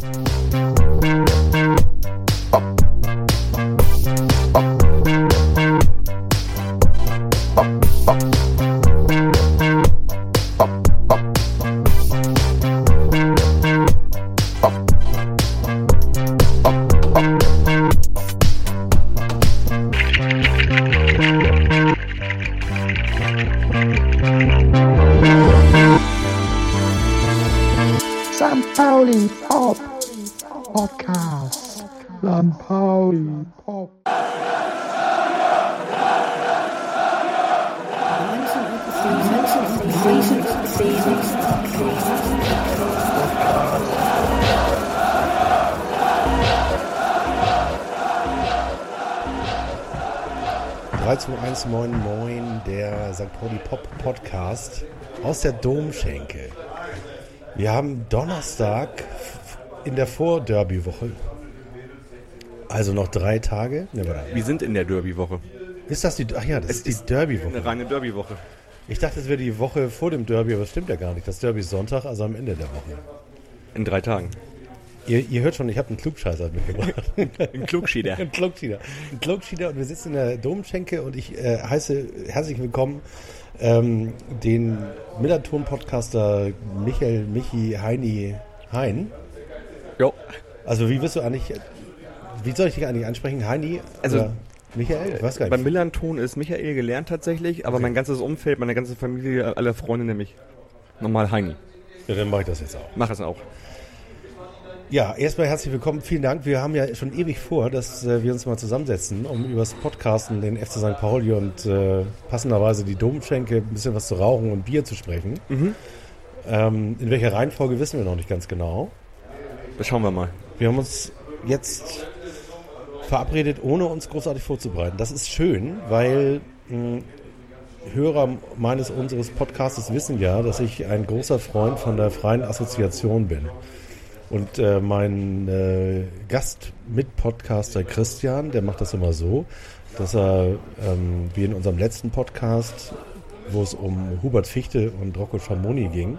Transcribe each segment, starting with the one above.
St. aus der Domschenke. Wir haben Donnerstag in der Vor-Derby-Woche. Also noch drei Tage. Ne. Wir sind in der Derby-Woche. Ist das die, ach ja, das Es ist die ist Derby-Woche. Eine reine Derby-Woche. Ich dachte, es wäre die Woche vor dem Derby, aber das stimmt ja gar nicht. Das Derby ist Sonntag, also am Ende der Woche. In drei Tagen. Ihr, ihr hört schon, ich habe einen Klugscheißer mitgebracht. Ein Klugschieder. Ein Klugschieder. Ein Klugschieder und wir sitzen in der Domschenke und ich äh, heiße herzlich willkommen ähm, den Millerton-Podcaster Michael Michi Heini Hein. Jo. Also wie wirst du eigentlich, wie soll ich dich eigentlich ansprechen? Heini? Also- oder Michael? Ich weiß gar Beim nicht. Millanton ist Michael gelernt tatsächlich, aber Okay. mein ganzes Umfeld, meine ganze Familie, alle Freunde nämlich normal Heini. Ja, dann mache ich das jetzt auch. Mach es auch. Ja, erstmal herzlich willkommen. Vielen Dank. Wir haben ja schon ewig vor, dass äh, wir uns mal zusammensetzen, um über das Podcasten, den FC St. Pauli und äh, passenderweise die Domschenke, ein bisschen was zu rauchen und Bier zu sprechen. Ähm, in welcher Reihenfolge wissen wir noch nicht ganz genau. Das schauen wir mal. Wir haben uns jetzt verabredet, ohne uns großartig vorzubereiten. Das ist schön, weil mh, Hörer meines unseres Podcasts wissen ja, dass ich ein großer Freund von der freien Assoziation bin. Und äh, mein äh, Gast-Mit-Podcaster Christian, der macht das immer so, dass er, ähm, wie in unserem letzten Podcast, wo es um Hubert Fichte und Rocco Schamoni ging,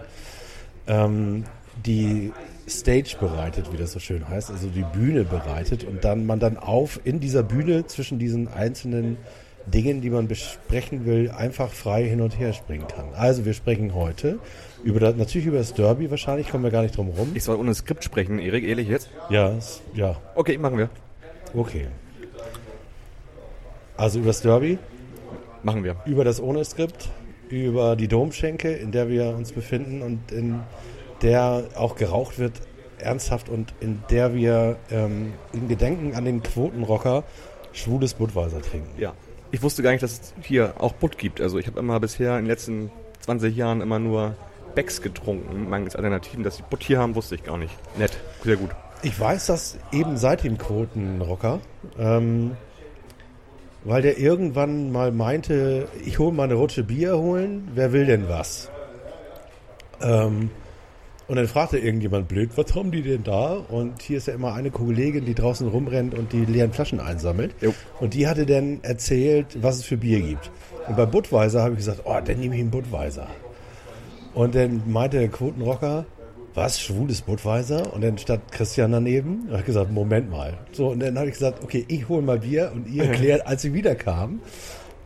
ähm, die Stage bereitet, wie das so schön heißt, also die Bühne bereitet und dann man dann auf in dieser Bühne zwischen diesen einzelnen Dingen, die man besprechen will, einfach frei hin und her springen kann. Also wir sprechen heute über das, natürlich über das Derby, wahrscheinlich kommen wir gar nicht drum rum. Ich soll ohne Skript sprechen, Erik, ehrlich jetzt? Ja, ja, Okay, machen wir. okay. Also über das Derby, Machen wir. über das ohne Skript, über die Domschenke, in der wir uns befinden und in der auch geraucht wird, ernsthaft und in der wir ähm, in Gedenken an den Quotenrocker schwules Budweiser trinken. Ja. Ich wusste gar nicht, dass es hier auch Butt gibt. Also ich habe immer bisher in den letzten 20 Jahren immer nur Becks getrunken, mangels Alternativen. Dass die Butt hier haben, wusste ich gar nicht. Nett. Sehr gut. Ich weiß das eben seit dem Quotenrocker, ähm, weil der irgendwann mal meinte, ich hole mal eine Rutsche Bier holen, wer will denn was? Ähm, und dann fragte irgendjemand blöd, was haben die denn da? Und hier ist ja immer eine Kollegin, die draußen rumrennt und die leeren Flaschen einsammelt. Jo. Und die hatte dann erzählt, was es für Bier gibt. Und bei Budweiser habe ich gesagt, oh, dann nehme ich einen Budweiser. Und dann meinte der Quotenrocker, was, schwules Budweiser? Und dann stand Christian daneben und hat gesagt, Moment mal. So, und dann habe ich gesagt, okay, ich hole mal Bier und ihr erklärt, als sie wiederkamen,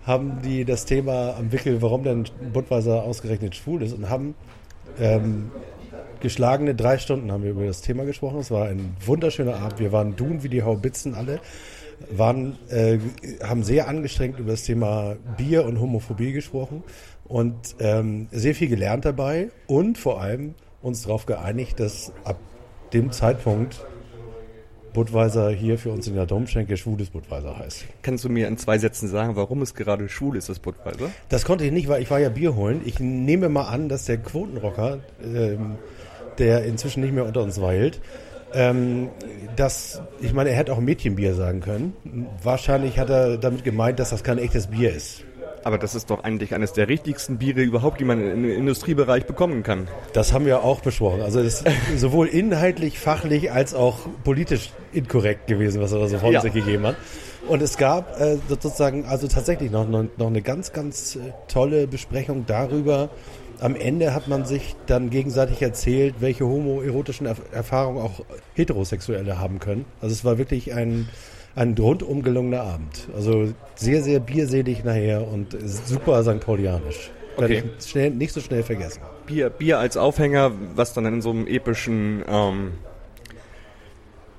haben die das Thema am Wickel, warum denn Budweiser ausgerechnet schwul ist und haben ähm, geschlagene drei Stunden haben wir über das Thema gesprochen. Es war ein wunderschöner Abend. Wir waren dun wie die Haubitzen alle, waren, äh, haben sehr angestrengt über das Thema Bier und Homophobie gesprochen und ähm, sehr viel gelernt dabei und vor allem uns darauf geeinigt, dass ab dem Zeitpunkt Budweiser hier für uns in der Domschenke schwules Budweiser heißt. Kannst du mir in zwei Sätzen sagen, warum es gerade schwul ist, das Budweiser? Das konnte ich nicht, weil ich war ja Bier holen. Ich nehme mal an, dass der Quotenrocker, ähm, der inzwischen nicht mehr unter uns weilt, ähm, dass, ich meine, er hätte auch Mädchenbier sagen können. Wahrscheinlich hat er damit gemeint, dass das kein echtes Bier ist. Aber das ist doch eigentlich eines der richtigsten Biere überhaupt, die man im Industriebereich bekommen kann. Das haben wir auch besprochen. Also das ist sowohl inhaltlich, fachlich als auch politisch inkorrekt gewesen, was er da so von Ja. sich gegeben hat. Und es gab äh, sozusagen, also tatsächlich noch, noch, noch eine ganz, ganz äh, tolle Besprechung darüber. Am Ende hat man sich dann gegenseitig erzählt, welche homoerotischen Erf Erfahrungen auch Heterosexuelle haben können. Also es war wirklich ein, ein rundum gelungener Abend. Also sehr, sehr bierselig nachher und super St. Paulianisch. Okay. ich schnell, nicht so schnell vergessen. Bier, Bier als Aufhänger, was dann in so einem epischen ähm,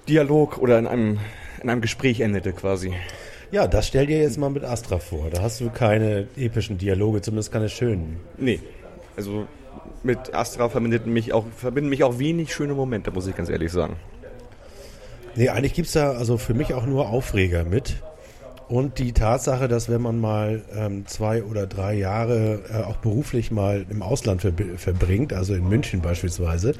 Dialog oder in einem, in einem Gespräch endete quasi. Ja, das stell dir jetzt mal mit Astra vor. Da hast du keine epischen Dialoge, zumindest keine schönen. Nee, also mit Astra verbindet mich auch, verbinden mich auch wenig schöne Momente, muss ich ganz ehrlich sagen. Nee, eigentlich gibt's da also für mich auch nur Aufreger mit. Und die Tatsache, dass wenn man mal ähm, zwei oder drei Jahre äh, auch beruflich mal im Ausland ver verbringt, also in München beispielsweise,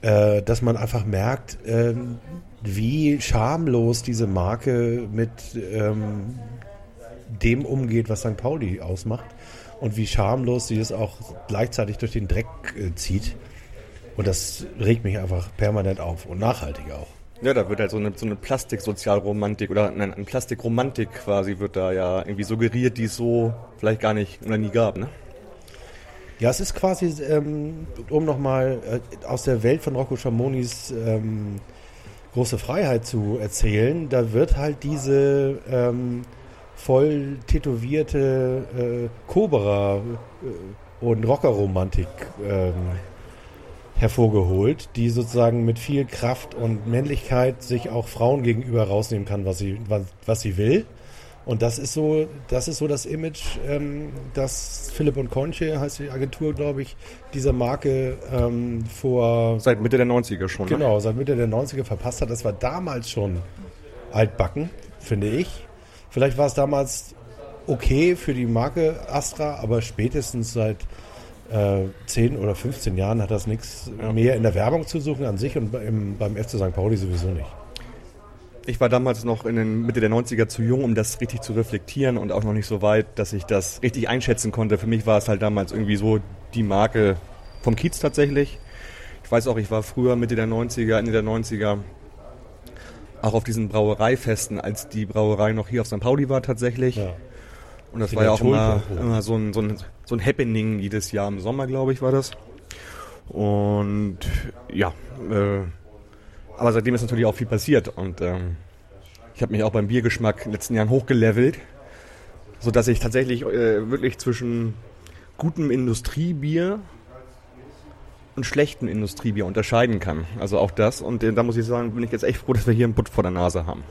äh, dass man einfach merkt, ähm, wie schamlos diese Marke mit ähm, dem umgeht, was St. Pauli ausmacht und wie schamlos sie es auch gleichzeitig durch den Dreck äh, zieht. Und das regt mich einfach permanent auf und nachhaltig auch. Ja, da wird halt so eine, so eine Plastiksozialromantik oder nein, eine Plastikromantik quasi wird da ja irgendwie suggeriert, die es so vielleicht gar nicht oder nie gab, ne? Ja, es ist quasi, ähm, um nochmal äh, aus der Welt von Rocco Schamonis ähm, große Freiheit zu erzählen, da wird halt diese ähm, voll tätowierte äh, Cobra äh, und Rockerromantik ähm, hervorgeholt, die sozusagen mit viel Kraft und Männlichkeit sich auch Frauen gegenüber rausnehmen kann, was sie, was, was sie will. Und das ist so, das ist so das Image, ähm, das Philipp und Conche, heißt die Agentur, glaube ich, dieser Marke ähm, vor Seit Mitte der 90er schon. Ne? genau, seit Mitte der 90er verpasst hat. Das war damals schon altbacken, finde ich. Vielleicht war es damals okay für die Marke Astra, aber spätestens seit äh, 10 oder 15 Jahren hat das nichts mehr in der Werbung zu suchen an sich und beim, beim FC St. Pauli sowieso nicht. Ich war damals noch in den Mitte der 90er zu jung, um das richtig zu reflektieren und auch noch nicht so weit, dass ich das richtig einschätzen konnte. Für mich war es halt damals irgendwie so die Marke vom Kiez tatsächlich. Ich weiß auch, ich war früher Mitte der 90er, Ende der 90er auch auf diesen Brauereifesten, als die Brauerei noch hier auf St. Pauli war tatsächlich. Ja. Und das war ja auch immer, immer so, ein, so, ein, so ein Happening jedes Jahr im Sommer, glaube ich, war das. Und ja, äh, aber seitdem ist natürlich auch viel passiert. Und ähm, ich habe mich auch beim Biergeschmack in den letzten Jahren hochgelevelt, sodass ich tatsächlich äh, wirklich zwischen gutem Industriebier und schlechten Industriebier unterscheiden kann. Also auch das. Und äh, da muss ich sagen, bin ich jetzt echt froh, dass wir hier einen Butt vor der Nase haben.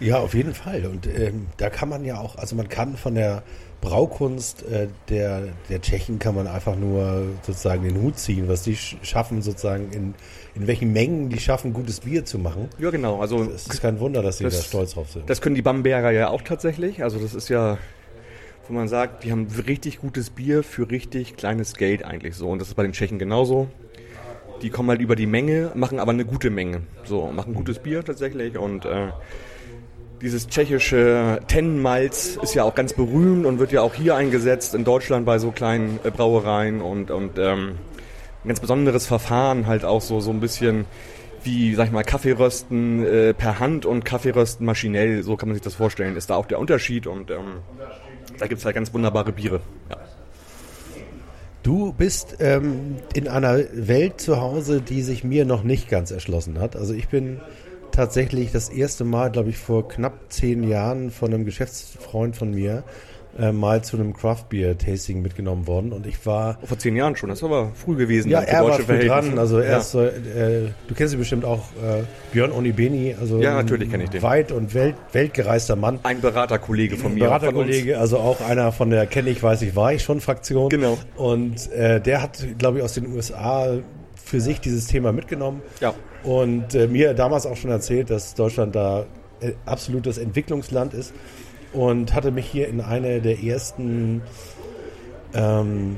Ja, auf jeden Fall. Und ähm, da kann man ja auch, also man kann von der Braukunst äh, der, der Tschechen kann man einfach nur sozusagen den Hut ziehen, was die sch- schaffen, sozusagen in, in welchen Mengen die schaffen, gutes Bier zu machen. Ja, genau. Also Es ist kein Wunder, dass sie Das- da stolz drauf sind. Das können die Bamberger ja auch tatsächlich. Also das ist ja, wo man sagt, die haben richtig gutes Bier für richtig kleines Geld eigentlich so. Und das ist bei den Tschechen genauso. Die kommen halt über die Menge, machen aber eine gute Menge. So, machen gutes Bier tatsächlich. Und äh, dieses tschechische Tennenmalz ist ja auch ganz berühmt und wird ja auch hier eingesetzt in Deutschland bei so kleinen äh, Brauereien und, und ähm, ein ganz besonderes Verfahren halt auch so, so ein bisschen wie, sag ich mal, Kaffeerösten äh, per Hand und Kaffeerösten maschinell, so kann man sich das vorstellen, ist da auch der Unterschied und ähm, da gibt's halt ganz wunderbare Biere. Ja. Du bist ähm, in einer Welt zu Hause, die sich mir noch nicht ganz erschlossen hat. Also ich bin tatsächlich das erste Mal, glaube ich, vor knapp zehn Jahren von einem Geschäftsfreund von mir äh, mal zu einem Craft Beer Tasting mitgenommen worden und ich war Vor zehn Jahren schon, das ist aber früh gewesen. ja, er war früh dran. Also er ja. ist äh, du kennst ihn bestimmt auch, äh, Björn Onibeni, also Ja, natürlich kenn ich den. weit und welt, weltgereister Mann. ein Beraterkollege von mir. Beraterkollege, also auch einer von der kenne ich, weiß ich, war ich schon Fraktion. Genau. Und äh, der hat, glaube ich, aus den USA für sich dieses Thema mitgenommen. Ja. Und äh, mir damals auch schon erzählt, dass Deutschland da äh, absolutes Entwicklungsland ist. Und hatte mich hier in eine der ersten ähm,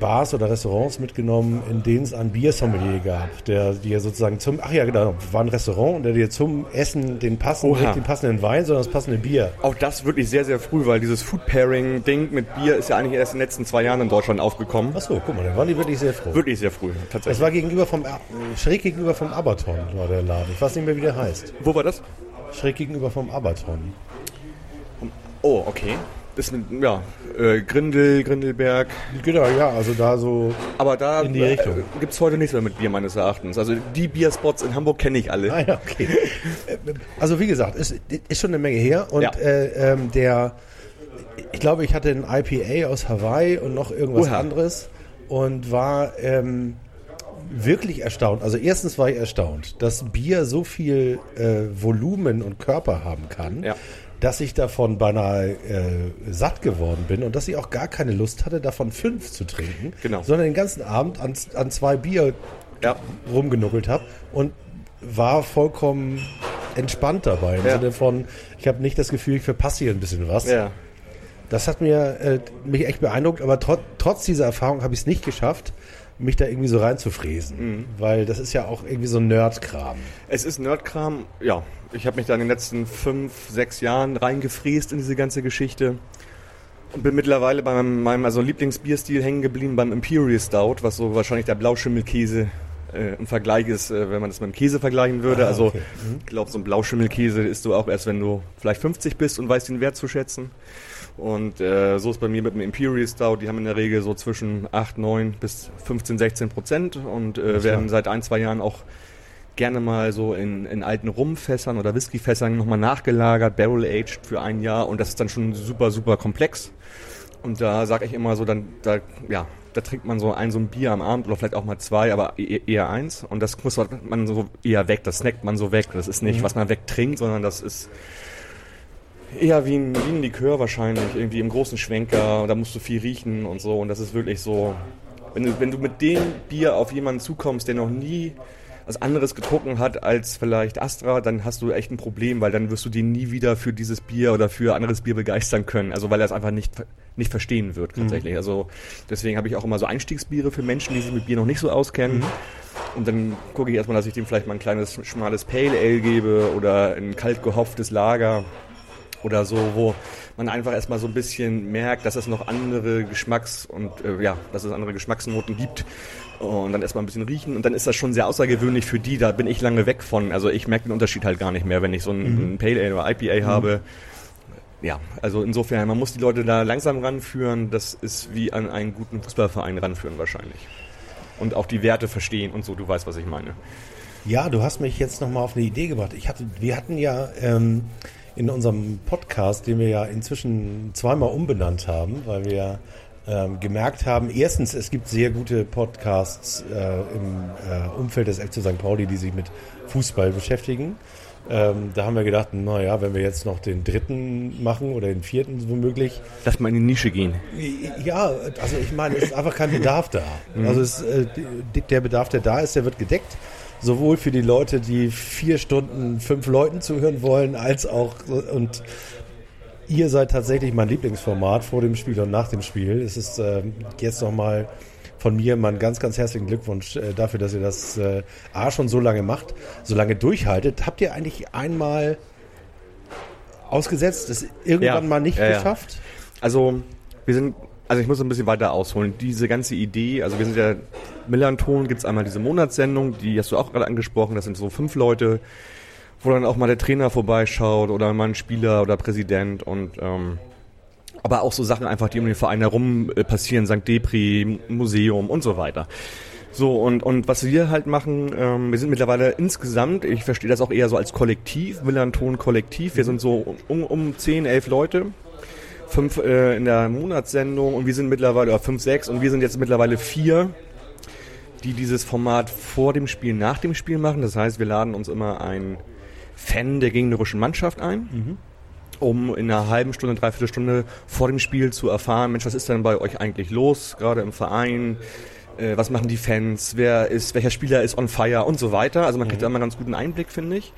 Bars oder Restaurants mitgenommen, in denen es einen Biersommelier gab, der dir sozusagen zum, ach ja genau, war ein Restaurant der dir zum Essen den passenden, Oha. nicht den passenden Wein, sondern das passende Bier Auch das wirklich sehr, sehr früh, weil dieses Food Pairing-Ding mit Bier ist ja eigentlich erst in den letzten zwei Jahren in Deutschland aufgekommen. Achso, guck mal, da waren die wirklich sehr froh. Wirklich sehr früh, Das tatsächlich. war gegenüber vom, schräg gegenüber vom Abaton war der Laden. Ich weiß nicht mehr, wie der heißt. Wo war das? Schräg gegenüber vom Abaton. Oh, okay. Das ist ja, äh, Grindel, Grindelberg. Genau, ja, also da so. Aber da In die Richtung. äh, gibt's heute nichts mehr mit Bier, meines Erachtens. Also die Bierspots in Hamburg kenne ich alle. Ah ja, okay. Also wie gesagt, es ist schon eine Menge her und Ja. äh, ähm, der, ich glaube, ich hatte ein IPA aus Hawaii und noch irgendwas Oha. anderes und war ähm, wirklich erstaunt. Also erstens war ich erstaunt, dass Bier so viel äh, Volumen und Körper haben kann. Ja. Dass ich davon beinahe äh, satt geworden bin und dass ich auch gar keine Lust hatte, davon fünf zu trinken, Genau. sondern den ganzen Abend an, an zwei Bier Ja. rumgenuckelt habe und war vollkommen entspannt dabei. Im Ja. Sinne von, ich habe nicht das Gefühl, ich verpasse hier ein bisschen was. Ja. Das hat mir äh, mich echt beeindruckt, aber tro trotz dieser Erfahrung habe ich es nicht geschafft, mich da irgendwie so reinzufräsen. Mhm. Weil das ist ja auch irgendwie so Nerdkram. Es ist Nerdkram, ja. Ich habe mich da in den letzten fünf, sechs Jahren reingefräst in diese ganze Geschichte. Und bin mittlerweile bei meinem, meinem also Lieblingsbierstil hängen geblieben beim Imperial Stout, was so wahrscheinlich der Blauschimmelkäse äh, im Vergleich ist, äh, wenn man das mit dem Käse vergleichen würde. Ah, also okay. ich glaube, so ein Blauschimmelkäse isst du auch erst, wenn du vielleicht 50 bist und weißt den Wert zu schätzen. Und äh, so ist bei mir mit dem Imperial Stout. Die haben in der Regel so zwischen 8, 9 bis 15, 16 Prozent und äh, werden seit ein, zwei Jahren auch gerne mal so in, in alten Rumfässern oder Whiskyfässern nochmal nachgelagert, barrel-aged für ein Jahr und das ist dann schon super, super komplex. Und da sage ich immer so, dann, da, ja, da trinkt man so ein, so ein Bier am Abend oder vielleicht auch mal zwei, aber e- eher eins. Und das muss man so eher weg, das snackt man so weg. Das ist nicht, was man wegtrinkt, sondern das ist eher wie ein, wie ein Likör wahrscheinlich, irgendwie im großen Schwenker. Da musst du viel riechen und so. Und das ist wirklich so, wenn du, wenn du mit dem Bier auf jemanden zukommst, der noch nie was anderes getrunken hat als vielleicht Astra, dann hast du echt ein Problem, weil dann wirst du den nie wieder für dieses Bier oder für anderes Bier begeistern können. Also weil er es einfach nicht, nicht verstehen wird tatsächlich. Also deswegen habe ich auch immer so Einstiegsbiere für Menschen, die sich mit Bier noch nicht so auskennen. Und dann gucke ich erstmal, dass ich dem vielleicht mal ein kleines, schmales Pale Ale gebe oder ein kalt gehopftes Lager oder so, wo man einfach erstmal so ein bisschen merkt, dass es noch andere Geschmacks- und äh, ja, dass es andere Geschmacksnoten gibt und dann erstmal ein bisschen riechen und dann ist das schon sehr außergewöhnlich für die, da bin ich lange weg von. Also ich merke den Unterschied halt gar nicht mehr, wenn ich so ein, ein Pale Ale oder IPA habe. Ja, also insofern, man muss die Leute da langsam ranführen, das ist wie an einen guten Fußballverein ranführen wahrscheinlich. Und auch die Werte verstehen und so, du weißt, was ich meine. Ja, du hast mich jetzt nochmal auf eine Idee gebracht. Ich hatte, wir hatten ja ähm, in unserem Podcast, den wir ja inzwischen zweimal umbenannt haben, weil wir ähm, gemerkt haben, erstens, es gibt sehr gute Podcasts äh, im äh, Umfeld des FC St. Pauli, die sich mit Fußball beschäftigen. Ähm, da haben wir gedacht, naja, wenn wir jetzt noch den dritten machen oder den vierten womöglich, Lass mal in die Nische gehen. ja, also ich meine, es ist einfach kein Bedarf da. Also es, äh, der Bedarf, der da ist, der wird gedeckt. Sowohl für die Leute, die vier Stunden fünf Leuten zuhören wollen, als auch und ihr seid tatsächlich mein Lieblingsformat vor dem Spiel und nach dem Spiel. Es ist äh, jetzt nochmal von mir mal einen ganz, ganz herzlichen Glückwunsch äh, dafür, dass ihr das äh, A schon so lange macht, so lange durchhaltet. Habt ihr eigentlich einmal ausgesetzt, das irgendwann Ja. mal nicht Ja, ja. geschafft? Also, wir sind, also ich muss ein bisschen weiter ausholen. Diese ganze Idee, also wir sind ja, Millanton gibt es einmal diese Monatssendung, die hast du auch gerade angesprochen, das sind so fünf Leute, wo dann auch mal der Trainer vorbeischaut oder mal ein Spieler oder Präsident und ähm, aber auch so Sachen einfach, die um den Verein herum äh, passieren, St. Depri, Museum und so weiter. So, und, und was wir halt machen, ähm, wir sind mittlerweile insgesamt, ich verstehe das auch eher so als Kollektiv, Millanton Kollektiv, wir sind so um, um 10, 11 Leute, fünf äh, in der Monatssendung und wir sind mittlerweile, oder fünf, sechs und wir sind jetzt mittlerweile vier, die dieses Format vor dem Spiel, nach dem Spiel machen. Das heißt, wir laden uns immer einen Fan der gegnerischen Mannschaft ein, um in einer halben Stunde, dreiviertel Stunde vor dem Spiel zu erfahren, Mensch, was ist denn bei euch eigentlich los, gerade im Verein? Äh, was machen die Fans? Wer ist, welcher Spieler ist on fire und so weiter? Also man kriegt da immer einen ganz guten Einblick, finde ich.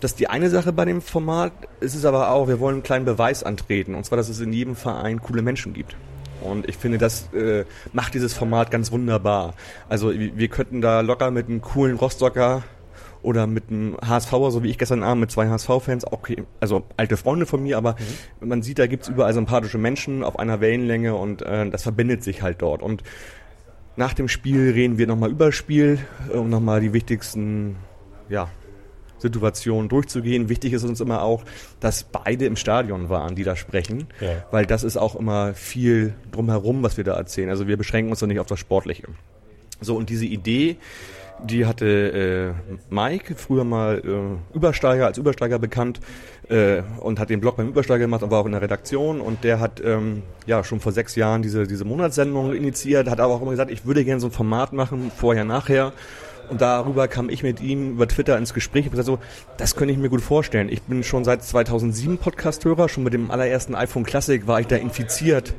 Das ist die eine Sache bei dem Format. Es ist aber auch, wir wollen einen kleinen Beweis antreten. Und zwar, dass es in jedem Verein coole Menschen gibt. Und ich finde, das äh, macht dieses Format ganz wunderbar. Also wir könnten da locker mit einem coolen Rostocker oder mit einem HSVer, so wie ich gestern Abend mit zwei HSV-Fans, okay, also alte Freunde von mir, aber man sieht, da gibt's überall sympathische Menschen auf einer Wellenlänge und äh, das verbindet sich halt dort. Und nach dem Spiel reden wir nochmal über das Spiel, um nochmal die wichtigsten ja, Situation durchzugehen. Wichtig ist uns immer auch, dass beide im Stadion waren, die da sprechen, Ja. weil das ist auch immer viel drumherum, was wir da erzählen. Also wir beschränken uns doch nicht auf das Sportliche. So, und diese Idee, die hatte äh, Mike, früher mal äh, Übersteiger, als Übersteiger bekannt, äh, und hat den Blog beim Übersteiger gemacht und war auch in der Redaktion. Und der hat ähm, ja schon vor sechs Jahren diese, diese Monatssendung initiiert, hat aber auch immer gesagt, ich würde gerne so ein Format machen, vorher, nachher. Und darüber kam ich mit ihm über Twitter ins Gespräch und gesagt so, das könnte ich mir gut vorstellen. Ich bin schon seit 2007 Podcast-Hörer, schon mit dem allerersten iPhone Classic war ich da infiziert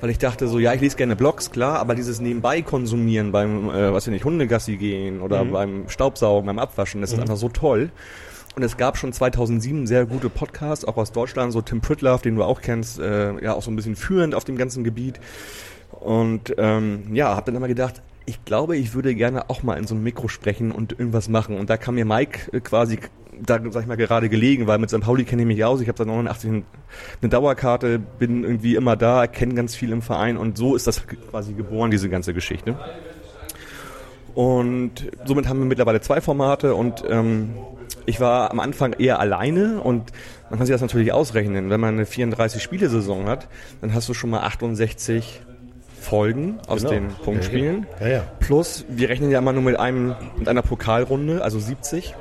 weil ich dachte so, ja, ich lese gerne Blogs, klar, aber dieses nebenbei konsumieren beim, äh, was weiß ich nicht, Hundegassi gehen oder beim Staubsaugen, beim Abwaschen, das ist einfach so toll. Und es gab schon 2007 sehr gute Podcasts, auch aus Deutschland, so Tim Pritloff, den du auch kennst, äh, ja, auch so ein bisschen führend auf dem ganzen Gebiet. Und ähm, ja, habe dann immer gedacht, ich glaube, ich würde gerne auch mal in so einem Mikro sprechen und irgendwas machen. Und da kam mir Mike äh, quasi, da sag ich mal, gerade gelegen, weil mit St. Pauli kenne ich mich aus. Ich habe seit 89 eine Dauerkarte, bin irgendwie immer da, kenne ganz viel im Verein und so ist das quasi geboren, diese ganze Geschichte. Und somit haben wir mittlerweile zwei Formate und ähm, ich war am Anfang eher alleine und man kann sich das natürlich ausrechnen. Wenn man eine 34-Spiele-Saison hat, dann hast du schon mal 68 Folgen aus Genau. den Punktspielen. Ja, ja. Plus, wir rechnen ja immer nur mit einem, mit einer Pokalrunde, also 70.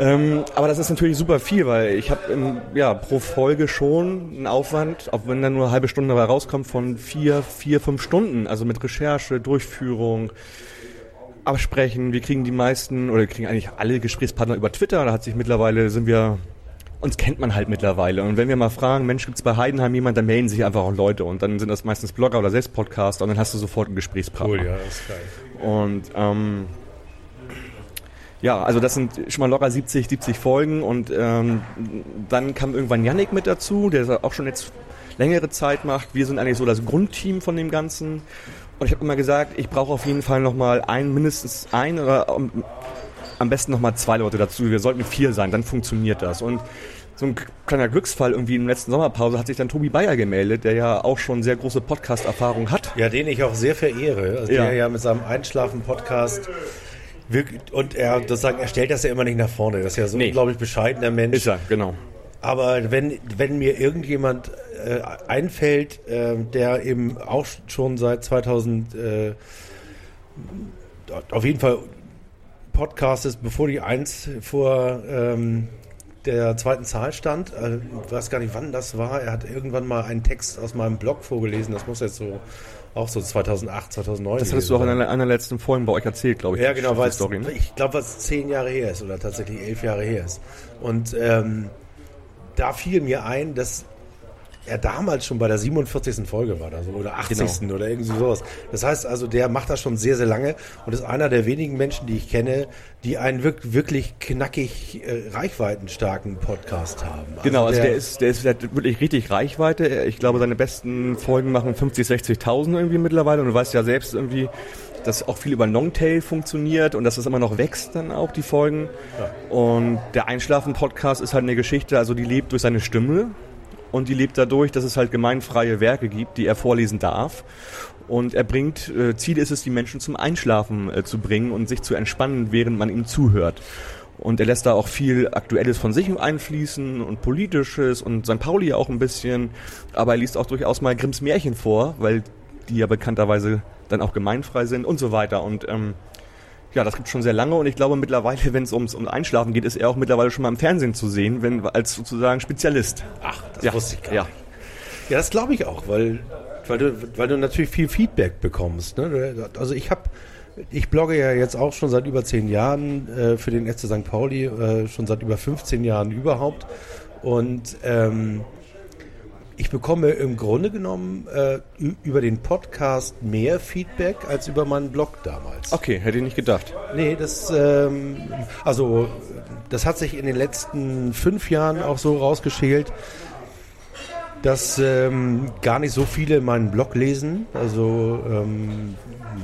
Ähm, aber das ist natürlich super viel, weil ich habe ja pro Folge schon einen Aufwand, auch wenn dann nur eine halbe Stunde dabei rauskommt, von vier, vier, fünf Stunden. Also mit Recherche, Durchführung, Absprechen. Wir kriegen die meisten oder wir kriegen eigentlich alle Gesprächspartner über Twitter. Da hat sich mittlerweile sind wir uns kennt man halt mittlerweile. Und wenn wir mal fragen, Mensch, gibt's bei Heidenheim jemand, dann melden sich einfach auch Leute. Und dann sind das meistens Blogger oder selbst Podcaster und dann hast du sofort einen Gesprächspartner. Cool, ja, ist geil. Und ähm, ja, also das sind schon mal locker 70, 70 Folgen und ähm, dann kam irgendwann Yannick mit dazu, der das auch schon jetzt längere Zeit macht. Wir sind eigentlich so das Grundteam von dem Ganzen. Und ich habe immer gesagt, ich brauche auf jeden Fall nochmal ein, mindestens ein oder am besten nochmal zwei Leute dazu. Wir sollten vier sein, dann funktioniert das. Und so ein kleiner Glücksfall irgendwie in der letzten Sommerpause hat sich dann Tobi Bayer gemeldet, der ja auch schon sehr große Podcast-Erfahrung hat. Ja, den ich auch sehr verehre. Also Ja. Der ja mit seinem Einschlafen-Podcast und er, sozusagen, er stellt das ja immer nicht nach vorne. Das ist ja so ein Nee. unglaublich bescheidener Mensch. Ist er, genau. Aber wenn, wenn mir irgendjemand äh, einfällt, äh, der eben auch schon seit 2000 äh, auf jeden Fall Podcast ist, bevor die eins vor ähm, der zweiten Zahl stand. Also, ich weiß gar nicht, wann das war. Er hat irgendwann mal einen Text aus meinem Blog vorgelesen. Das muss jetzt so auch so 2008, 2009 Das hattest du auch in einer, einer letzten Folge bei euch erzählt, glaube ich. Ja, genau, weil Story, ne? ich glaube, was zehn Jahre her ist oder tatsächlich elf Jahre her ist. Und ähm, da fiel mir ein, dass er damals schon bei der 47. Folge war oder so, oder 80. Genau. oder irgendwie sowas. Das heißt also, der macht das schon sehr, sehr lange und ist einer der wenigen Menschen, die ich kenne, die einen wirk wirklich knackig äh, reichweitenstarken Podcast haben. Genau, also der, ist, der ist der hat wirklich richtig Reichweite. Ich glaube, seine besten Folgen machen 50, 60.000 irgendwie mittlerweile. Und du weißt ja selbst irgendwie, dass auch viel über Longtail funktioniert und dass das immer noch wächst dann auch, die Folgen. Und der Einschlafen-Podcast ist halt eine Geschichte, also die lebt durch seine Stimme und die lebt dadurch, dass es halt gemeinfreie Werke gibt, die er vorlesen darf. Und er bringt, äh, Ziel ist es, die Menschen zum Einschlafen äh, zu bringen und sich zu entspannen, während man ihm zuhört. Und er lässt da auch viel Aktuelles von sich einfließen und Politisches und St. Pauli auch ein bisschen. Aber er liest auch durchaus mal Grimms Märchen vor, weil die ja bekannterweise dann auch gemeinfrei sind und so weiter. Und ähm, ja, das gibt schon sehr lange und ich glaube mittlerweile, wenn es ums, ums Einschlafen geht, ist er auch mittlerweile schon mal im Fernsehen zu sehen, wenn als sozusagen Spezialist. Ach, das ja, wusste ich gar ja. nicht. Ja, das glaube ich auch, weil, weil, du, weil du natürlich viel Feedback bekommst. Ne? Also ich habe, ich blogge ja jetzt auch schon seit über zehn Jahren äh, für den FC St. Pauli, äh, schon seit über 15 Jahren überhaupt. Und ähm, ich bekomme im Grunde genommen äh, über den Podcast mehr Feedback als über meinen Blog damals. Okay, hätte ich nicht gedacht. Nee, das, ähm, also, das hat sich in den letzten fünf Jahren auch so rausgeschält, dass ähm, gar nicht so viele meinen Blog lesen. Also ähm,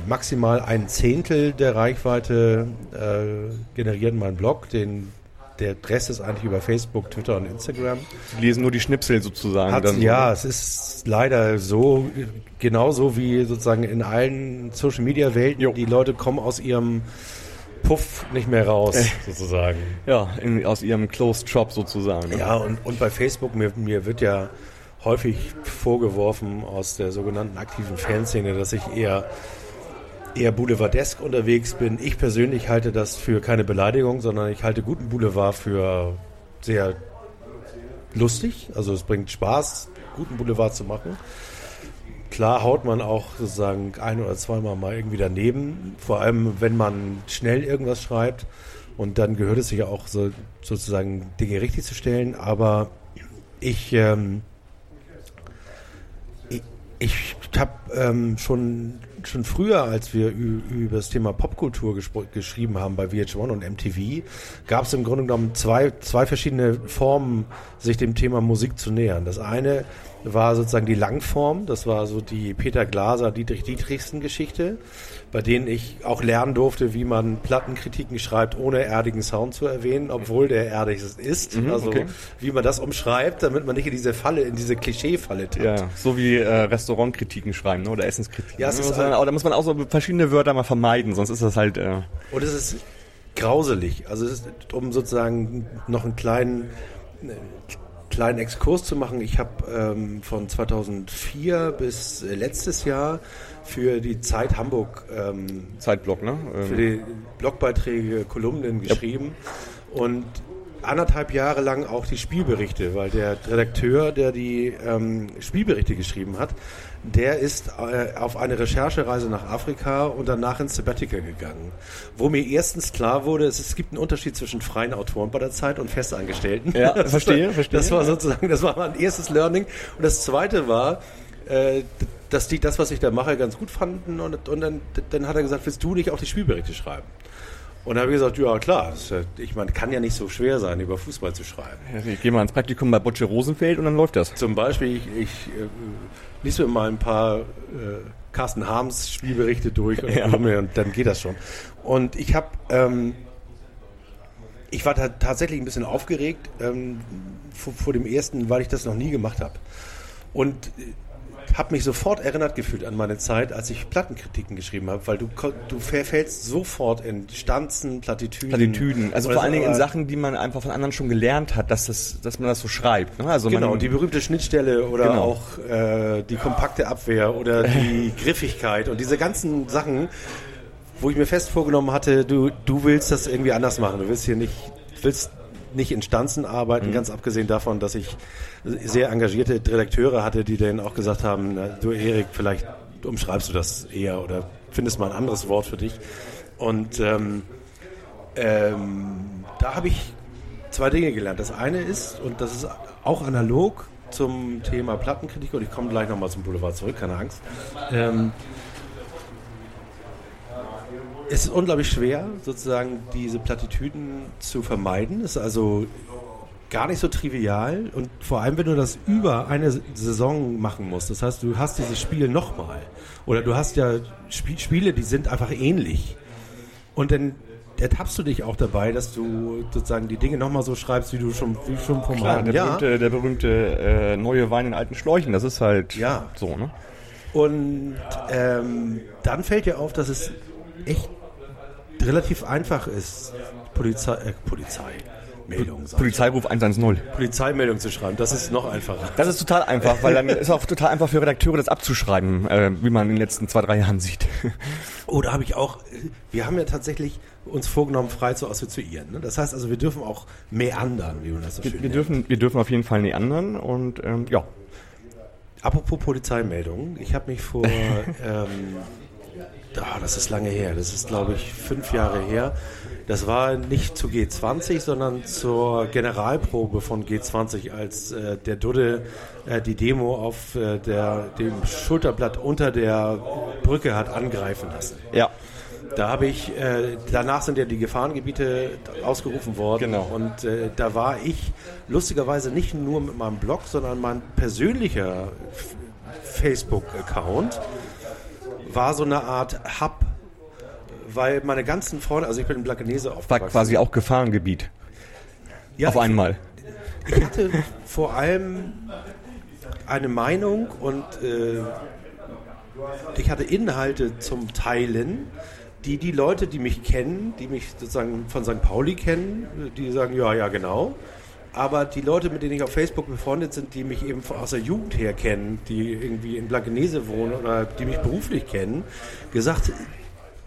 maximal ein Zehntel der Reichweite äh, generieren meinen Blog. Den, der Rest ist eigentlich über Facebook, Twitter und Instagram. Sie lesen nur die Schnipsel sozusagen. Hat, dann, ja, es ist leider so, genauso wie sozusagen in allen Social Media Welten, Jo. die Leute kommen aus ihrem Puff nicht mehr raus, sozusagen. Ja, in, aus ihrem Closed Shop sozusagen. Ne? Ja, und, und bei Facebook, mir, mir wird ja häufig vorgeworfen aus der sogenannten aktiven Fanszene, dass ich eher, eher boulevardesk unterwegs bin. Ich persönlich halte das für keine Beleidigung, sondern ich halte guten Boulevard für sehr lustig. Also es bringt Spaß, guten Boulevard zu machen. Klar haut man auch sozusagen ein oder zweimal mal irgendwie daneben, vor allem wenn man schnell irgendwas schreibt und dann gehört es sich ja auch so, sozusagen Dinge richtig zu stellen, aber ich ähm, ich, ich habe ähm, schon schon früher, als wir über das Thema Popkultur geschrieben haben bei VH1 und MTV, gab es im Grunde genommen zwei, zwei verschiedene Formen, sich dem Thema Musik zu nähern. Das eine war sozusagen die Langform, das war so die Peter Glaser, Dietrich Dietrichsen Geschichte, bei denen ich auch lernen durfte, wie man Plattenkritiken schreibt, ohne erdigen Sound zu erwähnen, obwohl der erdig ist. Mhm, also okay. wie man das umschreibt, damit man nicht in diese Falle, in diese Klischee-Falle tappt. Ja, so wie äh, Restaurantkritiken schreiben ne? oder Essenskritiken. Ja, es ist halt, da muss man auch so verschiedene Wörter mal vermeiden, sonst ist das halt. Äh Und es ist grauselig. Also ist, um sozusagen noch einen kleinen kleinen Exkurs zu machen. Ich habe ähm, von 2004 bis letztes Jahr für die Zeit Hamburg ähm, Zeitblock, ne? Ähm. Für die Blogbeiträge, Kolumnen geschrieben ja. und anderthalb Jahre lang auch die Spielberichte, weil der Redakteur, der die ähm, Spielberichte geschrieben hat, der ist äh, auf eine Recherchereise nach Afrika und danach ins Sabbatical gegangen. Wo mir erstens klar wurde, es, es gibt einen Unterschied zwischen freien Autoren bei der Zeit und Festangestellten. Ja, verstehe, verstehe. Das war sozusagen, das war mein erstes Learning. Und das zweite war, äh, dass die das, was ich da mache, ganz gut fanden. Und, und dann, dann hat er gesagt, willst du nicht auch die Spielberichte schreiben? Und da habe ich gesagt, ja klar, ich meine, kann ja nicht so schwer sein, über Fußball zu schreiben. Ich gehe mal ins Praktikum bei Bocce Rosenfeld und dann läuft das. Zum Beispiel, ich, ich äh, lies mir mal ein paar äh, Carsten Harms Spielberichte durch und, ja. und, dann geht das schon. Und ich habe, ähm, ich war da tatsächlich ein bisschen aufgeregt ähm, vor, vor, dem ersten, weil ich das noch nie gemacht habe. Und habe mich sofort erinnert gefühlt an meine Zeit, als ich Plattenkritiken geschrieben habe, weil du, du verfällst sofort in Stanzen, Plattitüden. Plattitüden, also vor allen Dingen in Sachen, die man einfach von anderen schon gelernt hat, dass, das, dass man das so schreibt. Ne? Also genau, man, die berühmte Schnittstelle oder genau. auch äh, die kompakte Abwehr oder die Griffigkeit und diese ganzen Sachen, wo ich mir fest vorgenommen hatte, du, du willst das irgendwie anders machen. Du willst hier nicht, willst nicht in Stanzen arbeiten, mhm. ganz abgesehen davon, dass ich sehr engagierte Redakteure hatte, die dann auch gesagt haben, du Erik, vielleicht umschreibst du das eher oder findest mal ein anderes Wort für dich. Und ähm, ähm, da habe ich zwei Dinge gelernt. Das eine ist, und das ist auch analog zum Thema Plattenkritik, und ich komme gleich nochmal zum Boulevard zurück, keine Angst. Ähm, es ist unglaublich schwer, sozusagen diese Plattitüden zu vermeiden. Es ist also gar nicht so trivial und vor allem, wenn du das über eine Saison machen musst. Das heißt, du hast dieses Spiel nochmal. Oder du hast ja Sp Spiele, die sind einfach ähnlich. Und dann ertappst du dich auch dabei, dass du sozusagen die Dinge nochmal so schreibst, wie du schon, wie schon vom Klar, der ja. berühmte, der berühmte äh, neue Wein in alten Schläuchen, das ist halt ja. so, ne? Und ähm, dann fällt dir auf, dass es echt relativ einfach ist, Polizei, äh, Polizei, Meldung. Polizeiruf 110. Polizeimeldung zu schreiben, das ist noch einfacher. Das ist total einfach, weil dann ist auch total einfach für Redakteure, das abzuschreiben, äh, wie man in den letzten zwei, drei Jahren sieht. Oh, da habe ich auch, wir haben ja tatsächlich uns vorgenommen, frei zu assoziieren. Ne? Das heißt also, wir dürfen auch meandern, wie man das so wir, schön wir dürfen, wir dürfen auf jeden Fall meandern und ähm, ja. Apropos Polizeimeldung, ich habe mich vor ähm, oh, das ist lange her, das ist glaube ich fünf Jahre her. Das war nicht zu G20, sondern zur Generalprobe von G20, als äh, der Dudde äh, die Demo auf äh, der, dem Schulterblatt unter der Brücke hat angreifen lassen. Ja. Da habe ich, äh, danach sind ja die Gefahrengebiete ausgerufen worden. Genau. Und äh, da war ich lustigerweise nicht nur mit meinem Blog, sondern mein persönlicher Facebook-Account war so eine Art Hub, weil meine ganzen Freunde, also ich bin in Blankenese aufgewachsen. War quasi auch Gefahrengebiet. Ja, Auf einmal. Ich, ich hatte vor allem eine Meinung und äh, ich hatte Inhalte zum Teilen, die, die Leute, die mich kennen, die mich sozusagen von St. Pauli kennen, die sagen, ja, ja, genau. Aber die Leute, mit denen ich auf Facebook befreundet sind, die mich eben aus der Jugend her kennen, die irgendwie in Blankenese wohnen oder die mich beruflich kennen, gesagt,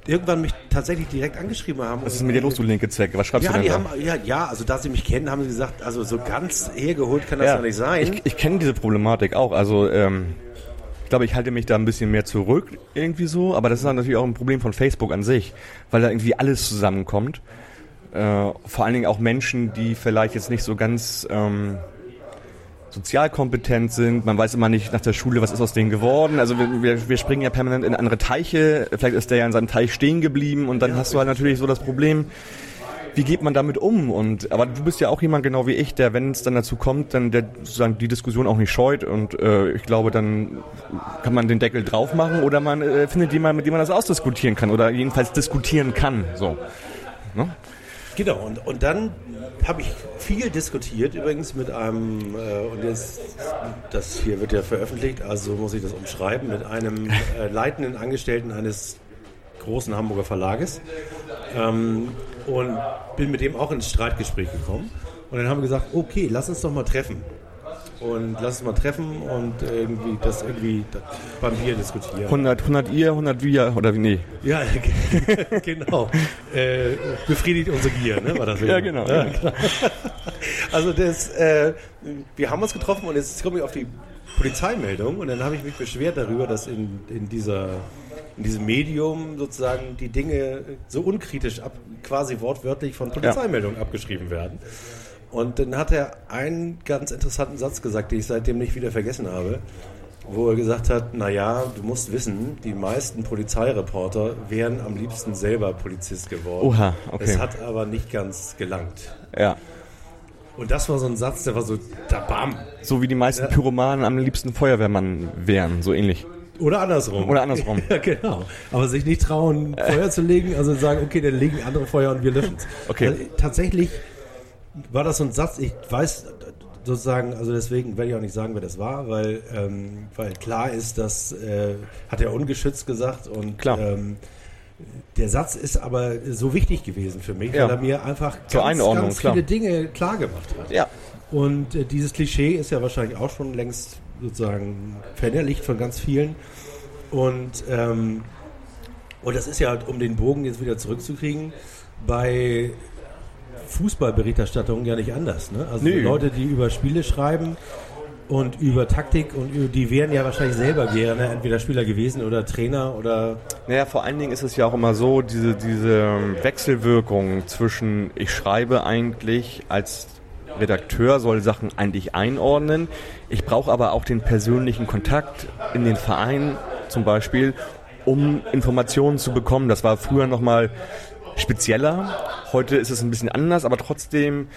irgendwann mich tatsächlich direkt angeschrieben haben. Was ist mit dir los, du linke Zecke? Was schreibst ja, du denn die da? haben, ja, ja, also da sie mich kennen, haben sie gesagt, also so ganz hergeholt kann das ja, nicht sein. Ich, ich kenne diese Problematik auch. Also ähm, ich glaube, ich halte mich da ein bisschen mehr zurück irgendwie so, aber das ist dann natürlich auch ein Problem von Facebook an sich, weil da irgendwie alles zusammenkommt. Äh, vor allen Dingen auch Menschen, die vielleicht jetzt nicht so ganz ähm, sozial kompetent sind. Man weiß immer nicht nach der Schule, was ist aus denen geworden. Also wir, wir, wir springen ja permanent in andere Teiche. Vielleicht ist der ja in seinem Teich stehen geblieben und dann hast du halt natürlich so das Problem, wie geht man damit um? Und aber du bist ja auch jemand genau wie ich, der, wenn es dann dazu kommt, dann der sozusagen die Diskussion auch nicht scheut. Und äh, ich glaube, dann kann man den Deckel drauf machen oder man äh, findet jemanden, mit dem man das ausdiskutieren kann oder jedenfalls diskutieren kann. So. Ne? Genau, und, und dann habe ich viel diskutiert, übrigens mit einem, äh, und jetzt, das hier wird ja veröffentlicht, also muss ich das umschreiben, mit einem äh, leitenden Angestellten eines großen Hamburger Verlages. Ähm, und bin mit dem auch ins Streitgespräch gekommen. Und dann haben wir gesagt, okay, lass uns doch mal treffen und lass uns mal treffen und irgendwie das irgendwie beim Bier diskutieren. 100, 100 ihr, 100 wir oder wie? Nee. Ja, genau. äh, befriedigt unsere Gier, ne? War das ja, genau. Ja, genau. also das, äh, wir haben uns getroffen und jetzt komme ich auf die Polizeimeldung und dann habe ich mich beschwert darüber, dass in, in dieser in diesem Medium sozusagen die Dinge so unkritisch ab, quasi wortwörtlich von Polizeimeldungen ja. abgeschrieben werden. Und dann hat er einen ganz interessanten Satz gesagt, den ich seitdem nicht wieder vergessen habe, wo er gesagt hat, naja, du musst wissen, die meisten Polizeireporter wären am liebsten selber Polizist geworden. Oha, okay. Es hat aber nicht ganz gelangt. Ja. Und das war so ein Satz, der war so, da bam. So wie die meisten ja. Pyromanen am liebsten Feuerwehrmann wären, so ähnlich. Oder andersrum. Oder andersrum. ja, genau. Aber sich nicht trauen, Feuer zu legen, also sagen, okay, dann legen andere Feuer und wir löschen es. Okay. Also, tatsächlich war das so ein Satz, ich weiß sozusagen, also deswegen werde ich auch nicht sagen, wer das war, weil, ähm, weil klar ist, das äh, hat er ungeschützt gesagt und klar. Ähm, der Satz ist aber so wichtig gewesen für mich, ja. weil er mir einfach Zur ganz, Einordnung, ganz klar. viele Dinge klar gemacht hat. Ja. Und äh, dieses Klischee ist ja wahrscheinlich auch schon längst sozusagen verinnerlicht von ganz vielen. Und, ähm, und das ist ja, um den Bogen jetzt wieder zurückzukriegen, bei Fußballberichterstattung ja nicht anders. Ne? Also Nö. Leute, die über Spiele schreiben und über Taktik und die wären ja wahrscheinlich selber gerne entweder Spieler gewesen oder Trainer oder. Naja, vor allen Dingen ist es ja auch immer so, diese, diese Wechselwirkung zwischen ich schreibe eigentlich als Redakteur soll Sachen eigentlich einordnen. Ich brauche aber auch den persönlichen Kontakt in den Verein zum Beispiel, um Informationen zu bekommen. Das war früher nochmal spezieller. Heute ist es ein bisschen anders, aber trotzdem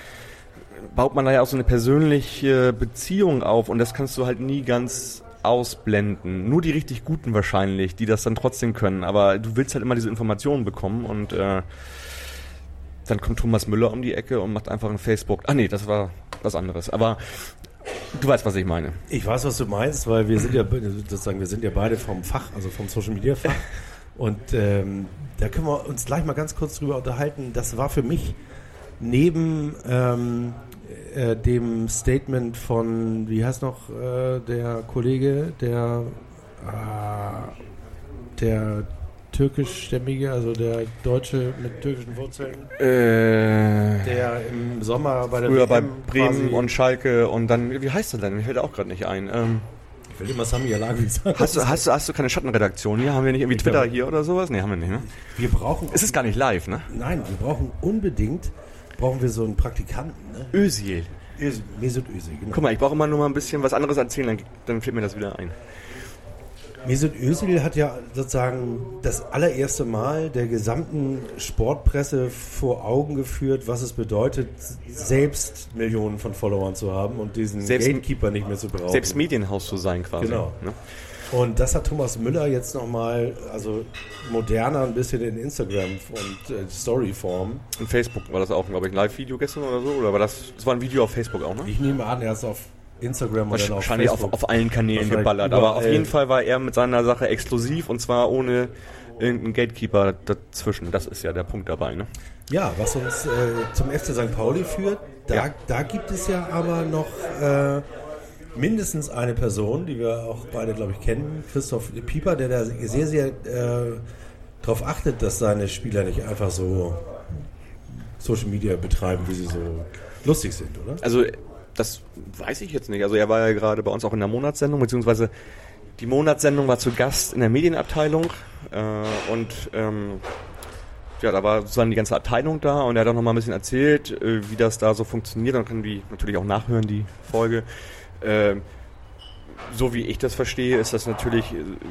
baut man da ja auch so eine persönliche Beziehung auf und das kannst du halt nie ganz ausblenden. Nur die richtig Guten wahrscheinlich, die das dann trotzdem können. Aber du willst halt immer diese Informationen bekommen und äh, dann kommt Thomas Müller um die Ecke und macht einfach ein Facebook. Ah nee, das war was anderes. Aber du weißt, was ich meine. Ich weiß, was du meinst, weil wir sind ja sozusagen, wir sind ja beide vom Fach, also vom Social Media Fach. Und ähm, da können wir uns gleich mal ganz kurz drüber unterhalten. Das war für mich neben ähm, äh, dem Statement von, wie heißt noch äh, der Kollege, der, äh, der türkischstämmige, also der Deutsche mit türkischen Wurzeln, Äh, der im Sommer bei der früher bei WM Bremen quasi- und Schalke und dann, wie heißt er denn? Mir fällt auch gerade nicht ein. Ähm, will immer Sami Alagui sagen. hast, du, hast, du, hast du keine Schattenredaktion hier? Haben wir nicht irgendwie Ich Twitter hier oder sowas? Nee, haben wir nicht, ne? wir brauchen, Es ist gar nicht live, ne? nein, wir brauchen unbedingt, brauchen wir so einen Praktikanten, ne? Özil. Mesut Özil, genau. Guck mal, ich brauche immer nur mal ein bisschen was anderes erzählen, dann, dann fällt mir das wieder ein. Mesut Özil hat ja sozusagen das allererste Mal der gesamten Sportpresse vor Augen geführt, was es bedeutet, selbst Millionen von Followern zu haben und diesen Selbst- Gatekeeper nicht mehr zu brauchen. Selbst Medienhaus zu sein quasi. Genau. Ne? Und das hat Thomas Müller jetzt nochmal, also moderner ein bisschen in Instagram und äh, Storyform. Und Facebook war das auch, glaube ich, ein Live-Video gestern oder so? Oder war das, das war ein Video auf Facebook auch, ne? Ich nehme an, er ist auf Instagram oder dann auf Wahrscheinlich auf, auf allen Kanälen Wahrscheinlich geballert. Aber auf jeden Fall war er mit seiner Sache exklusiv und zwar ohne irgendein Gatekeeper dazwischen. Das ist ja der Punkt dabei. Ne? Ja, was uns äh, zum FC St. Pauli führt, da, Ja. da gibt es ja aber noch äh, mindestens eine Person, die wir auch beide, glaube ich, kennen, Christoph Pieper, der da sehr, sehr äh, darauf achtet, dass seine Spieler nicht einfach so Social Media betreiben, wie sie so lustig sind, oder? Also, das weiß ich jetzt nicht. Also, er war ja gerade bei uns auch in der Monatssendung, beziehungsweise die Monatssendung war zu Gast in der Medienabteilung. Äh, und ähm, ja, da war sozusagen die ganze Abteilung da und er hat auch nochmal ein bisschen erzählt, äh, wie das da so funktioniert. Dann können die natürlich auch nachhören, die Folge. Ähm, so wie ich das verstehe, ist das natürlich,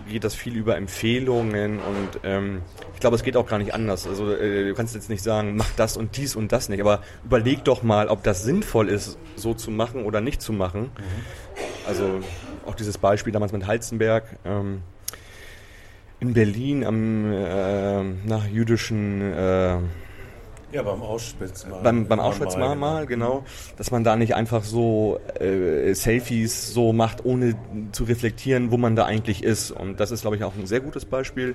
geht das viel über Empfehlungen und ähm, ich glaube, es geht auch gar nicht anders. Also äh, du kannst jetzt nicht sagen, mach das und dies und das nicht, aber überleg doch mal, ob das sinnvoll ist, so zu machen oder nicht zu machen. Also auch dieses Beispiel damals mit Halzenberg ähm, in Berlin am äh, nach jüdischen äh, Ja, beim Auschwitz mal. beim, beim Auschwitz-Mahnmal, genau, dass man da nicht einfach so äh, Selfies so macht, ohne zu reflektieren, wo man da eigentlich ist. Und das ist, glaube ich, auch ein sehr gutes Beispiel.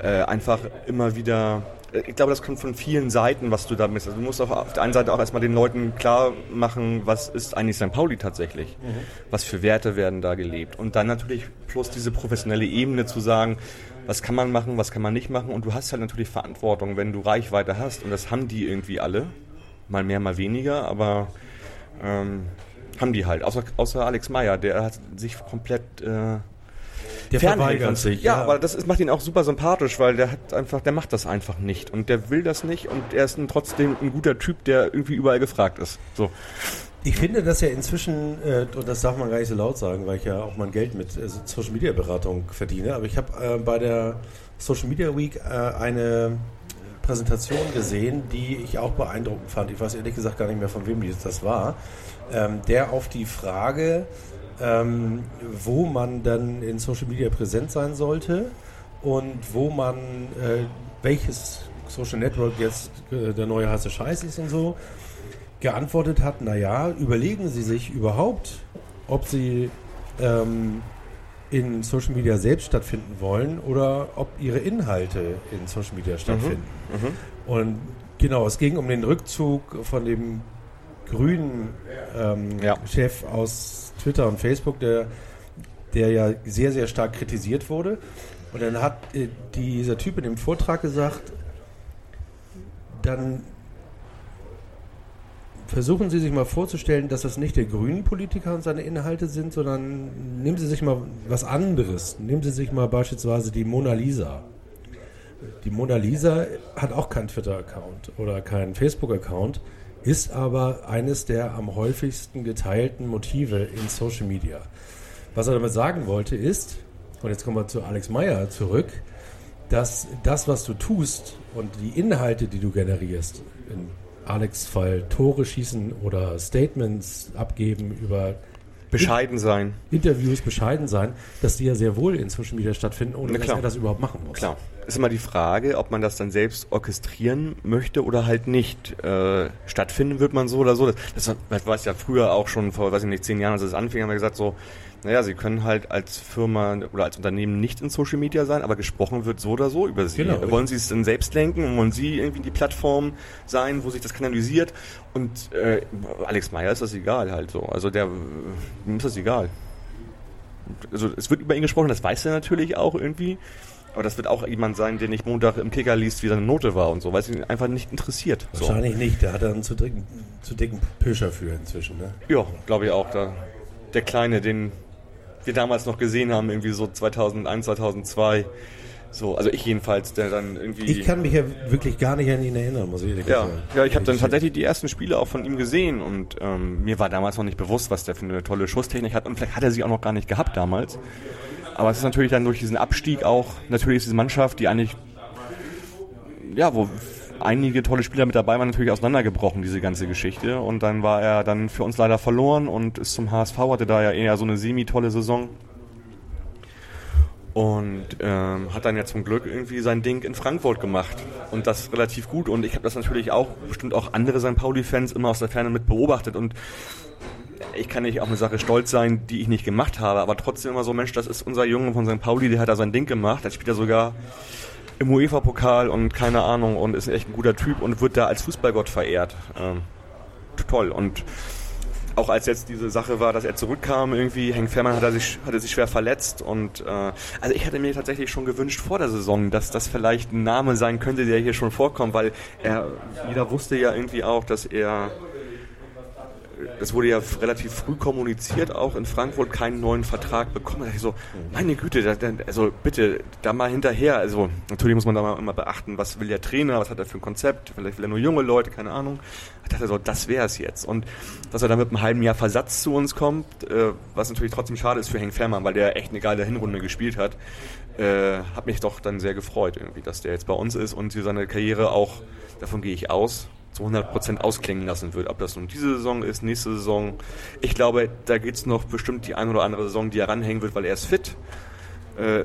Äh, einfach immer wieder, äh, ich glaube, das kommt von vielen Seiten, was du da misst. Also du musst auch auf der einen Seite auch erstmal den Leuten klar machen, was ist eigentlich St. Pauli tatsächlich? Was für Werte werden da gelebt? Und dann natürlich plus diese professionelle Ebene zu sagen, was kann man machen, was kann man nicht machen. Und du hast halt natürlich Verantwortung, wenn du Reichweite hast. Und das haben die irgendwie alle. Mal mehr, mal weniger, aber ähm, haben die halt. Außer, außer Alex Meyer, der hat sich komplett äh, Der verweigert sich. Ja, aber das ist, macht ihn auch super sympathisch, weil der hat einfach, der macht das einfach nicht und der will das nicht und er ist ein, trotzdem ein guter Typ, der irgendwie überall gefragt ist. So. Ich finde das ja inzwischen, äh, und das darf man gar nicht so laut sagen, weil ich ja auch mein Geld mit äh, Social Media Beratung verdiene, aber ich habe äh, bei der Social Media Week äh, eine Präsentation gesehen, die ich auch beeindruckend fand. Ich weiß ehrlich gesagt gar nicht mehr, von wem das war. Ähm, der auf die Frage, ähm, wo man dann in Social Media präsent sein sollte und wo man, äh, welches Social Network jetzt äh, der neue heiße Scheiß ist und so, geantwortet hat, naja, überlegen Sie sich überhaupt, ob Sie ähm, in Social Media selbst stattfinden wollen oder ob Ihre Inhalte in Social Media stattfinden. Und genau, es ging um den Rückzug von dem grünen ähm, Ja. Chef aus Twitter und Facebook, der, der ja sehr, sehr stark kritisiert wurde. Und dann hat äh, dieser Typ in dem Vortrag gesagt, dann versuchen Sie sich mal vorzustellen, dass das nicht der grünen Politiker und seine Inhalte sind, sondern nehmen Sie sich mal was anderes. Nehmen Sie sich mal beispielsweise die Mona Lisa. Die Mona Lisa hat auch keinen Twitter-Account oder keinen Facebook-Account, ist aber eines der am häufigsten geteilten Motive in Social Media. Was er damit sagen wollte ist, und jetzt kommen wir zu Alex Meyer zurück, dass das, was du tust und die Inhalte, die du generierst, in Alex Fall Tore schießen oder Statements abgeben über Bescheiden sein. Interviews, bescheiden sein, dass die ja sehr wohl in Social Media stattfinden, ohne Na dass er das überhaupt machen muss. Klar. Ist immer die Frage, ob man das dann selbst orchestrieren möchte oder halt nicht. Äh, stattfinden wird man so oder so. Das, das, das weiß ja früher auch schon vor, weiß ich nicht, zehn Jahren, als es anfing, haben wir gesagt so, naja, sie können halt als Firma oder als Unternehmen nicht in Social Media sein, aber gesprochen wird so oder so über sie. Genau. Wollen sie es denn selbst lenken? Wollen sie irgendwie die Plattform sein, wo sich das kanalisiert? Und äh, Alex Meyer ist das egal halt so. Also der, ihm ist das egal also es wird über ihn gesprochen, das weiß er natürlich auch irgendwie. Aber das wird auch jemand sein, der nicht Montag im Kicker liest, wie seine Note war und so, weil es ihn einfach nicht interessiert. So. Wahrscheinlich nicht, da hat er einen zu dicken, zu dicken Pischer für inzwischen. Ne? Ja, glaube ich auch. Da, der Kleine, den wir damals noch gesehen haben, irgendwie so 2001, 2002. So, also ich jedenfalls, der dann irgendwie. Ich kann mich ja wirklich gar nicht an ihn erinnern, muss ich ehrlich ja, sagen. ja, ich habe dann tatsächlich die ersten Spiele auch von ihm gesehen und ähm, mir war damals noch nicht bewusst, was der für eine tolle Schusstechnik hat und vielleicht hat er sie auch noch gar nicht gehabt damals. Aber es ist natürlich dann durch diesen Abstieg auch, natürlich ist diese Mannschaft, die eigentlich, ja, wo einige tolle Spieler mit dabei waren, natürlich auseinandergebrochen, diese ganze Geschichte. Und dann war er dann für uns leider verloren und ist zum HSV, hatte da ja eher so eine semi-tolle Saison. Und ähm, hat dann ja zum Glück irgendwie sein Ding in Frankfurt gemacht. Und das relativ gut. Und ich habe das natürlich auch, bestimmt auch andere St. Pauli-Fans immer aus der Ferne mit beobachtet. Und ich kann nicht auf eine Sache stolz sein, die ich nicht gemacht habe, aber trotzdem immer so, Mensch, das ist unser Junge von St. Pauli, der hat da sein Ding gemacht. Jetzt spielt er sogar im UEFA-Pokal und keine Ahnung und ist echt ein guter Typ und wird da als Fußballgott verehrt. Ähm, toll. Und auch als jetzt diese Sache war, dass er zurückkam, irgendwie, Henk Fährmann hat er sich, hat er sich schwer verletzt und äh, also ich hätte mir tatsächlich schon gewünscht vor der Saison, dass das vielleicht ein Name sein könnte, der hier schon vorkommt, weil er, jeder wusste ja irgendwie auch, dass er das wurde ja relativ früh kommuniziert, auch in Frankfurt keinen neuen Vertrag bekommen. Da ich so, meine Güte, da, also bitte, da mal hinterher. Also natürlich muss man da mal immer beachten, was will der Trainer, was hat er für ein Konzept, vielleicht will er nur junge Leute, keine Ahnung. Ich dachte so, das wäre es jetzt. Und dass er dann mit einem halben Jahr Versatz zu uns kommt, äh, was natürlich trotzdem schade ist für Henk Fährmann, weil der echt eine geile Hinrunde gespielt hat, äh, hat mich doch dann sehr gefreut, irgendwie, dass der jetzt bei uns ist und seine Karriere auch, davon gehe ich aus, zu 100% ausklingen lassen wird. Ob das nun diese Saison ist, nächste Saison. Ich glaube, da geht es noch bestimmt die ein oder andere Saison, die er ranhängen wird, weil er ist fit. Äh,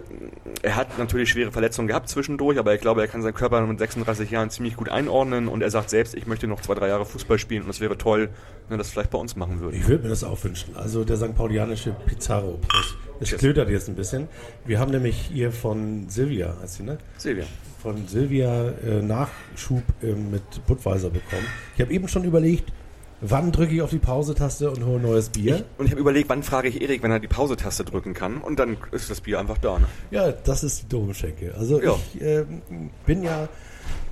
er hat natürlich schwere Verletzungen gehabt zwischendurch, aber ich glaube, er kann seinen Körper mit 36 Jahren ziemlich gut einordnen und er sagt selbst, ich möchte noch zwei, drei Jahre Fußball spielen und es wäre toll, wenn er das vielleicht bei uns machen würde. Ich würde mir das auch wünschen. Also der St. Paulianische Pizarro. Es klötert jetzt ein bisschen. Wir haben nämlich hier von Silvia, heißt sie, ne? Silvia von Silvia äh, Nachschub äh, mit Budweiser bekommen. Ich habe eben schon überlegt, wann drücke ich auf die Pause-Taste und hole neues Bier. Ich, und ich habe überlegt, wann frage ich Erik, wenn er die Pause-Taste drücken kann. Und dann ist das Bier einfach da. Ne? Ja, das ist die Domschenke. Also ja. ich äh, bin ja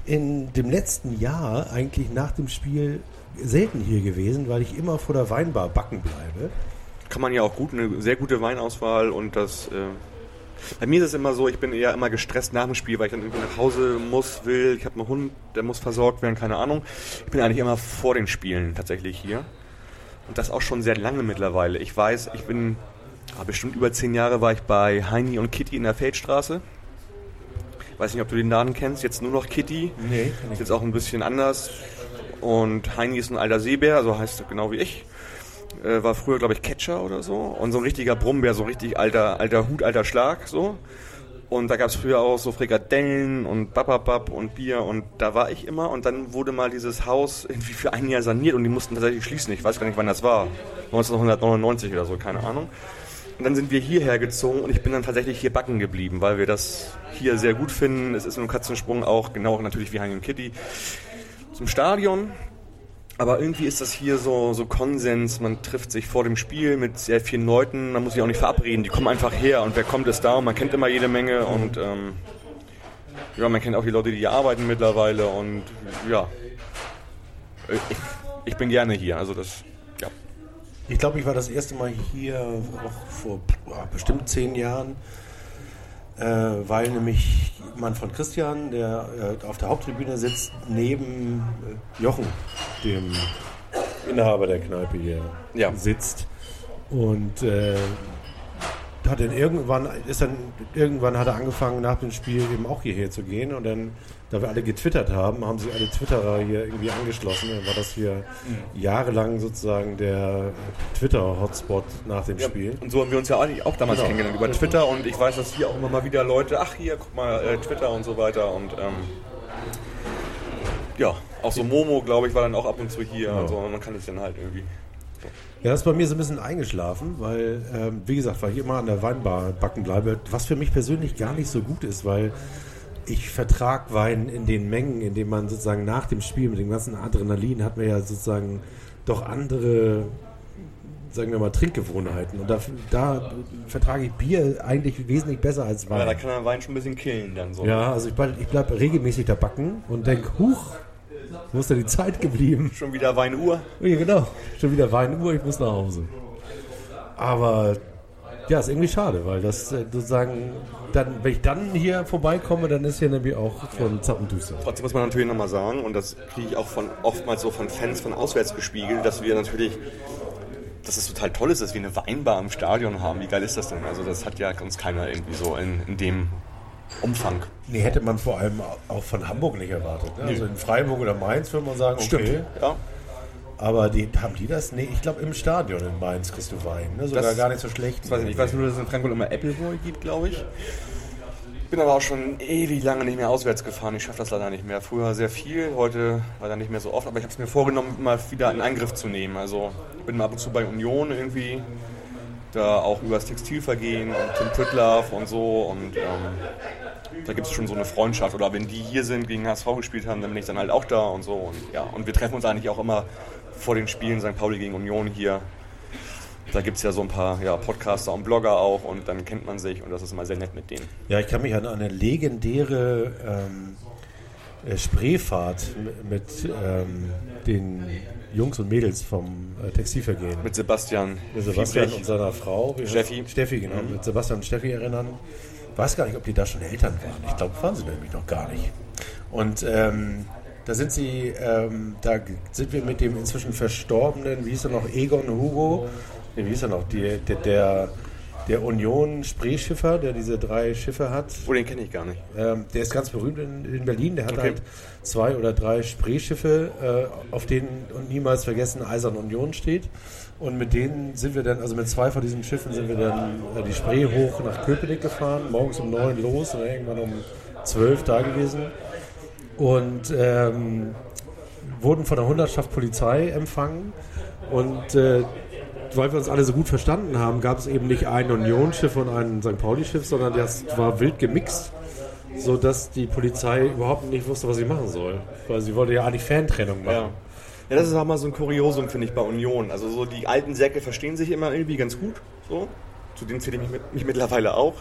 in dem letzten Jahr eigentlich nach dem Spiel selten hier gewesen, weil ich immer vor der Weinbar backen bleibe. Kann man ja auch gut, eine sehr gute Weinauswahl und das äh, bei mir ist es immer so, ich bin eher immer gestresst nach dem Spiel, weil ich dann irgendwie nach Hause muss, will. Ich habe einen Hund, der muss versorgt werden, keine Ahnung. Ich bin eigentlich immer vor den Spielen tatsächlich hier. Und das auch schon sehr lange mittlerweile. Ich weiß, ich bin, ah, bestimmt über zehn Jahre war ich bei Heini und Kitty in der Feldstraße. Weiß nicht, ob du den Laden kennst. Jetzt nur noch Kitty. Nee. Ist jetzt auch ein bisschen anders. Und Heini ist ein alter Seebär, also heißt genau wie ich äh, war früher, glaube ich, Catcher oder so. Und so ein richtiger Brummbär, so richtig alter, alter Hut, alter Schlag, so. Und da gab es früher auch so Frikadellen und Bababab und Bier und da war ich immer und dann wurde mal dieses Haus irgendwie für ein Jahr saniert und die mussten tatsächlich schließen. Ich weiß gar nicht, wann das war. 1999 oder so, keine Ahnung. Und dann sind wir hierher gezogen und ich bin dann tatsächlich hier backen geblieben, weil wir das hier sehr gut finden. Es ist im Katzensprung auch, genau natürlich wie und Kitty, zum Stadion. Aber irgendwie ist das hier so, so Konsens. Man trifft sich vor dem Spiel mit sehr vielen Leuten. Man muss sich auch nicht verabreden. Die kommen einfach her und wer kommt ist da und man kennt immer jede Menge und ähm, ja, man kennt auch die Leute, die hier arbeiten mittlerweile und ja, ich, ich bin gerne hier. Also das, ja. Ich glaube, ich war das erste Mal hier auch vor boah, bestimmt zehn Jahren weil nämlich man von Christian, der äh, auf der Haupttribüne sitzt, neben äh, Jochen, dem Inhaber der Kneipe hier, ja. sitzt. Und äh, hat dann irgendwann, ist dann, irgendwann hat er angefangen, nach dem Spiel eben auch hierher zu gehen und dann da wir alle getwittert haben, haben sich alle Twitterer hier irgendwie angeschlossen. Dann war das hier mhm. jahrelang sozusagen der Twitter-Hotspot nach dem ja, Spiel. Und so haben wir uns ja eigentlich auch damals genau. kennengelernt über Twitter und ich weiß, dass hier auch immer mal wieder Leute, ach hier, guck mal, äh, Twitter und so weiter und ähm, ja, auch so Momo, glaube ich, war dann auch ab und zu hier. Genau. Also man kann es dann halt irgendwie. Ja, das ist bei mir so ein bisschen eingeschlafen, weil, ähm, wie gesagt, weil ich immer an der Weinbar backen bleibe, was für mich persönlich gar nicht so gut ist, weil ich vertrag Wein in den Mengen, in denen man sozusagen nach dem Spiel mit dem ganzen Adrenalin hat man ja sozusagen doch andere, sagen wir mal, Trinkgewohnheiten. Und da, da vertrage ich Bier eigentlich wesentlich besser als Wein. Ja, da kann man Wein schon ein bisschen killen dann so. Ja, also ich bleibe ich bleib regelmäßig da backen und denke, huch, wo ist denn die Zeit geblieben? Schon wieder Weinuhr? Ja, genau. Schon wieder Weinuhr, ich muss nach Hause. Aber ja, ist irgendwie schade, weil das äh, sozusagen, dann, wenn ich dann hier vorbeikomme, dann ist hier nämlich auch von Zappenduster. Trotzdem muss man natürlich nochmal sagen, und das kriege ich auch von oftmals so von Fans von auswärts gespiegelt, dass wir natürlich, dass es total toll ist, dass wir eine Weinbar im Stadion haben. Wie geil ist das denn? Also das hat ja uns keiner irgendwie so in, in dem Umfang. Nee, hätte man vor allem auch von Hamburg nicht erwartet. Ne? Also in Freiburg oder Mainz würde man sagen, okay. Stimmt, ja. Aber die, haben die das? Nee, ich glaube im Stadion in Mainz kriegst du Wein. Ne? Sogar das, gar nicht so schlecht. Weiß ich, weiß nur, dass es in Frankfurt immer Appleboy gibt, glaube ich. Bin aber auch schon ewig lange nicht mehr auswärts gefahren. Ich schaffe das leider nicht mehr. Früher sehr viel, heute leider nicht mehr so oft. Aber ich habe es mir vorgenommen, mal wieder in Angriff zu nehmen. Also ich bin mal ab und zu bei Union irgendwie. Da auch über das Textilvergehen und Tim Pritlove und so. Und ähm, da gibt es schon so eine Freundschaft. Oder wenn die hier sind, gegen HSV gespielt haben, dann bin ich dann halt auch da und so. Und, ja, und wir treffen uns eigentlich auch immer vor den Spielen St. Pauli gegen Union hier. Da gibt es ja so ein paar ja, Podcaster und Blogger auch und dann kennt man sich und das ist immer sehr nett mit denen. Ja, ich kann mich an eine legendäre ähm, äh, Spreefahrt mit ähm, den Jungs und Mädels vom äh, Textilvergehen. Mit Sebastian. Mit Sebastian Fiebrig. und seiner Frau. Steffi. Steffi, genau. Mit Sebastian und Steffi erinnern. Weiß gar nicht, ob die da schon Eltern waren. Ich glaube, waren sie nämlich noch gar nicht. Und ähm, da sind sie, ähm, da sind wir mit dem inzwischen verstorbenen, wie hieß er noch, Egon Hugo, nee, wie hieß er noch, die, der, der, der Union Spreeschiffer, der diese drei Schiffe hat. Oh, den kenne ich gar nicht. Ähm, der ist ganz berühmt in, in Berlin. Der hat Okay. halt zwei oder drei Spreeschiffe, äh, auf denen und niemals vergessen Eisern Union steht. Und mit denen sind wir dann, also mit zwei von diesen Schiffen sind wir dann äh, die Spree hoch nach Köpenick gefahren, morgens um neun los und irgendwann um zwölf da gewesen. Und ähm, wurden von der Hundertschaft Polizei empfangen. Und äh, weil wir uns alle so gut verstanden haben, gab es eben nicht ein Union-Schiff und ein St. Pauli-Schiff, sondern das war wild gemixt, sodass die Polizei überhaupt nicht wusste, was sie machen soll. Weil sie wollte ja eigentlich Fantrennung machen. Ja. Ja, das ist auch mal so ein Kuriosum, finde ich, bei Union. Also so die alten Säcke verstehen sich immer irgendwie ganz gut. So. Zu denen zähle ich mich, mit, mich mittlerweile auch.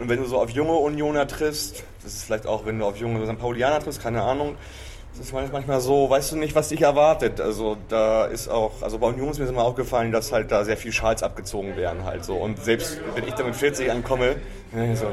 Und wenn du so auf junge Unioner triffst, das ist vielleicht auch, wenn du auf junge St. Paulianer triffst, keine Ahnung, ist manchmal so, weißt du nicht, was dich erwartet. Also da ist auch, also bei Union ist mir immer aufgefallen, dass halt da sehr viel Schals abgezogen werden halt so. Und selbst wenn ich da mit 40 ankomme, so,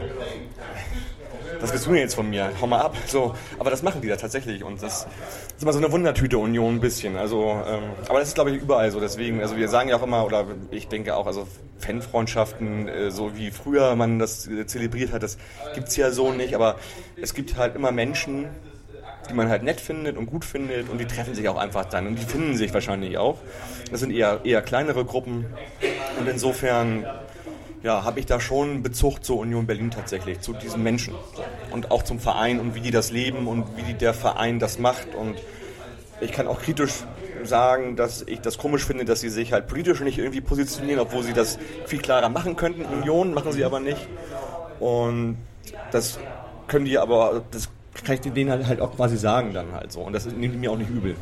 was willst du denn jetzt von mir? Hau mal ab. So, aber das machen die da tatsächlich und das ist immer so eine Wundertüte Union ein bisschen. Also, ähm, aber das ist glaube ich überall so. Deswegen, also wir sagen ja auch immer, oder ich denke auch, also Fanfreundschaften, äh, so wie früher man das äh, zelebriert hat, das gibt's ja so nicht. Aber es gibt halt immer Menschen, die man halt nett findet und gut findet und die treffen sich auch einfach dann und die finden sich wahrscheinlich auch. Das sind eher, eher kleinere Gruppen und insofern ja, habe ich da schon Bezug zur Union Berlin tatsächlich, zu diesen Menschen und auch zum Verein und wie die das leben und wie der Verein das macht und ich kann auch kritisch sagen, dass ich das komisch finde, dass sie sich halt politisch nicht irgendwie positionieren, obwohl sie das viel klarer machen könnten. Union machen sie aber nicht und das können die aber, das kann ich denen halt, halt auch quasi sagen dann halt so und das die mir auch nicht übel.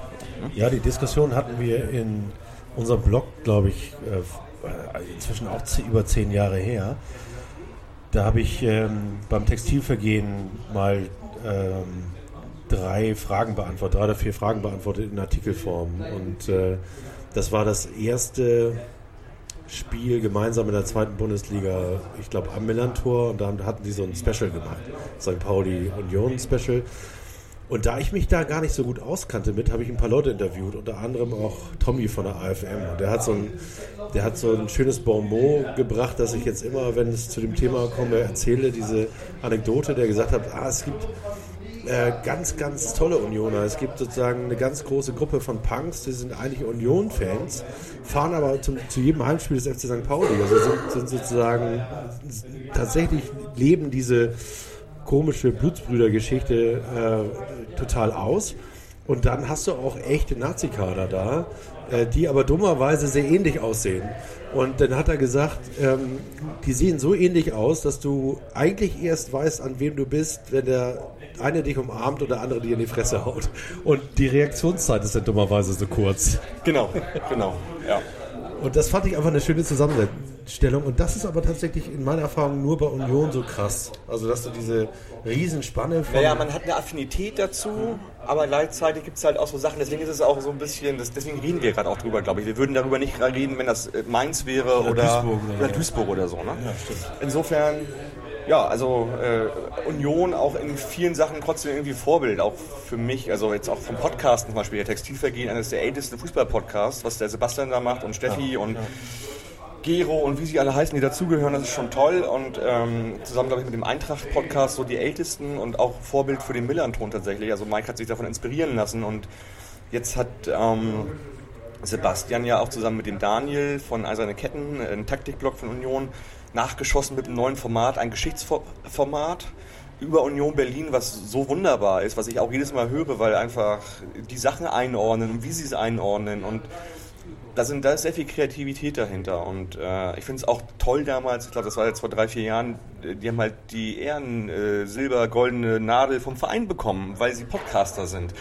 Ja, die Diskussion hatten wir in unserem Blog, glaube ich, äh, inzwischen auch über zehn Jahre her. Da habe ich ähm, beim Textilvergehen mal ähm, drei Fragen beantwortet, drei oder vier Fragen beantwortet in Artikelform. Und äh, das war das erste Spiel gemeinsam in der zweiten Bundesliga, ich glaube am Millantor. Und da hatten die so ein Special gemacht, St. Pauli Union Special. Und da ich mich da gar nicht so gut auskannte mit, habe ich ein paar Leute interviewt, unter anderem auch Tommy von der AFM. Und der hat so ein, der hat so ein schönes Bonmot gebracht, dass ich jetzt immer, wenn es zu dem Thema komme, erzähle, diese Anekdote, der gesagt hat, ah, es gibt äh, ganz, ganz tolle Unioner. Es gibt sozusagen eine ganz große Gruppe von Punks, die sind eigentlich Union-Fans, fahren aber zum, zu jedem Heimspiel des FC St. Pauli. Also sind, sind sozusagen tatsächlich leben diese komische Blutsbrüder-Geschichte äh, total aus. Und dann hast du auch echte Nazi-Kader da, äh, die aber dummerweise sehr ähnlich aussehen. Und dann hat er gesagt, ähm, die sehen so ähnlich aus, dass du eigentlich erst weißt, an wem du bist, wenn der eine dich umarmt und der andere dir in die Fresse haut. Und die Reaktionszeit ist dann dummerweise so kurz. Genau, genau, ja. Und das fand ich einfach eine schöne Zusammenstellung. Und das ist aber tatsächlich in meiner Erfahrung nur bei Union so krass. Also, dass du diese Riesenspanne von. Naja, man hat eine Affinität dazu, aber gleichzeitig gibt es halt auch so Sachen, deswegen ist es auch so ein bisschen, das, deswegen reden wir gerade auch drüber, glaube ich. Wir würden darüber nicht reden, wenn das äh, Mainz wäre oder, Duisburg oder oder so. Duisburg oder so. Ne? Insofern, ja, also äh, Union auch in vielen Sachen trotzdem irgendwie Vorbild, auch für mich, also jetzt auch vom Podcast zum Beispiel, der Textilvergehen, eines der ältesten Fußball-Podcasts, was der Sebastian da macht und Steffi und Gero und wie sie alle heißen, die dazugehören, das ist schon toll. Und ähm, zusammen, glaube ich, mit dem Eintracht-Podcast so die Ältesten und auch Vorbild für den Millanton tatsächlich. Also Mike hat sich davon inspirieren lassen und jetzt hat ähm, Sebastian ja auch zusammen mit dem Daniel von Eiserne Ketten, äh, ein Taktikblock von Union, nachgeschossen mit einem neuen Format, ein Geschichtsformat über Union Berlin, was so wunderbar ist, was ich auch jedes Mal höre, weil einfach die Sachen einordnen und wie sie es einordnen und da, sind, da ist sehr viel Kreativität dahinter und äh, ich finde es auch toll damals, ich glaube, das war jetzt vor drei, vier Jahren, die haben halt die Ehren äh, silber-goldene Nadel vom Verein bekommen, weil sie Podcaster sind.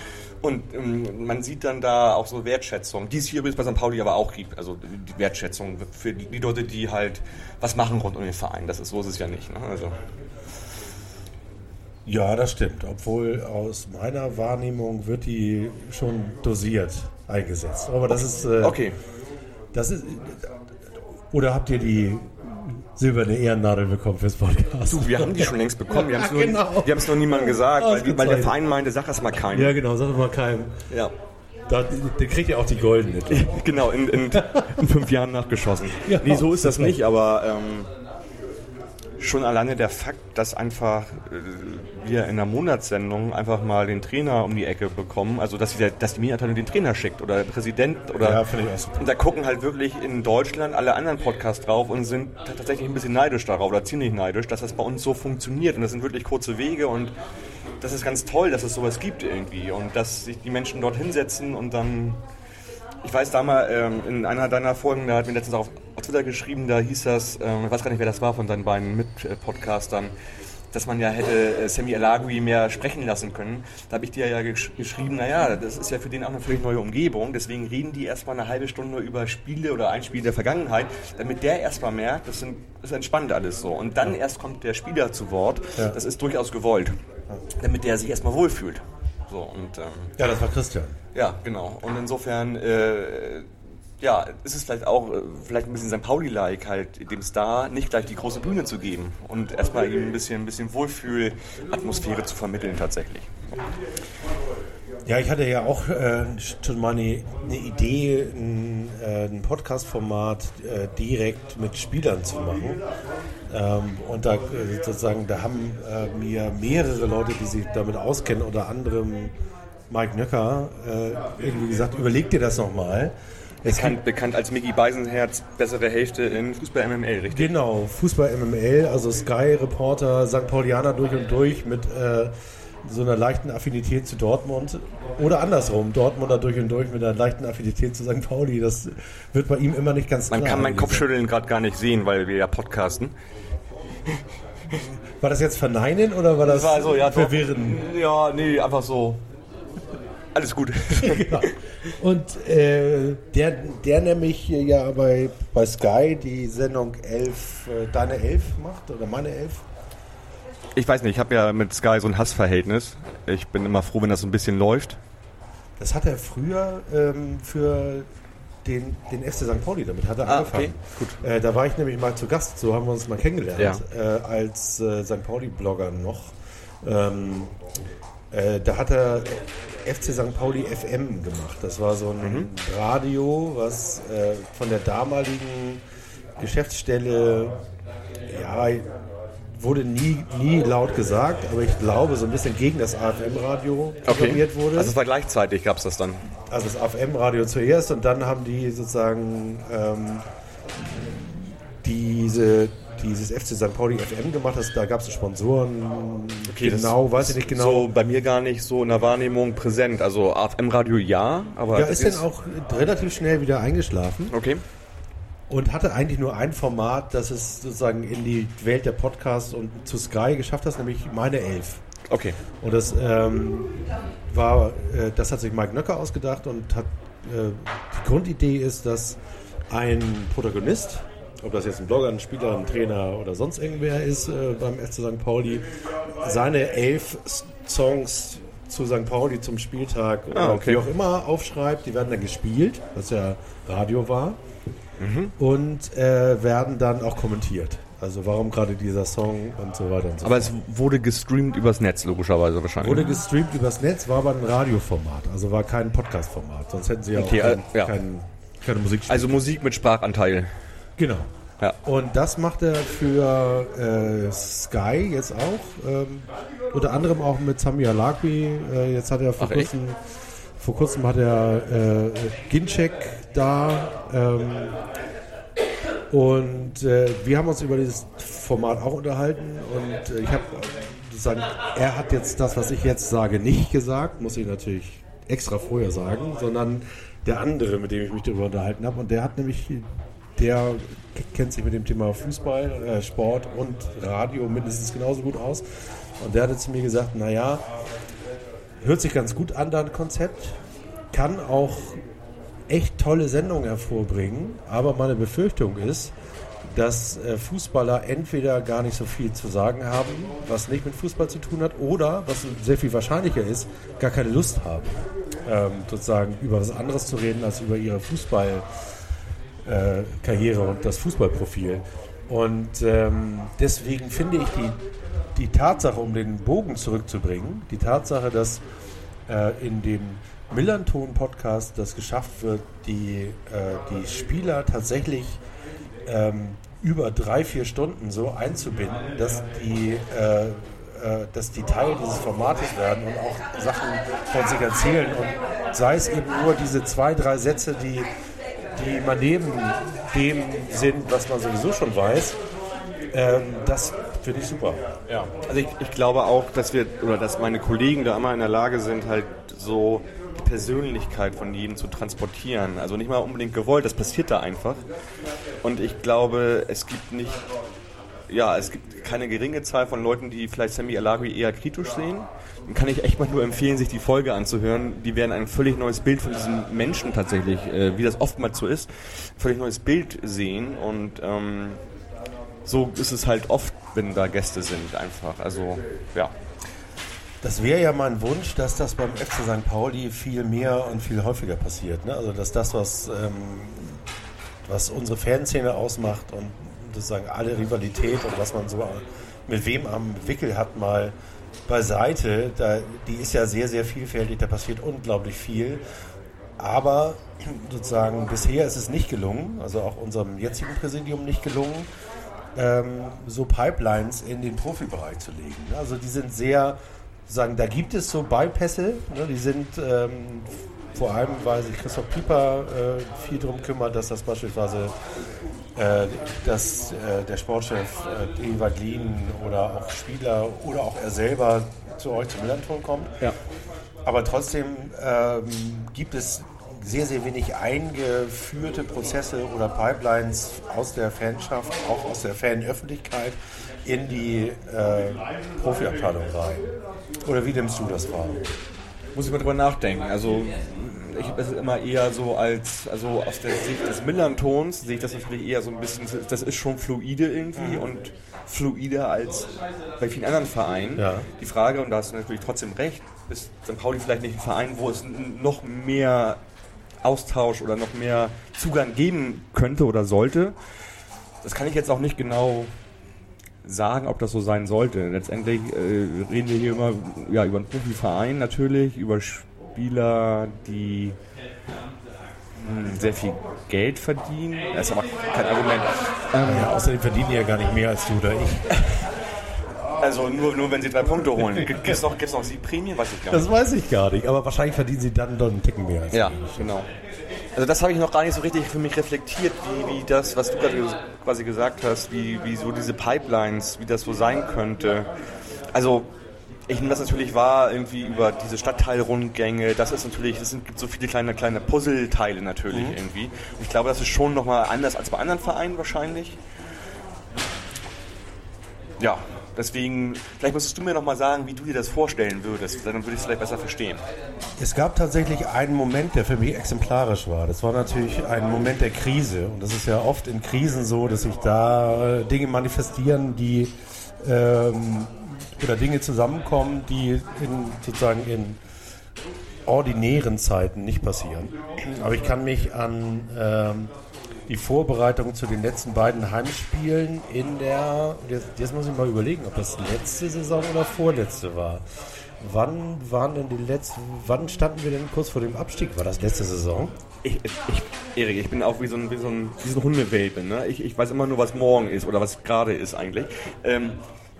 Und ähm, man sieht dann da auch so Wertschätzung, die es hier übrigens bei St. Pauli aber auch gibt. Also die Wertschätzung für die, die Leute, die halt was machen rund um den Verein. Das ist so ist es ja nicht. Ne? Also. Ja, das stimmt. Obwohl aus meiner Wahrnehmung wird die schon dosiert eingesetzt. Aber das ist. Äh, Okay. Das ist. Oder habt ihr die silberne Ehrennadel bekommen fürs Podcast? Du, wir haben die schon längst bekommen. Wir haben es nur, genau. wir nur niemandem gesagt, weil, weil der. Verein meinte, sag das mal keinem. Ja, genau, sag doch mal keinem. Ja. Da, der kriegt ja auch die goldene. Genau, in, in, in fünf Jahren nachgeschossen. Ja. nee, so ist das nicht, aber ähm, schon alleine der Fakt, dass einfach äh, wir in der Monatssendung einfach mal den Trainer um die Ecke bekommen, also dass, die, dass die Medienabteilung den Trainer schickt oder der Präsident oder Ja, finde ich auch super. und da gucken halt wirklich in Deutschland alle anderen Podcasts drauf und sind tatsächlich ein bisschen neidisch darauf oder ziemlich neidisch, dass das bei uns so funktioniert und das sind wirklich kurze Wege und das ist ganz toll, dass es sowas gibt irgendwie und dass sich die Menschen dort hinsetzen und dann ich weiß da mal, ähm, in einer deiner Folgen, da hat mir letztens auch auf Twitter geschrieben, da hieß das, ähm, ich weiß gar nicht, wer das war von deinen beiden Mit-Podcastern, dass man ja hätte äh, Sammy Alagui mehr sprechen lassen können. Da habe ich dir ja gesch geschrieben, naja, das ist ja für den auch eine völlig neue Umgebung, deswegen reden die erstmal eine halbe Stunde über Spiele oder ein Spiel der Vergangenheit, damit der erstmal merkt, das, sind, das ist entspannt alles so. Und dann erst kommt der Spieler zu Wort, das ist durchaus gewollt, damit der sich erstmal wohlfühlt. So, und, ähm, Ja, das war Christian. ja, genau. Und insofern, äh, ja, ist es vielleicht auch äh, vielleicht ein bisschen St. Pauli-like, halt dem Star nicht gleich die große Bühne zu geben und erstmal ihm ein bisschen, ein bisschen Wohlfühl-Atmosphäre zu vermitteln tatsächlich. Ja, ich hatte ja auch äh, schon mal eine, eine Idee, ein, äh, ein Podcast-Format äh, direkt mit Spielern zu machen. Ähm, und da äh, sozusagen, da haben äh, mir mehrere Leute, die sich damit auskennen, unter anderem Mike Nöcker, irgendwie gesagt, überleg dir das nochmal. Es Bekannt, bekannt als Mickey Beisenherz, bessere Hälfte in Fußball MML, richtig? Genau, Fußball MML, also Sky-Reporter, St. Paulianer durch und durch mit äh, so einer leichten Affinität zu Dortmund. Oder andersrum, Dortmunder durch und durch mit einer leichten Affinität zu St. Pauli. Das wird bei ihm immer nicht ganz Man klar. kann meinen. Kopfschütteln gerade gar nicht sehen, weil wir ja podcasten. War das jetzt verneinen oder war das, war so, ja, doch. verwirren? Ja, nee, einfach so. Alles gut. ja. Und äh, der, der nämlich ja bei, bei Sky die Sendung 11, äh, deine 11 macht oder meine 11. Ich weiß nicht, ich habe ja mit Sky so ein Hassverhältnis. Ich bin immer froh, wenn das so ein bisschen läuft. Das hat er früher ähm, für den, den FC St. Pauli, damit hat er Ah, angefangen. okay, gut. Äh, da war ich nämlich mal zu Gast, so haben wir uns mal kennengelernt, Ja. äh, als äh, St. Pauli-Blogger noch. Ähm, äh, da hat er FC St. Pauli FM gemacht. Das war so ein Mhm. Radio, was äh, von der damaligen Geschäftsstelle, ja, wurde nie, nie laut gesagt, aber ich glaube, so ein bisschen gegen das AFM-Radio programmiert wurde. Also es war gleichzeitig, gab es das dann. Also das AFM-Radio zuerst und dann haben die sozusagen ähm, diese, dieses FC St. Pauli FM gemacht. Das, da gab es Sponsoren. genau, weiß ich nicht genau. So bei mir gar nicht so in der Wahrnehmung präsent. Also AFM-Radio ja, aber. ja, das ist dann auch relativ schnell wieder eingeschlafen Okay. und hatte eigentlich nur ein Format, das es sozusagen in die Welt der Podcasts und zu Sky geschafft hat, nämlich meine Elf. Okay. Und das ähm, war, äh, das hat sich Mike Nöcker ausgedacht und hat äh, die Grundidee ist, dass ein Protagonist, ob das jetzt ein Blogger, ein Spieler, ein Trainer oder sonst irgendwer ist äh, beim FC St. Pauli, seine elf Songs zu St. Pauli zum Spieltag oder Ah, okay. wie auch immer aufschreibt, die werden dann gespielt, was ja Radio war, und äh, werden dann auch kommentiert. Also warum gerade dieser Song und so weiter und so Aber es wurde gestreamt übers Netz, logischerweise wahrscheinlich. Wurde gestreamt übers Netz, war aber ein Radioformat, also war kein Podcast-Format. Sonst hätten sie ja Okay, auch kein, äh, ja. kein, keine Musik also Musik mit Sprachanteil. Genau. Ja. Und das macht er für äh, Sky jetzt auch. Ähm, unter anderem auch mit Sami Alakwi. Äh, jetzt hat er vor Ach, echt? kurzem, vor kurzem hat er äh, Ginczek da. Ähm, und äh, wir haben uns über dieses Format auch unterhalten. Und äh, ich habe sozusagen, er hat jetzt das, was ich jetzt sage, nicht gesagt, muss ich natürlich extra vorher sagen, sondern der andere, mit dem ich mich darüber unterhalten habe. Und der hat nämlich, der kennt sich mit dem Thema Fußball, äh, Sport und Radio mindestens genauso gut aus. Und der hatte zu mir gesagt, naja, hört sich ganz gut an, dein Konzept, kann auch echt tolle Sendungen hervorbringen, aber meine Befürchtung ist, dass äh, Fußballer entweder gar nicht so viel zu sagen haben, was nicht mit Fußball zu tun hat, oder, was sehr viel wahrscheinlicher ist, gar keine Lust haben, ähm, sozusagen über was anderes zu reden als über ihre Fußballkarriere äh, und das Fußballprofil. Und ähm, deswegen finde ich die, die Tatsache, um den Bogen zurückzubringen, die Tatsache, dass äh, in dem Millanton-Podcast das geschafft wird, die, äh, die Spieler tatsächlich ähm, über drei, vier Stunden so einzubinden, dass die, äh, äh, dass die Teil dieses Formates werden und auch Sachen von sich erzählen. Und sei es eben nur diese zwei, drei Sätze, die, die man neben dem sind, was man sowieso schon weiß, ähm, das finde ich super. Ja. Also ich, ich glaube auch, dass wir oder dass meine Kollegen da immer in der Lage sind, halt so die Persönlichkeit von jedem zu transportieren. Also nicht mal unbedingt gewollt, das passiert da einfach. Und ich glaube, es gibt nicht, ja, es gibt keine geringe Zahl von Leuten, die vielleicht Sammy Alagui eher kritisch sehen. Kann ich echt mal nur empfehlen, sich die Folge anzuhören. Die werden ein völlig neues Bild von diesem Menschen tatsächlich, äh, wie das oftmals so ist, ein völlig neues Bild sehen. Und ähm, so ist es halt oft, wenn da Gäste sind, einfach. Also, ja. Das wäre ja mein Wunsch, dass das beim FC St. Pauli viel mehr und viel häufiger passiert. Ne? Also, dass das, was, ähm, was unsere Fanszene ausmacht und sozusagen alle Rivalität und was man so mit wem am Wickel hat, mal beiseite, da, die ist ja sehr, sehr vielfältig, da passiert unglaublich viel. Aber sozusagen bisher ist es nicht gelungen, also auch unserem jetzigen Präsidium nicht gelungen, ähm, so Pipelines in den Profibereich zu legen. Also die sind sehr sagen, da gibt es so Bypässe, ne, die sind ähm, vor allem, weil sich Christoph Pieper äh, viel darum kümmert, dass das beispielsweise dass äh, der Sportchef äh, Ewald Lien oder auch Spieler oder auch er selber zu euch zum Millanton kommt. Ja. Aber trotzdem ähm, gibt es sehr, sehr wenig eingeführte Prozesse oder Pipelines aus der Fanschaft, auch aus der Fanöffentlichkeit in die äh, Profiabteilung rein. Oder wie nimmst du das wahr? Muss ich mal drüber nachdenken. Also ich habe es immer eher so als, also aus der Sicht des Millantons sehe ich das natürlich eher so ein bisschen, das ist schon fluide irgendwie mhm. und fluider als bei vielen anderen Vereinen. Ja. Die Frage, und da hast du natürlich trotzdem recht, ist St. Pauli vielleicht nicht ein Verein, wo es noch mehr Austausch oder noch mehr Zugang geben könnte oder sollte. Das kann ich jetzt auch nicht genau sagen, ob das so sein sollte. Letztendlich äh, reden wir hier immer ja, über einen Profiverein natürlich, über Spieler, die mh, hm, sehr viel Geld verdienen. Das ist aber kein Argument. Ähm, ja, außerdem verdienen die ja gar nicht mehr als du oder ich. Also nur, nur wenn sie drei Punkte holen. Gibt es noch, gibt's noch Siegprämien? Weiß ich gar nicht. Das weiß ich gar nicht, aber wahrscheinlich verdienen sie dann doch einen Ticken mehr. Als ja, ich. genau. Also das habe ich noch gar nicht so richtig für mich reflektiert, wie, wie das, was du gerade quasi gesagt hast, wie, wie so diese Pipelines, wie das so sein könnte. Also ich nehme das natürlich wahr, irgendwie über diese Stadtteilrundgänge. Das ist natürlich, es gibt so viele kleine, kleine Puzzleteile natürlich mhm. irgendwie. Und ich glaube, das ist schon nochmal anders als bei anderen Vereinen wahrscheinlich. Ja, Deswegen, vielleicht müsstest du mir noch mal sagen, wie du dir das vorstellen würdest. Dann würde ich es vielleicht besser verstehen. Es gab tatsächlich einen Moment, der für mich exemplarisch war. Das war natürlich ein Moment der Krise. Und das ist ja oft in Krisen so, dass sich da äh, Dinge manifestieren, die ähm, oder Dinge zusammenkommen, die in, sozusagen in ordinären Zeiten nicht passieren. Aber ich kann mich an ähm, die Vorbereitung zu den letzten beiden Heimspielen in der, jetzt, jetzt muss ich mal überlegen, ob das letzte Saison oder vorletzte war. Wann waren denn die letzten, wann standen wir denn kurz vor dem Abstieg? War das letzte Saison? Ich, ich, Erik, ich bin auch wie so ein, wie so ein, wie so ein Hundewelpe. Ne? Ich, ich weiß immer nur, was morgen ist oder was gerade ist eigentlich. Ähm,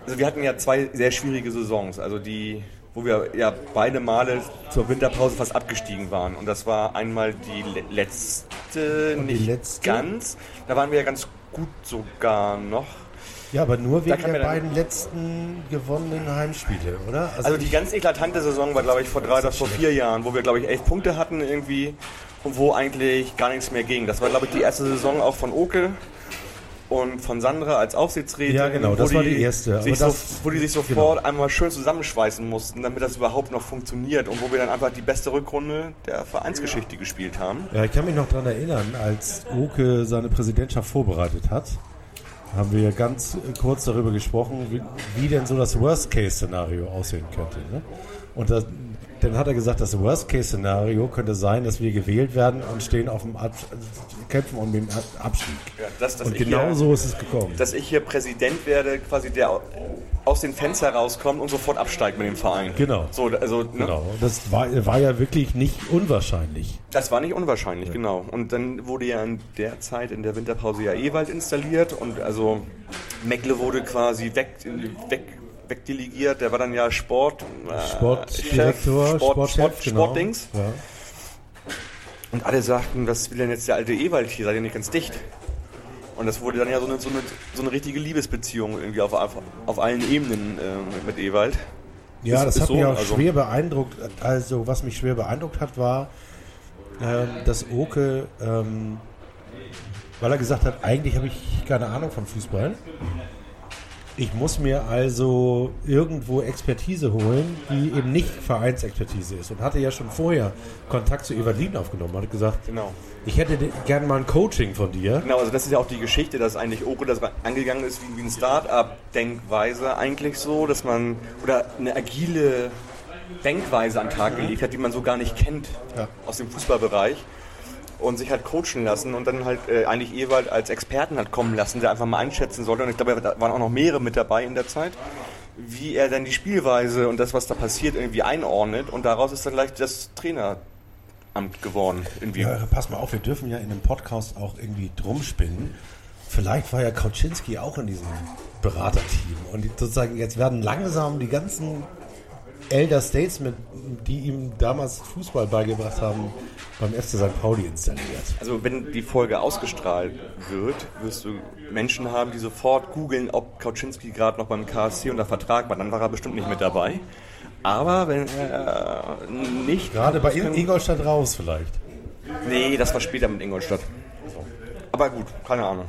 also wir hatten ja zwei sehr schwierige Saisons. Also die wo wir ja beide Male zur Winterpause fast abgestiegen waren. Und das war einmal die letzte, Und nicht letzte? ganz. Da waren wir ja ganz gut sogar noch. Ja, aber nur wegen der beiden letzten gewonnenen Heimspiele, oder? Also, also die ganz eklatante Saison war, glaube ich, vor drei oder vor vier Jahren, wo wir, glaube ich, elf Punkte hatten irgendwie und wo eigentlich gar nichts mehr ging. Das war, glaube ich, die erste Saison auch von Oke und von Sandra als Aufsichtsrätin. Ja, genau, das war die erste. Sich so, wo die sich sofort einmal schön zusammenschweißen mussten, damit das überhaupt noch funktioniert und wo wir dann einfach die beste Rückrunde der Vereinsgeschichte gespielt haben. Ja, ich kann mich noch daran erinnern, als Oke seine Präsidentschaft vorbereitet hat, haben wir ganz kurz darüber gesprochen, wie, wie denn so das Worst-Case-Szenario aussehen könnte. Ne? Und das, dann hat er gesagt, das Worst-Case-Szenario könnte sein, dass wir gewählt werden und stehen auf dem Ab kämpfen um den Ab Abstieg. Ja, das- das und genau hier- so ist es gekommen. Dass ich hier Präsident werde, quasi der aus den Fenster rauskommt und sofort absteigt mit dem Verein. Genau. So, also, ne? genau. Das war, war ja wirklich nicht unwahrscheinlich. Das war nicht unwahrscheinlich, genau. Und dann wurde ja in der Zeit in der Winterpause ja Ewald installiert und also Meckle wurde quasi weg, weg, wegdelegiert. Der war dann ja Sport, äh, Sportdirektor, Chef, Sport, Sportchef, Sport, genau. Sportdings. Ja. Und alle sagten, was will denn jetzt der alte Ewald hier? Seid ihr nicht ganz dicht? Und das wurde dann ja so eine, so eine, so eine richtige Liebesbeziehung irgendwie auf, auf, auf allen Ebenen äh, mit Ewald. Ja, Ist- das ist hat so, mich auch also- schwer beeindruckt. Also, was mich schwer beeindruckt hat, war, ähm, dass Oke, ähm, weil er gesagt hat, eigentlich habe ich keine Ahnung von Fußball. Ich muss mir also irgendwo Expertise holen, die eben nicht Vereinsexpertise ist. Und hatte ja schon vorher Kontakt zu Evalin aufgenommen. Hat gesagt, Genau. ich hätte gerne mal ein Coaching von dir. Genau, also das ist ja auch die Geschichte, dass eigentlich Oko das angegangen ist wie, wie ein Start-up-Denkweise eigentlich so, dass man oder eine agile Denkweise an den Tag gelegt hat, die man so gar nicht kennt Ja. aus dem Fußballbereich und sich halt coachen lassen und dann halt äh, eigentlich Ewald als Experten hat kommen lassen, der einfach mal einschätzen sollte und ich glaube, da waren auch noch mehrere mit dabei in der Zeit, wie er dann die Spielweise und das, was da passiert, irgendwie einordnet und daraus ist dann gleich das Traineramt geworden. Irgendwie. Ja, pass mal auf, wir dürfen ja in einem Podcast auch irgendwie drum spinnen. Vielleicht war ja Kauczynski auch in diesem Beraterteam. Und sozusagen jetzt werden langsam die ganzen Elder Statesmen, die ihm damals Fußball beigebracht haben, beim FC St. Pauli installiert. Also wenn die Folge ausgestrahlt wird, wirst du Menschen haben, die sofort googeln, ob Kauczynski gerade noch beim KSC unter Vertrag war. Dann war er bestimmt nicht mit dabei. Aber wenn er nicht... Gerade bei In- Ingolstadt raus vielleicht. Nee, das war später mit Ingolstadt. Aber gut, keine Ahnung.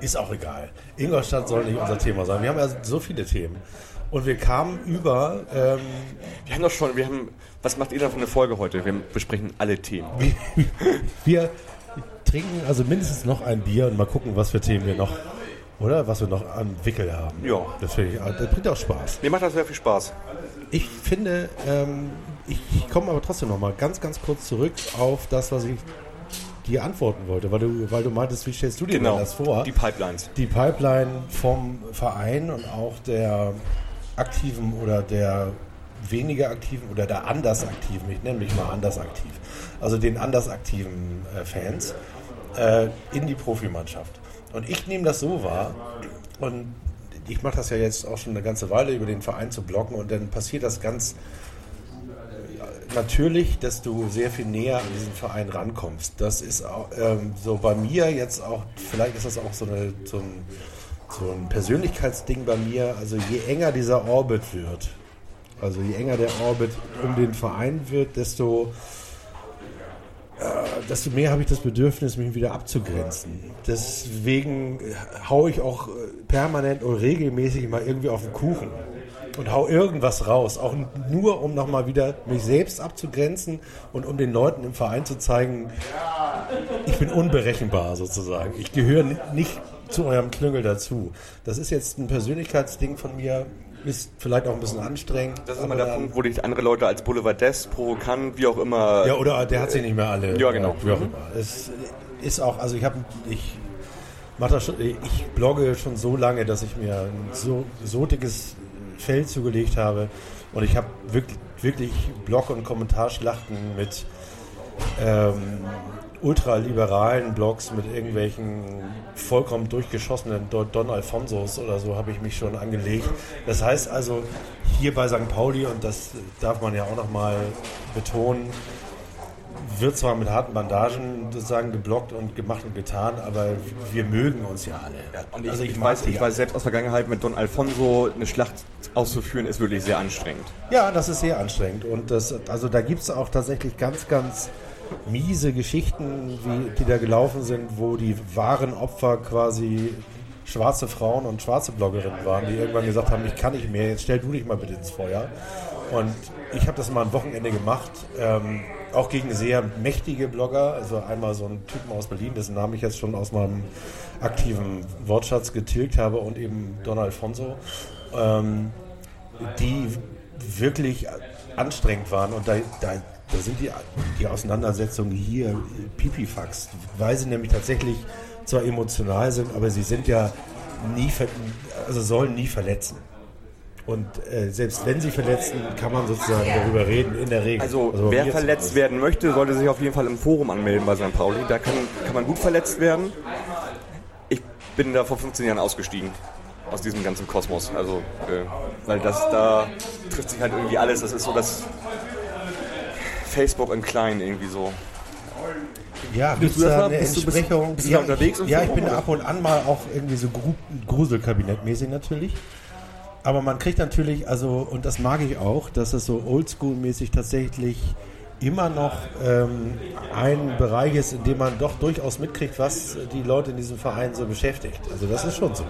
Ist auch egal. Ingolstadt soll nicht unser Thema sein. Wir haben ja so viele Themen. Und wir kamen über ähm, Wir haben doch schon, wir haben... Was macht ihr da für eine Folge heute? Wir besprechen alle Themen. Wir trinken also mindestens noch ein Bier und mal gucken, was für Themen wir noch, oder? Was wir noch am Wickel haben. Ja. Das, ich, das bringt auch Spaß. Mir macht das sehr viel Spaß. Ich finde, ähm, ich, ich komme aber trotzdem noch mal ganz, ganz kurz zurück auf das, was ich dir antworten wollte, weil du, weil du meintest, wie stellst du dir Genau, das vor? die Pipelines. die Pipeline vom Verein und auch der aktiven oder der weniger aktiven oder der anders aktiven, ich nenne mich mal anders aktiv, also den anders aktiven äh, Fans äh, in die Profimannschaft. Und ich nehme das so wahr und ich mache das ja jetzt auch schon eine ganze Weile über den Verein zu blocken und dann passiert das ganz natürlich, dass du sehr viel näher an diesen Verein rankommst. Das ist auch, ähm, so bei mir jetzt auch, vielleicht ist das auch so, eine, so, ein, so ein Persönlichkeitsding bei mir. Also je enger dieser Orbit wird, also je enger der Orbit um den Verein wird, desto, äh, desto mehr habe ich das Bedürfnis, mich wieder abzugrenzen. Deswegen haue ich auch äh, permanent und regelmäßig mal irgendwie auf den Kuchen und hau irgendwas raus, auch nur um nochmal wieder mich selbst abzugrenzen und um den Leuten im Verein zu zeigen, ich bin unberechenbar sozusagen. Ich gehöre ni- nicht zu eurem Klüngel dazu. Das ist jetzt ein Persönlichkeitsding von mir, ist vielleicht auch ein bisschen anstrengend. Das ist immer der Punkt, wo dich andere Leute als Boulevardes, provokant, wie auch immer... Ja, oder der hat sie nicht mehr alle. Ja, genau. Wie auch immer. Es ist auch, also ich habe, ich mache das schon, ich blogge schon so lange, dass ich mir ein so, so dickes Feld zugelegt habe und ich habe wirklich, wirklich Blog- und Kommentarschlachten mit ähm, ultraliberalen Blogs mit irgendwelchen vollkommen durchgeschossenen Don, Alfonsos oder so habe ich mich schon angelegt. Das heißt also, hier bei St. Pauli, und das darf man ja auch nochmal betonen, wird zwar mit harten Bandagen sozusagen geblockt und gemacht und getan, aber wir mögen uns ja alle. Und ich, also ich, mag weiß, ich weiß selbst aus Vergangenheit, mit Don Alfonso eine Schlacht auszuführen, ist wirklich sehr anstrengend. Ja, das ist sehr anstrengend. Und das, also da gibt es auch tatsächlich ganz, ganz miese Geschichten, wie, die da gelaufen sind, wo die wahren Opfer quasi schwarze Frauen und schwarze Bloggerinnen waren, die irgendwann gesagt haben, ich kann nicht mehr, jetzt stell du dich mal bitte ins Feuer. Und ich habe das mal ein Wochenende gemacht, ähm, auch gegen sehr mächtige Blogger. Also einmal so einen Typen aus Berlin, dessen Namen ich jetzt schon aus meinem aktiven Wortschatz getilgt habe und eben Don Alfonso, ähm, die wirklich anstrengend waren. Und da, da, da sind die, die Auseinandersetzungen hier Pipifax, weil sie nämlich tatsächlich zwar emotional sind, aber sie sind ja nie, also sollen nie verletzen. Und äh, selbst wenn sie verletzen, kann man sozusagen darüber reden, in der Regel. Also, also wer verletzt werden möchte, sollte sich auf jeden Fall im Forum anmelden bei St. Pauli. Da kann, kann man gut verletzt werden. Ich bin da vor 15 Jahren ausgestiegen aus diesem ganzen Kosmos. Also, äh, weil das da trifft sich halt irgendwie alles. Das ist so das Facebook in klein irgendwie so. Ja, bist du da eine bist Entsprechung? Du, bist, bist ja, du unterwegs? Ich, ja, ich bin ab und an mal auch irgendwie so Gruselkabinettmäßig natürlich. Aber man kriegt natürlich, also, und das mag ich auch, dass es so oldschool-mäßig tatsächlich immer noch ähm, ein Bereich ist, in dem man doch durchaus mitkriegt, was die Leute in diesem Verein so beschäftigt. Also das ist schon so.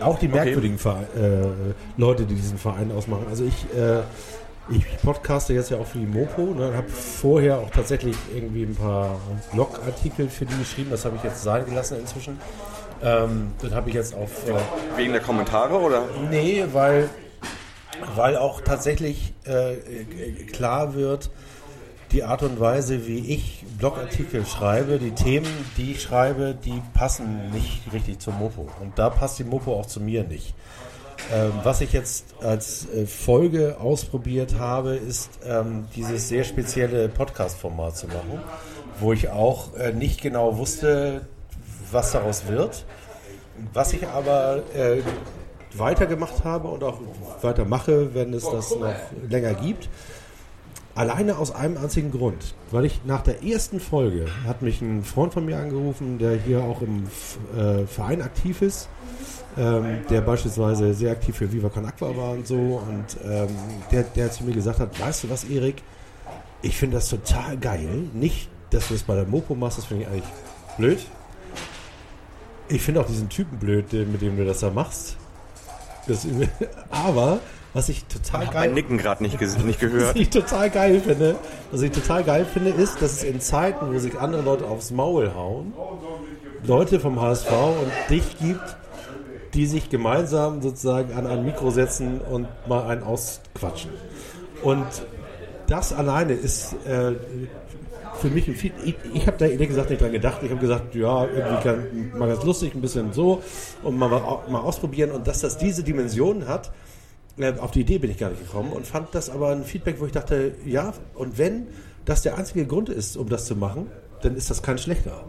Auch die merkwürdigen okay. äh, Leute, die diesen Verein ausmachen. Also ich, äh, ich podcaste jetzt ja auch für die Mopo und ne, habe vorher auch tatsächlich irgendwie ein paar Blogartikel für die geschrieben. Das habe ich jetzt sein gelassen inzwischen. Ähm, das habe ich jetzt auf. Äh, Wegen der Kommentare oder? Nee, weil, weil auch tatsächlich äh, klar wird, die Art und Weise, wie ich Blogartikel schreibe, die Themen, die ich schreibe, die passen nicht richtig zum Mopo. Und da passt die Mopo auch zu mir nicht. Ähm, was ich jetzt als äh, Folge ausprobiert habe, ist ähm, dieses sehr spezielle Podcast-Format zu machen, wo ich auch äh, nicht genau wusste, was daraus wird. Was ich aber äh, weitergemacht habe und auch weitermache, wenn es das noch länger gibt. Alleine aus einem einzigen Grund. Weil ich nach der ersten Folge hat mich ein Freund von mir angerufen, der hier auch im äh, Verein aktiv ist, ähm, der beispielsweise sehr aktiv für Viva Con Aqua war und so. Und ähm, der, der zu mir gesagt hat, weißt du was, Erik, ich finde das total geil. Nicht, dass du es bei der Mopo machst, das finde ich eigentlich blöd. Ich finde auch diesen Typen blöd, mit dem du das da machst. Das, aber was ich total ich geil mein Nicken gerade nicht, nicht gehört. Was ich total geil finde, was ich total geil finde, ist, dass es in Zeiten, wo sich andere Leute aufs Maul hauen, Leute vom HSV und dich gibt, die sich gemeinsam sozusagen an ein Mikro setzen und mal einen ausquatschen. Und das alleine ist äh, für mich ein viel. Ich, ich habe da ehrlich gesagt nicht dran gedacht. Ich habe gesagt, ja, irgendwie kann, mal ganz lustig, ein bisschen so und mal, mal ausprobieren. Und dass das diese Dimensionen hat, äh, auf die Idee bin ich gar nicht gekommen und fand das aber ein Feedback, wo ich dachte, ja, und wenn das der einzige Grund ist, um das zu machen, dann ist das kein schlechter.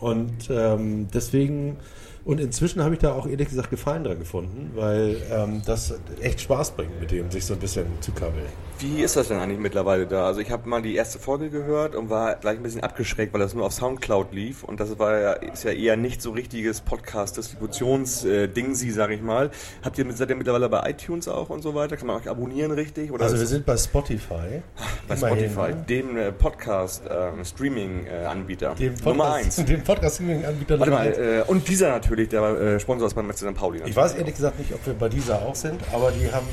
Und ähm, deswegen und inzwischen habe ich da auch ehrlich gesagt Gefallen dran gefunden, weil ähm, das echt Spaß bringt, mit dem sich so ein bisschen zu kabbeln. Wie ist das denn eigentlich mittlerweile da? Also ich habe mal die erste Folge gehört und war gleich ein bisschen abgeschreckt, weil das nur auf Soundcloud lief und das war ja, ist ja eher nicht so richtiges Podcast-Distributions-Ding, sie sage ich mal. Habt ihr seid ihr mittlerweile bei iTunes auch und so weiter? Kann man euch abonnieren richtig? Oder also wir sind bei Spotify. Bei Immerhin. Spotify, dem äh, Podcast-Streaming-Anbieter. Äh, Nummer eins. Dem Podcast-Streaming-Anbieter Warte mal, äh, und dieser natürlich der äh, Sponsor ist beim FC St. Pauli. Ich weiß ehrlich gesagt nicht, ob wir bei dieser auch sind, aber die haben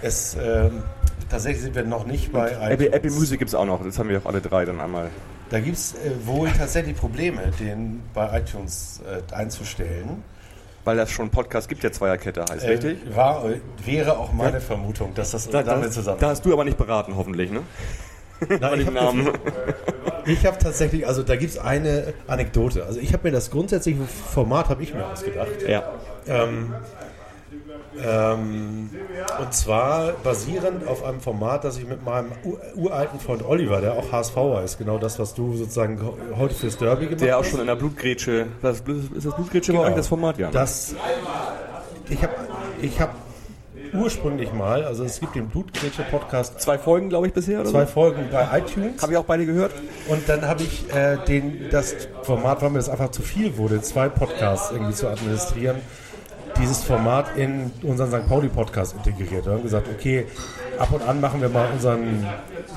es. Ähm, tatsächlich sind wir noch nicht bei Apple, Apple Music gibt es auch noch, das haben wir auch alle drei dann einmal. Da gibt es äh, wohl tatsächlich Probleme, den bei iTunes äh, einzustellen. Weil das schon Podcast gibt, der Zweierkette heißt, äh, richtig? War, wäre auch meine ja. Vermutung, dass das da, damit zusammen. Da hast du aber nicht beraten, hoffentlich, ne? Nein, ich habe hab tatsächlich, also da gibt es eine Anekdote. Also ich habe mir das grundsätzliche Format habe ich mir ausgedacht. Ja. Ähm, ähm, und zwar basierend auf einem Format, das ich mit meinem uralten Freund Oliver, der auch HSVer ist, genau das, was du sozusagen heute fürs Derby gemacht hast. Der auch schon in der Blutgrätsche, was, ist das Blutgrätsche genau. bei euch das Format? Ja. Das, ich habe ich hab ursprünglich mal, also es gibt den Blutgrätsche-Podcast. Zwei Folgen, glaube ich, bisher, oder? Zwei? Folgen bei iTunes. Habe ich auch beide gehört. Und dann habe ich äh, den, das Format, weil mir das einfach zu viel wurde, zwei Podcasts irgendwie zu administrieren, dieses Format in unseren St. Pauli-Podcast integriert. Wir haben gesagt, okay, ab und an machen wir mal unseren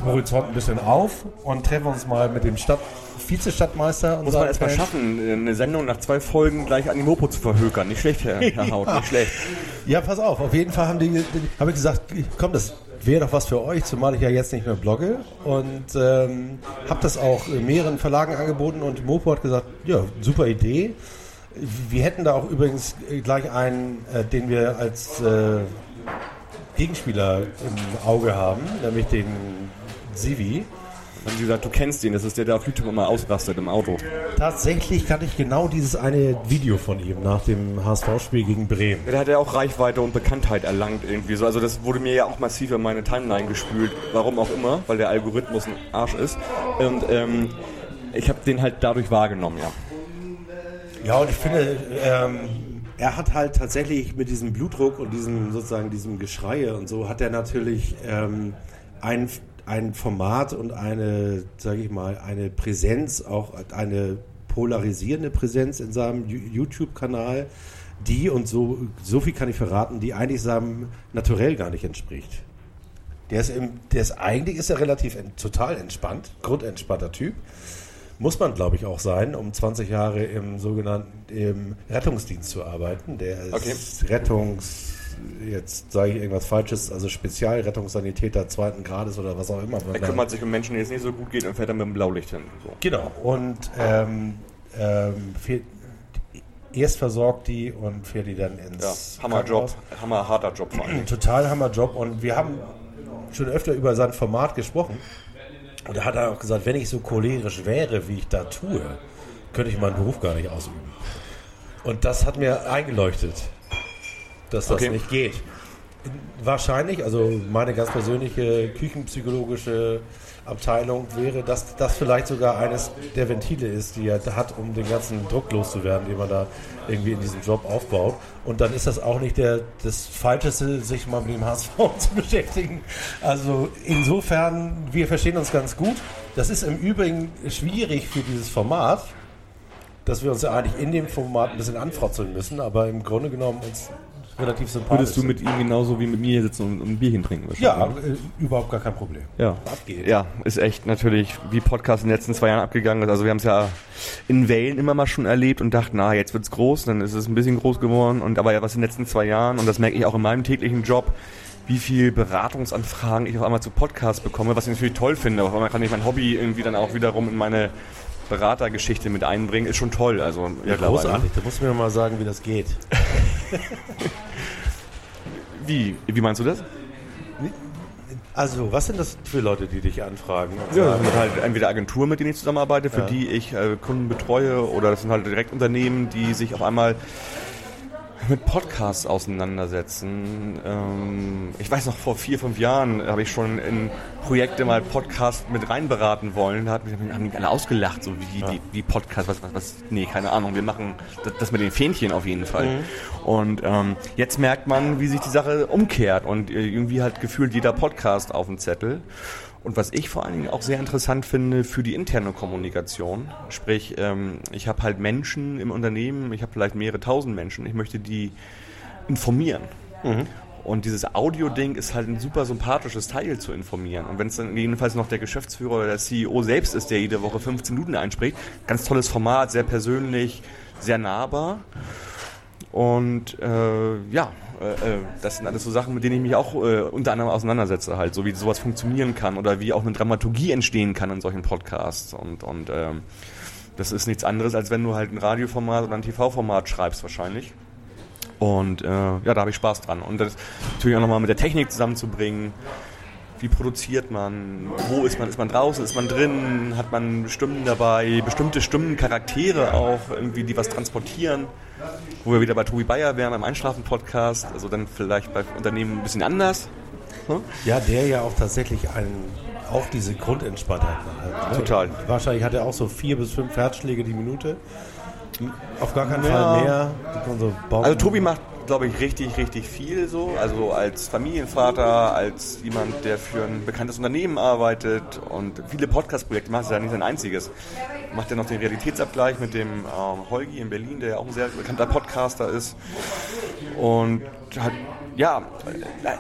Horizont ein bisschen auf und treffen uns mal mit dem Stadt Vize-Stadtmeister. Muss man erstmal schaffen, eine Sendung nach zwei Folgen gleich an die Mopo zu verhökern. Nicht schlecht, Herr, Herr Haut, nicht schlecht. Ja, pass auf. Auf jeden Fall haben die, habe ich gesagt, komm, das wäre doch was für euch, zumal ich ja jetzt nicht mehr blogge. Und ähm, habe das auch mehreren Verlagen angeboten und Mopo hat gesagt, ja, super Idee. Wir hätten da auch übrigens gleich einen, äh, den wir als äh, Gegenspieler im Auge haben, nämlich den Sivi. Haben Sie gesagt, du kennst ihn, das ist der, der auf YouTube immer ausrastet im Auto. Tatsächlich kannte ich genau dieses eine Video von ihm nach dem HSV-Spiel gegen Bremen. Der hat ja auch Reichweite und Bekanntheit erlangt irgendwie so. Also das wurde mir ja auch massiv in meine Timeline gespült. Warum auch immer, weil der Algorithmus ein Arsch ist. Und ähm, ich habe den halt dadurch wahrgenommen, ja. Ja, und ich finde, ähm, er hat halt tatsächlich mit diesem Blutdruck und diesem sozusagen diesem Geschreie und so hat er natürlich ähm, ein ein Format und eine, sage ich mal, eine Präsenz, auch eine polarisierende Präsenz in seinem YouTube-Kanal, die und so, so viel kann ich verraten, die eigentlich seinem Naturell gar nicht entspricht. Der ist, im, der ist eigentlich ist er relativ total entspannt, grundentspannter Typ. Muss man, glaube ich, auch sein, um 20 Jahre im sogenannten im Rettungsdienst zu arbeiten. Der ist Okay. Rettungs jetzt sage ich irgendwas Falsches, also Spezialrettungssanitäter zweiten Grades oder was auch immer. Er kümmert sich um Menschen, denen es nicht so gut geht und fährt dann mit dem Blaulicht hin. So. Genau. Und ähm, ähm, fährt- erst versorgt die und fährt die dann Ja, ins Hammerjob, Krankenhaus. hammerharter Job vor allem. Total Hammerjob. Und wir haben schon öfter über sein Format gesprochen. Und da hat er auch gesagt, wenn ich so cholerisch wäre, wie ich da tue, könnte ich meinen Beruf gar nicht ausüben. Und das hat mir eingeleuchtet, dass das Okay. nicht geht. Wahrscheinlich, also meine ganz persönliche küchenpsychologische Abteilung wäre, dass das vielleicht sogar eines der Ventile ist, die er hat, um den ganzen Druck loszuwerden, den man da irgendwie in diesem Job aufbaut. Und dann ist das auch nicht der, das Falscheste, sich mal mit dem HSV zu beschäftigen. Also insofern, wir verstehen uns ganz gut. Das ist im Übrigen schwierig für dieses Format, dass wir uns ja eigentlich in dem Format ein bisschen anfrotzeln müssen, aber im Grunde genommen uns relativ sympathisch Würdest du mit ihm genauso wie mit mir hier sitzen und, und ein Bierchen trinken? Ja, äh, überhaupt gar kein Problem. Ja. Ab geht. Ja, ist echt natürlich, wie Podcast in den letzten zwei Jahren abgegangen ist. Also wir haben es ja in Wellen immer mal schon erlebt und dachten, na, jetzt wird's groß, dann ist es ein bisschen groß geworden. Und aber ja, was in den letzten zwei Jahren, und das merke ich auch in meinem täglichen Job, wie viel Beratungsanfragen ich auf einmal zu Podcasts bekomme, was ich natürlich toll finde. Auf einmal kann ich mein Hobby irgendwie dann auch wiederum in meine Beratergeschichte mit einbringen, ist schon toll. Also Ja, großartig. Da musst du mir mal sagen, wie das geht. Wie? Wie meinst du das? Also, was sind das für Leute, die dich anfragen? Ja, das sind halt entweder Agenturen, mit denen ich zusammenarbeite, für Ja. die ich äh, Kunden betreue, oder das sind halt Direktunternehmen, die sich auf einmal mit Podcasts auseinandersetzen. Ähm, ich weiß noch, vor vier, fünf Jahren habe ich schon in Projekte mal Podcast mit reinberaten wollen. Da haben mich alle ausgelacht, so wie, wie, wie Podcast, was, was, was, nee, keine Ahnung, wir machen das, das mit den Fähnchen auf jeden Fall. Und ähm, jetzt merkt man, wie sich die Sache umkehrt und äh, irgendwie hat gefühlt jeder Podcast auf dem Zettel. Und was ich vor allen Dingen auch sehr interessant finde für die interne Kommunikation, sprich, ähm, ich habe halt Menschen im Unternehmen, ich habe vielleicht mehrere tausend Menschen, ich möchte die informieren. Und dieses Audio-Ding ist halt ein super sympathisches Teil zu informieren. Und wenn es dann jedenfalls noch der Geschäftsführer oder der CEO selbst ist, der jede Woche 15 Minuten einspricht, ganz tolles Format, sehr persönlich, sehr nahbar. Und äh, ja, äh, äh, das sind alles so Sachen, mit denen ich mich auch äh, unter anderem auseinandersetze, halt, so wie sowas funktionieren kann oder wie auch eine Dramaturgie entstehen kann in solchen Podcasts. Und, und ähm, das ist nichts anderes, als wenn du halt ein Radioformat oder ein TV-Format schreibst wahrscheinlich. Und äh, ja, da habe ich Spaß dran. Und das natürlich auch nochmal mit der Technik zusammenzubringen. Wie produziert man? Wo ist man? Ist man draußen? Ist man drin? Hat man Stimmen dabei? Bestimmte Stimmen, Charaktere auch, irgendwie, die was transportieren? Wo wir wieder bei Tobi Bayer wären, beim Einschlafen-Podcast. Also dann vielleicht bei Unternehmen ein bisschen anders. Hm? Ja, der ja auch tatsächlich einen, auch diese Grundentspanntheit hat. ne? Total. Wahrscheinlich hat er auch so vier bis fünf Herzschläge die Minute. Auf gar keinen Ja. Fall mehr. So Also Tobi macht, glaube ich, richtig, richtig viel so. Also als Familienvater, als jemand, der für ein bekanntes Unternehmen arbeitet und viele Podcast-Projekte macht, ist ja nicht sein einziges. Macht ja noch den Realitätsabgleich mit dem ähm, Holgi in Berlin, der ja auch ein sehr bekannter Podcaster ist. Und hat ja,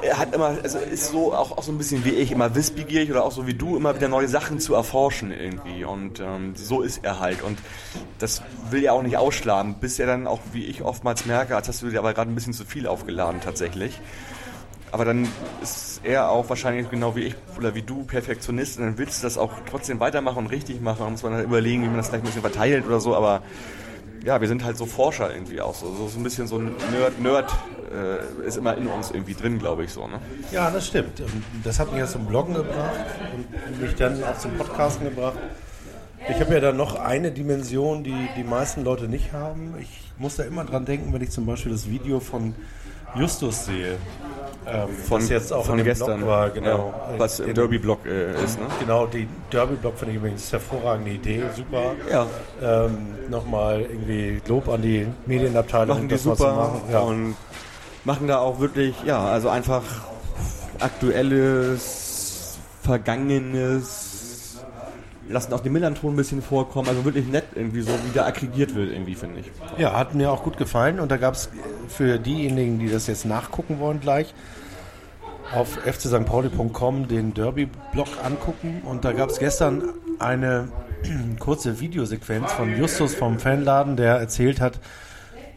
er hat immer, also ist so auch, auch so ein bisschen wie ich, immer wissbegierig oder auch so wie du, immer wieder neue Sachen zu erforschen irgendwie. Und ähm, so ist er halt. Und das will er auch nicht ausschlagen, bis er dann auch, wie ich oftmals merke, als hast du dir aber gerade ein bisschen zu viel aufgeladen tatsächlich. Aber dann ist er auch wahrscheinlich genau wie ich oder wie du Perfektionist und dann willst du das auch trotzdem weitermachen und richtig machen. Da muss man dann überlegen, wie man das vielleicht ein bisschen verteilt oder so, aber ja, wir sind halt so Forscher irgendwie auch so. So ein bisschen so ein Nerd, Nerd äh, ist immer in uns irgendwie drin, glaube ich so. Ne? Ja, das stimmt. Das hat mich jetzt zum Bloggen gebracht und mich dann auch zum Podcasten gebracht. Ich habe ja dann noch eine Dimension, die die meisten Leute nicht haben. Ich muss da immer dran denken, wenn ich zum Beispiel das Video von Justus sehe. Ähm, Von- was jetzt auch von gestern. War, genau. Ja, was im Derby-Block äh, ist, ne? Genau, die Derby-Block finde ich übrigens eine hervorragende Idee, super. Ja. Ähm, Nochmal irgendwie Lob an die Medienabteilung, Machen die das super machen. Ja. und machen da auch wirklich, ja, also einfach aktuelles, vergangenes, lassen auch den Millanton ein bisschen vorkommen, also wirklich nett irgendwie so, wie da aggregiert wird irgendwie, finde ich. Ja, hat mir auch gut gefallen. Und da gab es für diejenigen, die das jetzt nachgucken wollen gleich, auf fcstpauli.com den Derby-Blog angucken. Und da gab es gestern eine kurze Videosequenz von Justus vom Fanladen, der erzählt hat,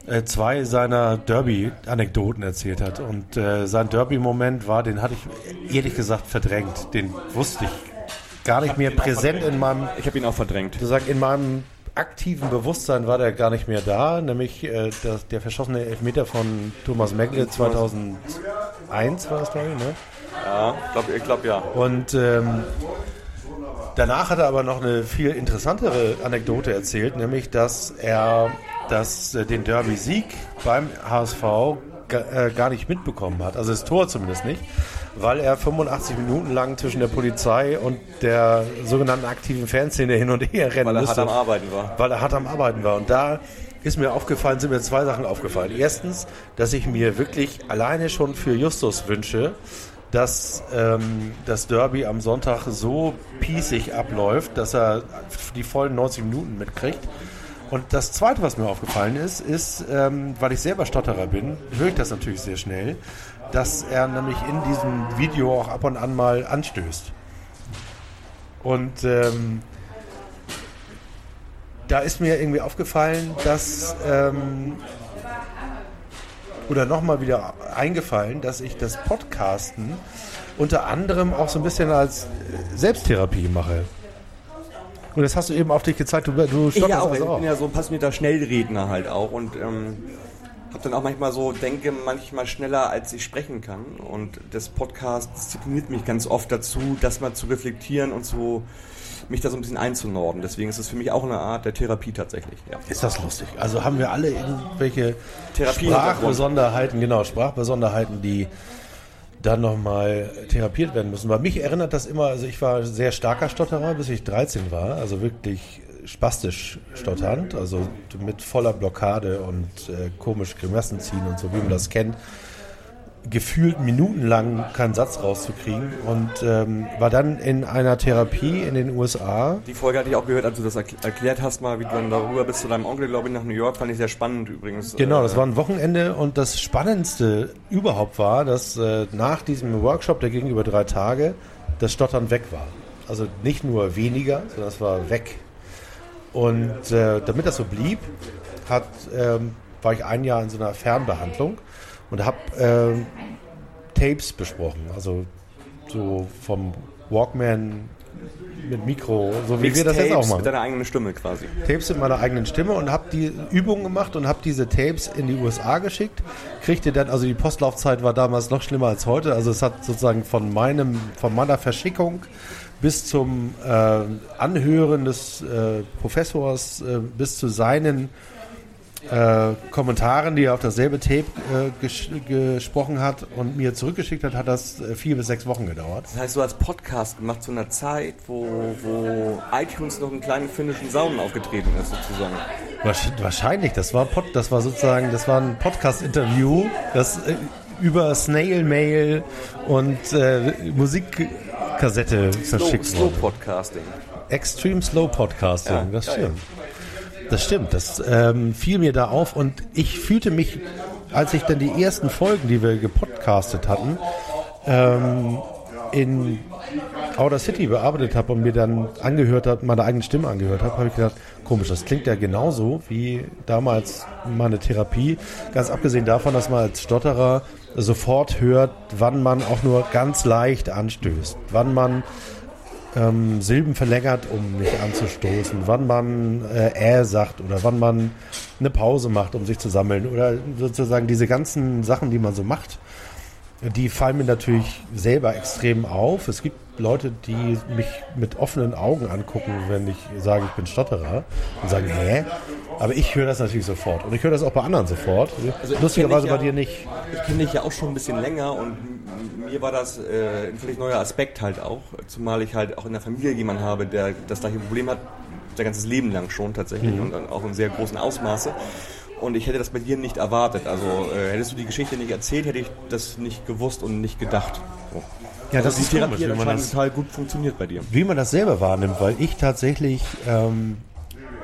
äh, zwei seiner Derby-Anekdoten erzählt hat. Und äh, sein Derby-Moment war, den hatte ich ehrlich gesagt verdrängt. Den wusste ich gar nicht mehr präsent in meinem Ich habe ihn auch verdrängt. Du sagst, in meinem aktiven Bewusstsein war der gar nicht mehr da, nämlich äh, das, der verschossene Elfmeter von Thomas Megle 2001 war das, glaube ich, ne? Ja, glaub, ich glaube ja. Und ähm, danach hat er aber noch eine viel interessantere Anekdote erzählt, nämlich, dass er das, äh, den Derby-Sieg beim HSV äh, gar nicht mitbekommen hat, also das Tor zumindest nicht, weil er 85 Minuten lang zwischen der Polizei und der sogenannten aktiven Fanszene hin und her rennen Weil er musste hart am Arbeiten war. weil er hart am Arbeiten war. Und da ist mir aufgefallen, sind mir zwei Sachen aufgefallen. Erstens, dass ich mir wirklich alleine schon für Justus wünsche, dass ähm, das Derby am Sonntag so pießig abläuft, dass er die vollen 90 Minuten mitkriegt. Und das Zweite, was mir aufgefallen ist, ist, ähm, weil ich selber Stotterer bin, höre ich das natürlich sehr schnell, dass er nämlich in diesem Video auch ab und an mal anstößt. Und ähm, da ist mir irgendwie aufgefallen, dass ähm, oder nochmal wieder eingefallen, dass ich das Podcasten unter anderem auch so ein bisschen als äh, Selbsttherapie mache. Und das hast du eben auf dich gezeigt, du, du Ich ja auch, also ich auch. bin ja so ein passionierter Schnellredner halt auch und ähm, habe dann auch manchmal so, denke manchmal schneller, als ich sprechen kann. Und das Podcast diszipliniert mich ganz oft dazu, das mal zu reflektieren und so mich da so ein bisschen einzunorden. Deswegen ist es für mich auch eine Art der Therapie tatsächlich. Ja. Ist das lustig? Also haben wir alle irgendwelche Therapie- Sprachbesonderheiten, genau, Sprachbesonderheiten, die dann nochmal therapiert werden müssen. Bei mich erinnert das immer, also ich war sehr starker Stotterer, bis ich 13 war, also wirklich spastisch stotternd, also mit voller Blockade und äh, komisch Grimassen ziehen und so, wie man das kennt. Gefühlt minutenlang keinen Satz rauszukriegen und ähm, war dann in einer Therapie in den USA Die Folge hatte ich auch gehört, als du das erkl- erklärt hast, mal, wie du dann darüber bist zu deinem Onkel, glaube ich, nach New York, fand ich sehr spannend übrigens. Genau, Äh, das war ein Wochenende und das Spannendste überhaupt war, dass äh, nach diesem Workshop, der ging über drei Tage, das Stottern weg war. Also nicht nur weniger, sondern es war weg. Und äh, damit das so blieb, hat, ähm, war ich ein Jahr in so einer Fernbehandlung und habe ähm, Tapes besprochen. Also so vom Walkman mit Mikro, so wie wir das jetzt auch machen. Mit deiner eigenen Stimme quasi. Tapes in meiner eigenen Stimme und habe die Übungen gemacht und habe diese Tapes in die USA geschickt. Kriegte dann, also die Postlaufzeit war damals noch schlimmer als heute. Also es hat sozusagen von meinem, von meiner Verschickung bis zum äh, Anhören des äh, Professors, äh, bis zu seinen äh, Kommentaren, die er auf dasselbe Tape äh, ges gesprochen hat und mir zurückgeschickt hat, hat das äh, vier bis sechs Wochen gedauert. Das heißt, du als Podcast gemacht zu einer Zeit, wo, wo iTunes noch einen kleinen finnischen Saunen aufgetreten ist, sozusagen. Wahrsch- Wahrscheinlich, das war Pod, das war sozusagen, das war ein Podcast-Interview, das über Snail Mail und äh, Musikkassette Slow, verschickt Slow wurde. Podcasting. Extreme Slow Podcasting, Ja, das stimmt. Das stimmt, das ähm, fiel mir da auf und ich fühlte mich, als ich dann die ersten Folgen, die wir gepodcastet hatten, ähm, in Outer City bearbeitet habe und mir dann angehört habe, meine eigene Stimme angehört habe, habe ich gedacht, komisch, das klingt ja genauso wie damals meine Therapie. Ganz abgesehen davon, dass man als Stotterer sofort hört, wann man auch nur ganz leicht anstößt, wann man ähm, Silben verlängert, um nicht anzustoßen, wann man äh, äh sagt oder wann man eine Pause macht, um sich zu sammeln. Oder sozusagen diese ganzen Sachen, die man so macht, die fallen mir natürlich selber extrem auf. Es gibt Leute, die mich mit offenen Augen angucken, wenn ich sage, ich bin Stotterer und sagen, hä? Aber ich höre das natürlich sofort. Und ich höre das auch bei anderen sofort. Also Lustigerweise ja, bei dir nicht. Ich kenne dich ja auch schon ein bisschen länger und mir war das äh, ein völlig neuer Aspekt halt auch. Zumal ich halt auch in der Familie jemanden habe, der das gleiche Problem hat, sein ganzes Leben lang schon tatsächlich mhm. und auch in sehr großen Ausmaße. Und ich hätte das bei dir nicht erwartet. Also äh, hättest du die Geschichte nicht erzählt, hätte ich das nicht gewusst und nicht gedacht. So. Ja, also das ist Therapie komisch, wie man das, total gut funktioniert bei dir. Wie man das selber wahrnimmt, weil ich tatsächlich ähm,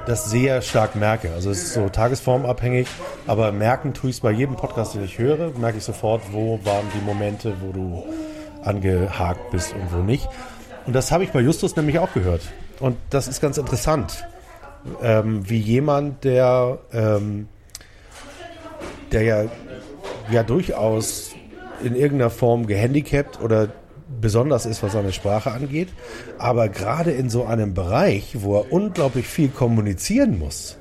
das sehr stark merke. Also es ist so tagesformabhängig, aber merken tue ich es bei jedem Podcast, den ich höre, merke ich sofort, wo waren die Momente, wo du angehakt bist und wo nicht. Und das habe ich bei Justus nämlich auch gehört. Und das ist ganz interessant, ähm, wie jemand, der ähm, der ja, ja durchaus in irgendeiner Form gehandicapt oder besonders ist, was seine Sprache angeht, aber gerade in so einem Bereich, wo er unglaublich viel kommunizieren muss,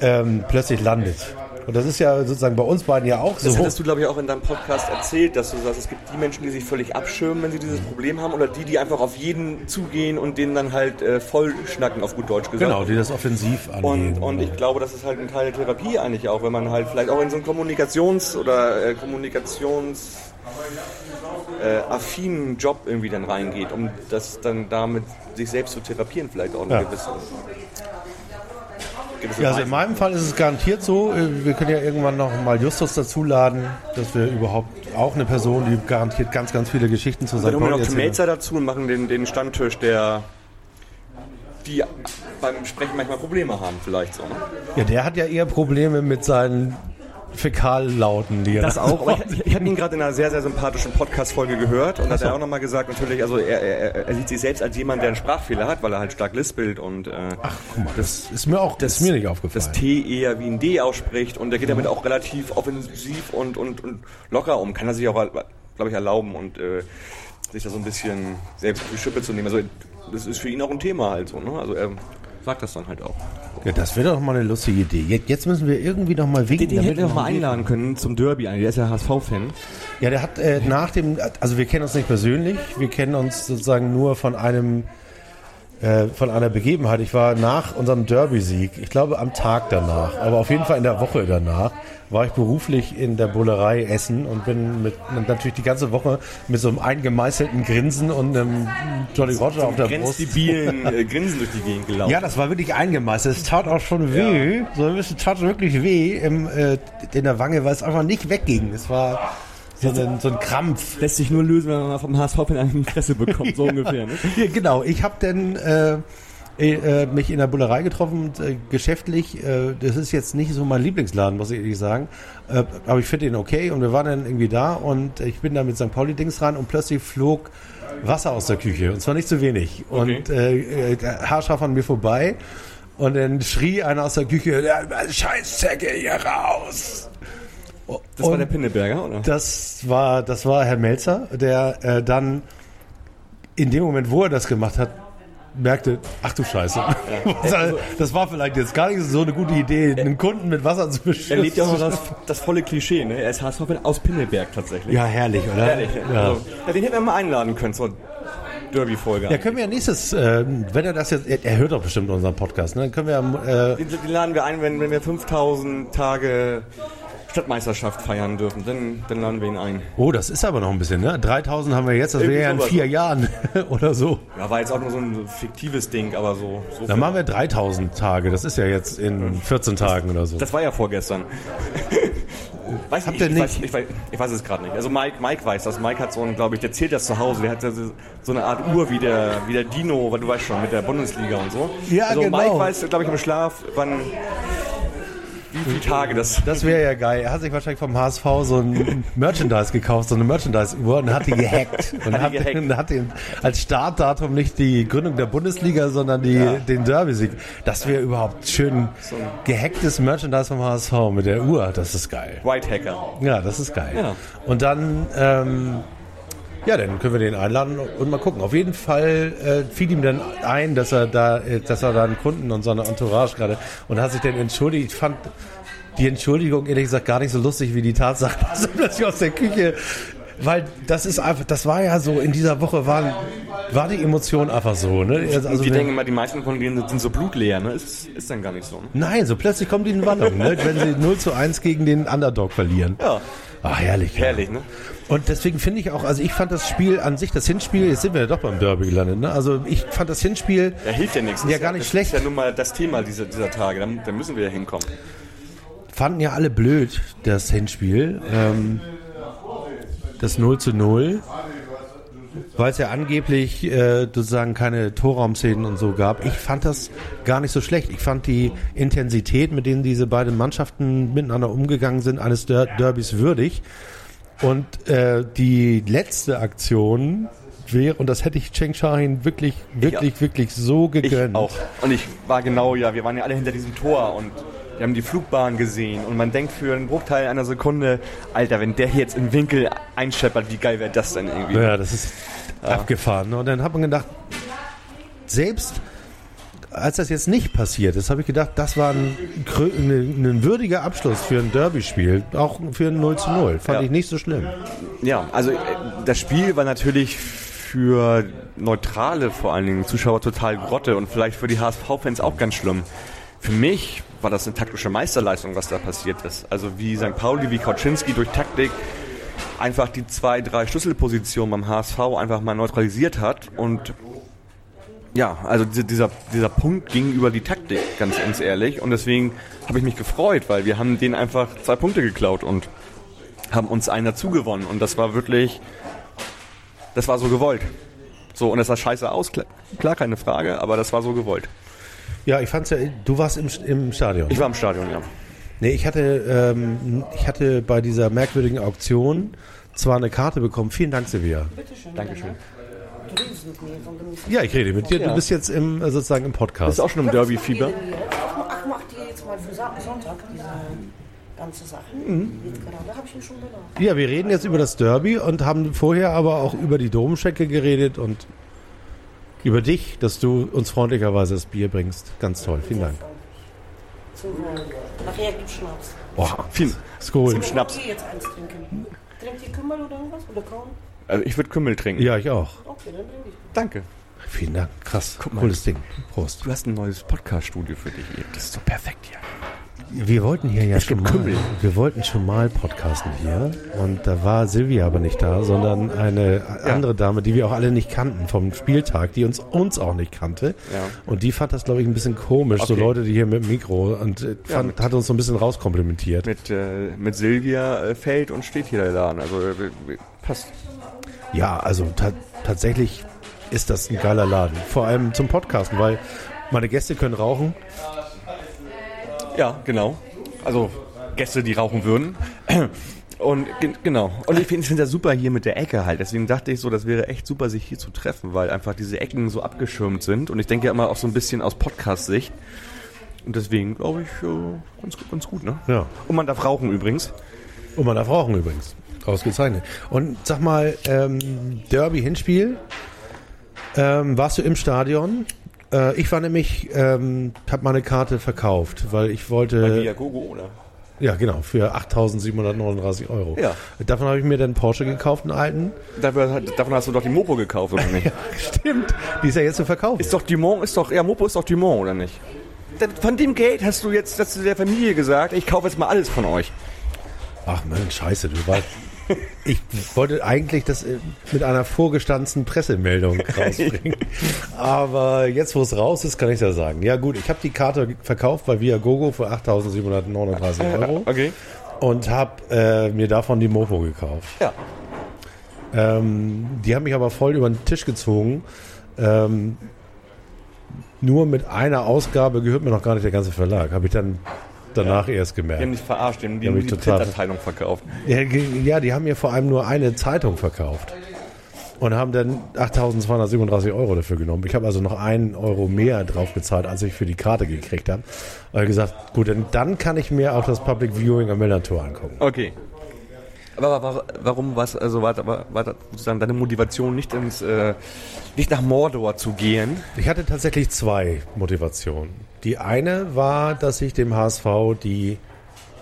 ähm, plötzlich landet. Und das ist ja sozusagen bei uns beiden ja auch so. Das hattest du, glaube ich, auch in deinem Podcast erzählt, dass du sagst, es gibt die Menschen, die sich völlig abschirmen, wenn sie dieses Problem haben, oder die, die einfach auf jeden zugehen und denen dann halt äh, voll schnacken, auf gut Deutsch gesagt. Genau, die das offensiv angehen. Und, und ich glaube, das ist halt ein Teil der Therapie eigentlich auch, wenn man halt vielleicht auch in so einem Kommunikations- oder äh, Kommunikations- äh, affinen Job irgendwie dann reingeht, um das dann damit sich selbst zu therapieren, vielleicht auch ja. gewisse ja, also in meinem Fall ist es garantiert so. Äh, wir können ja irgendwann noch mal Justus dazuladen, dass wir überhaupt auch eine Person, die garantiert ganz, ganz viele Geschichten zu seinem Dann holen wir noch Melzer dazu und machen den, den Standtisch, der die beim Sprechen manchmal Probleme haben, vielleicht so. Ne? Ja, der hat ja eher Probleme mit seinen Fäkallauten, die er Das auch. ich, ich habe ihn gerade in einer sehr, sehr sympathischen Podcast-Folge gehört und so. hat er auch nochmal gesagt, natürlich, also er, er, er, sieht sich selbst als jemand, der einen Sprachfehler hat, weil er halt stark lispelt und äh, Ach, guck mal, das ist mir auch das, ist mir nicht aufgefallen. Das T eher wie ein D ausspricht und er geht damit auch relativ offensiv und, und, und locker um. Kann er sich auch, glaube ich, erlauben und äh, sich da so ein bisschen selbst die Schippe zu nehmen. Also das ist für ihn auch ein Thema halt so, ne? Also er sagt das dann halt auch. Ja, das wäre doch mal eine lustige Idee. Jetzt müssen wir irgendwie noch mal winken. Den, den hätten wir doch mal einladen können zum Derby. Der ist ja HSV-Fan. Ja, der hat äh, nach dem, also wir kennen uns nicht persönlich, wir kennen uns sozusagen nur von einem äh, von einer Begebenheit. Ich war nach unserem Derby-Sieg, ich glaube am Tag danach, aber auf jeden Fall in der Woche danach, war ich beruflich in der Bullerei Essen und bin mit, natürlich die ganze Woche mit so einem eingemeißelten Grinsen und einem Jolly Roger auf der Brust. äh, Grinsen durch die Gegend gelaufen. Ja, das war wirklich eingemeißelt. Es tat auch schon weh. Ja. So ein bisschen tat wirklich weh im, äh, in der Wange, weil es einfach nicht wegging. Es war so ein, so ein Krampf. Lässt sich nur lösen, wenn man vom HSV in die Fresse bekommt, so ungefähr. Ne? Ja, genau. Ich habe dann äh, äh, mich in der Bullerei getroffen, äh, geschäftlich. Äh, das ist jetzt nicht so mein Lieblingsladen, muss ich ehrlich sagen. Äh, aber ich finde ihn okay und wir waren dann irgendwie da und ich bin da mit St. Pauli-Dings rein und plötzlich flog Wasser aus der Küche und zwar nicht zu wenig. Okay. Und äh, äh, haarscharf an mir vorbei. Und dann schrie einer aus der Küche, Scheißzecke hier raus. Das war der Pinneberger, oder? Das war, das war Herr Melzer, der äh, dann in dem Moment, wo er das gemacht hat, merkte, ach du Scheiße. Ja. Das war vielleicht jetzt gar nicht so eine gute Idee, einen Kunden mit Wasser zu beschützen. Er lebt ja auch das, das volle Klischee, ne? Er ist HSV aus Pinneberg tatsächlich. Ja, herrlich, oder? Herrlich. Ja. Also, ja, den hätten wir mal einladen können zur Derby-Folge. Ja, können wir ja nächstes, äh, wenn er das jetzt, er, er, hört doch bestimmt unseren Podcast, ne? Dann können wir äh, den, den laden wir ein, wenn, wenn wir 5000 Tage Stadtmeisterschaft feiern dürfen, dann, dann laden wir ihn ein. Oh, das ist aber noch ein bisschen, ne? 3000 haben wir jetzt, das wäre ja in vier Jahren oder so. Ja, war jetzt auch nur so ein fiktives Ding, aber so. so dann machen wir 3000 Tage, das ist ja jetzt in 14 Tagen oder so. Das war ja vorgestern. Weiß Habt ich, ihr ich, nicht? weiß, ich, weiß, ich weiß es gerade nicht. Also Mike, Mike weiß das. Mike hat so ein, glaube ich, der zählt das zu Hause. Der hat so so eine Art Uhr wie der, wie der Dino, weil du weißt schon, mit der Bundesliga und so. Ja, also genau. Mike weiß, glaube ich, im Schlaf, wann, wie viele Tage das. Das wäre ja geil. Er hat sich wahrscheinlich vom HSV so ein Merchandise gekauft, so eine Merchandise-Uhr und hat die gehackt. Und Hat hat, die gehackt. und hat den, als Startdatum nicht die Gründung der Bundesliga, sondern die, den Derby-Sieg. Das wäre überhaupt schön gehacktes Merchandise vom HSV mit der Uhr. Das ist geil. White Hacker. Ja, das ist geil. Ja. Und dann, ähm, ja, dann können wir den einladen und mal gucken. Auf jeden Fall äh, fiel ihm dann ein, dass er da, äh, dass er da einen Kunden und so eine Entourage gerade und hat sich dann entschuldigt. Ich fand die Entschuldigung ehrlich gesagt gar nicht so lustig wie die Tatsache, dass er plötzlich aus der Küche, weil das ist einfach, das war ja so in dieser Woche waren, war die Emotion einfach so, ne? Also, wenn- denken immer, die meisten von denen sind so blutleer, ne? Ist, ist dann gar nicht so. Ne? Nein, so plötzlich kommt die in Wallung, ne? wenn sie 0 zu 1 gegen den Underdog verlieren. Ja, Ach, herrlich. ja. herrlich, ne? Und deswegen finde ich auch, also ich fand das Spiel an sich, das Hinspiel, jetzt sind wir ja doch beim Derby gelandet, ne? Also ich fand das Hinspiel, Ja, hilft ja nichts. Das Ja, gar nicht das schlecht. ist ja nun mal das Thema dieser, dieser Tage. Da, da müssen wir ja hinkommen. fanden ja alle blöd, das Hinspiel. Ähm, das 0 zu 0. Weil es ja angeblich äh, sozusagen keine Torraumszenen und so gab. Ich fand das gar nicht so schlecht. Ich fand die Intensität, mit denen diese beiden Mannschaften miteinander umgegangen sind, eines Der Derbys würdig. Und äh, die letzte Aktion wäre, und das hätte ich Cheng Shahin wirklich, wirklich, wirklich so Ich gegönnt. auch. Und ich war genau, ja, wir waren ja alle hinter diesem Tor und wir haben die Flugbahn gesehen und man denkt für einen Bruchteil einer Sekunde, Alter, wenn der hier jetzt im Winkel einscheppert, wie geil wäre das denn irgendwie? Ja, das ist abgefahren. ne? Und dann hat man gedacht, selbst als das jetzt nicht passiert ist, habe ich gedacht, das war ein, ein, ein würdiger Abschluss für ein Derby-Spiel. Auch für ein 0 zu 0. Fand Ja. ich nicht so schlimm. Ja, also äh, das Spiel war natürlich für neutrale vor allen Dingen Zuschauer total Grotte und vielleicht für die HSV-Fans auch ganz schlimm. Für mich war das eine taktische Meisterleistung, was da passiert ist. Also wie St. Pauli, wie Kauczynski durch Taktik einfach die zwei, drei Schlüsselpositionen beim HSV einfach mal neutralisiert hat und ja, also diese- dieser, dieser Punkt ging über die Taktik, ganz, ganz ehrlich. Und deswegen habe ich mich gefreut, weil wir haben denen einfach zwei Punkte geklaut und haben uns einen dazu gewonnen. Und das war wirklich, das war so gewollt. So, und das sah scheiße aus, klar, klar keine Frage, aber das war so gewollt. Ja, ich fand's ja, du warst im, im Stadion. Ich war im Stadion, ja. nee, ich hatte, ähm, ich hatte bei dieser merkwürdigen Auktion zwar eine Karte bekommen. Vielen Dank, Silvia. Dankeschön. Du redest mit mir von dem Ja, ich rede mit dir. Du bist jetzt im, äh, sozusagen im Podcast. Bist du auch schon im Derby-Fieber? Ach, ach, macht ihr jetzt mal für Sonntag diese ganze Sache? Mhm. Gerade habe ich ihn schon benannt. Ja, wir reden jetzt über das Derby und haben vorher aber auch über die Domschecke geredet und über dich, dass du uns freundlicherweise das Bier bringst. Ganz toll, vielen Dank. Nachher gibt's Schnaps. Boah, Viel. Skol. Zum Schnaps. Jetzt eins trinken. Trinkt ihr Kümmel oder irgendwas? Oder Korn? Also ich würde Kümmel trinken. Ja, ich auch. Okay, dann trinke ich. Danke. Vielen Dank, krass, mal. cooles Ding. Prost. Du hast ein neues Podcast-Studio für dich hier. Das ist doch perfekt hier. Wir wollten hier ja schon mal, Kümmel. wir wollten schon mal podcasten hier und da war Silvia aber nicht da, sondern eine andere Dame, die wir auch alle nicht kannten vom Spieltag, die uns uns auch nicht kannte. Ja. Und die fand das, glaube ich, ein bisschen komisch, so Okay. Leute, die hier mit dem Mikro und äh, Ja, fand, mit- hat uns so ein bisschen rauskomplimentiert. Mit, äh, mit Silvia äh, fällt und steht hier der Laden. Also äh, passt. Ja, also ta tatsächlich ist das ein geiler Laden. Vor allem zum Podcasten, weil meine Gäste können rauchen. Ja, genau. Also Gäste, die rauchen würden. Und gen- genau. Und ich finde find das super hier mit der Ecke halt. Deswegen dachte ich so, das wäre echt super, sich hier zu treffen, weil einfach diese Ecken so abgeschirmt sind. Und ich denke ja immer auch so ein bisschen aus Podcast-Sicht. Und deswegen glaube ich, äh, ganz, ganz gut, ne? Ja. Und man darf rauchen übrigens. Und man darf rauchen übrigens. Ausgezeichnet. Und sag mal, ähm, Derby-Hinspiel. Ähm, warst du im Stadion? Äh, ich war nämlich, ähm, habe meine Karte verkauft, weil ich wollte. Viagogo, oder? Ja, genau, für 8.739 Euro. Ja. Davon habe ich mir dann Porsche gekauft, einen alten. Dafür, davon hast du doch die Mopo gekauft, oder nicht? Stimmt. Die ist ja jetzt zu verkaufen. Ist doch Dumont, ist doch, ja, Mopo ist doch Dumont, oder nicht? Von dem Geld hast du jetzt hast du der Familie gesagt, ich kaufe jetzt mal alles von euch. Ach Mann, scheiße, du warst. Ich wollte eigentlich das äh, mit einer vorgestanzten Pressemeldung rausbringen. Aber jetzt, wo es raus ist, kann ich das sagen. Ja gut, ich habe die Karte verkauft bei Viagogo für 8.739 Euro. Okay. und habe äh, mir davon die Mopo gekauft. Ja. Ähm, die haben mich aber voll über den Tisch gezogen. Ähm, nur mit einer Ausgabe gehört mir noch gar nicht der ganze Verlag. Habe ich dann danach erst Die haben gemerkt. dich verarscht, die haben die, Ja, haben mich die Printabteilung verkauft. Ja, ja, die haben mir vor allem nur eine Zeitung verkauft. Und haben dann 8.237 Euro dafür genommen. Ich habe also noch einen Euro mehr drauf gezahlt, als ich für die Karte gekriegt habe. Und gesagt, gut, dann, dann kann ich mir auch das Public Viewing am Millantor angucken. Okay. Aber wa- warum was also war, war, war das sozusagen deine Motivation nicht ins äh, nicht nach Mordor zu gehen? Ich hatte tatsächlich zwei Motivationen. Die eine war, dass ich dem HSV die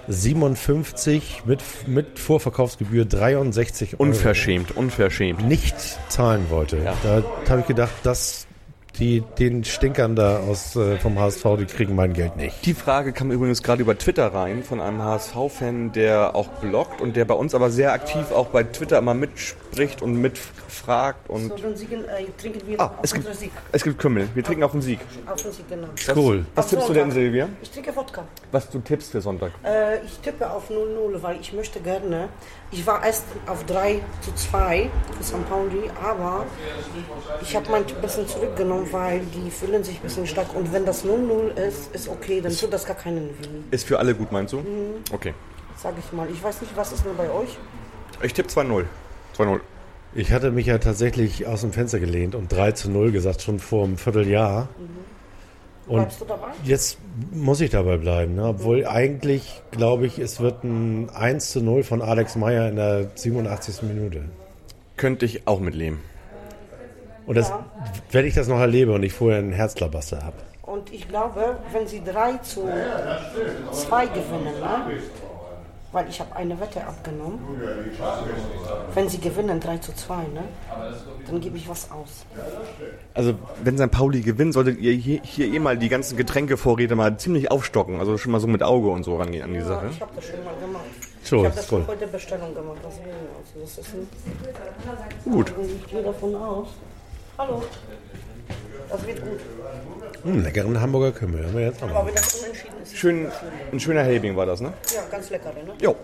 57 mit, mit Vorverkaufsgebühr 63 Euro Unverschämt, unverschämt. nicht zahlen wollte. Ja. Da habe ich gedacht, dass die, den Stinkern da aus, äh, vom HSV, die kriegen mein Geld nicht. Die Frage kam übrigens gerade über Twitter rein von einem HSV-Fan, der auch bloggt und der bei uns aber sehr aktiv auch bei Twitter immer mitspricht und mitfragt und So, dann siegen, äh, trinken wir Ah, auf es gibt, Sieg. es gibt Kümmel. Wir trinken auf den Sieg. Auf den Sieg, genau. Was, Cool. Was Auf tippst du denn, Sonntag. Silvia? Ich trinke Wodka. Was du tippst für Sonntag? Äh, ich tippe auf 0-0, weil ich möchte gerne. Ich war erst auf 3 zu 2 für St. Pauli, aber ich habe mein Tipp ein bisschen zurückgenommen, weil die fühlen sich ein bisschen stark. Und wenn das 0-0 ist, ist okay, dann tut das gar keinen weh, Ist für alle gut, meinst du? Okay. sag ich mal. Ich weiß nicht, was ist denn bei euch? Ich tippe 2-0. 2-0. Ich hatte mich ja tatsächlich aus dem Fenster gelehnt und 3 zu 0 gesagt, schon vor einem Vierteljahr. Und Bleibst du dabei? jetzt muss ich dabei bleiben. Ne? Obwohl eigentlich, glaube ich, es wird ein 1 zu 0 von Alex Meyer in der 87. Minute. Könnte ich auch mitleben. Und das, Ja. wenn ich das noch erlebe und ich vorher einen Herzklabaster habe. Und ich glaube, wenn sie 3 zu 2 gewinnen, ne? Weil ich habe eine Wette abgenommen, wenn sie gewinnen 3 zu 2, ne? dann gebe ich was aus. Also, wenn St. Pauli gewinnt, solltet ihr hier, hier eh mal die ganzen Getränkevorräte mal ziemlich aufstocken. Also schon mal so mit Auge und so rangehen an die Ja, Sache. ich habe das schon mal gemacht. So, ich habe das cool. schon heute Bestellung gemacht. Deswegen, also das ist nicht, Gut. ich gehe davon aus. Hallo. Das wird gut. Hm, leckeren Hamburger Kümmel. Haben wir jetzt auch Aber noch. wenn das unentschieden ist, Schön, ein schöner Helbing war das, ne? Ja, ganz lecker, ne? Jo.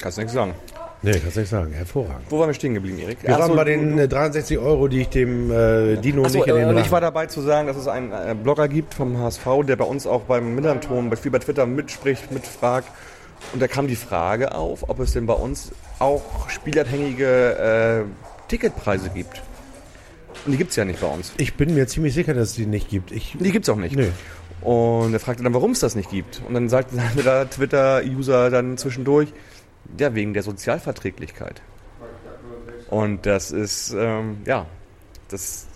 Kannst nichts sagen. Nee, kannst nicht sagen. Hervorragend. Wo waren wir stehen geblieben, Erik? Wir Ach waren so, bei du- den äh, 63 Euro, die ich dem äh, Dino Achso, nicht in den äh, ich war dabei zu sagen, dass es einen äh, Blogger gibt vom HSV, der bei uns auch beim Millanton, bei, viel bei Twitter mitspricht, mitfragt. Und da kam die Frage auf, ob es denn bei uns auch spielerabhängige äh, Ticketpreise gibt. Und die gibt es ja nicht bei uns. Ich bin mir ziemlich sicher, dass es die nicht gibt. Ich, Die gibt es auch nicht. Nö. Und er fragte dann, warum es das nicht gibt. Und dann sagte der Twitter-User dann zwischendurch, ja, wegen der Sozialverträglichkeit. Und das ist, ähm, ja, das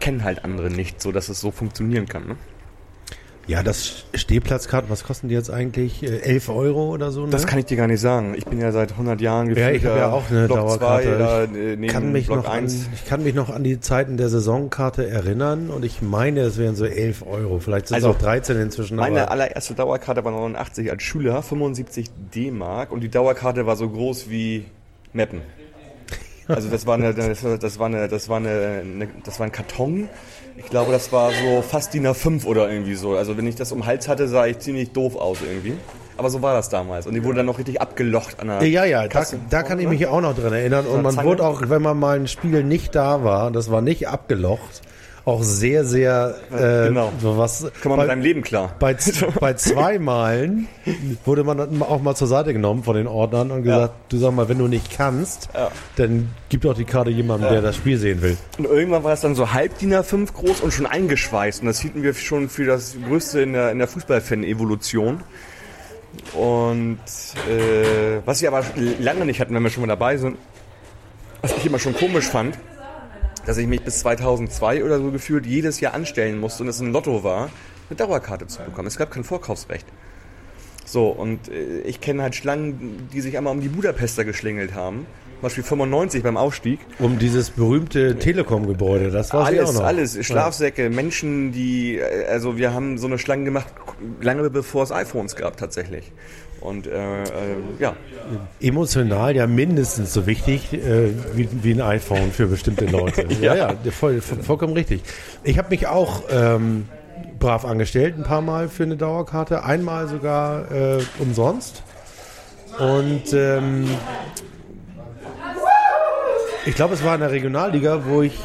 kennen halt andere nicht, so dass es so funktionieren kann. Ne? Ja, das Stehplatzkarten, was kosten die jetzt eigentlich? Äh, 11 Euro oder so? Ne? Das kann ich dir gar nicht sagen. Ich bin ja seit 100 Jahren ja, ich habe ja auch eine Block Dauerkarte. 2, da, ich, äh, neben kann mich Block noch an, 1. ich kann mich noch an die Zeiten der Saisonkarte erinnern und ich meine, es wären so 11 Euro. Vielleicht sind es Also, auch 13 inzwischen. Meine allererste Dauerkarte war 89 als Schüler, 75 D-Mark und die Dauerkarte war so groß wie Meppen. Also das war eine, das war, eine, das war eine, das war ein Karton. Ich glaube, das war so fast DIN A5 oder irgendwie so. Also wenn ich das um den Hals hatte, sah ich ziemlich doof aus irgendwie. Aber so war das damals. Und die wurde dann noch richtig abgelocht an der ja, ja, da, da kann ich mich auch noch dran erinnern. Und man wurde auch, wenn man mal ein Spiel nicht da war, das war nicht abgelocht, auch sehr, sehr äh, Genau. was. Kann man bei, mit seinem Leben klar. bei, bei zwei Malen wurde man dann auch mal zur Seite genommen von den Ordnern und gesagt, du sag mal, wenn du nicht kannst, Ja. dann gib doch die Karte jemandem, der das Spiel sehen will. Und irgendwann war es dann so halb DIN A5 groß und schon eingeschweißt. Und das hielten wir schon für das Größte in der, in der Fußballfan-Evolution. Und äh, was wir aber lange nicht hatten, wenn wir schon mal dabei sind, was ich immer schon komisch fand, dass ich mich bis 2002 oder so gefühlt jedes Jahr anstellen musste und es ein Lotto war, eine Dauerkarte zu bekommen. Es gab kein Vorkaufsrecht. So, und äh, ich kenne halt Schlangen, die sich einmal um die Budapester geschlingelt haben. Zum Beispiel 95 beim Aufstieg. Um dieses berühmte Telekom-Gebäude, das war sie auch Alles, noch. alles. Schlafsäcke, Menschen, die, äh, also wir haben so eine Schlange gemacht, lange bevor es iPhones gab tatsächlich. Und äh, äh, ja, Emotional ja mindestens so wichtig äh, wie, wie ein iPhone für bestimmte Leute. ja, ja, voll, voll, vollkommen richtig. Ich habe mich auch ähm, brav angestellt, ein paar Mal für eine Dauerkarte, einmal sogar äh, umsonst. Und ähm, ich glaube, es war in der Regionalliga, wo ich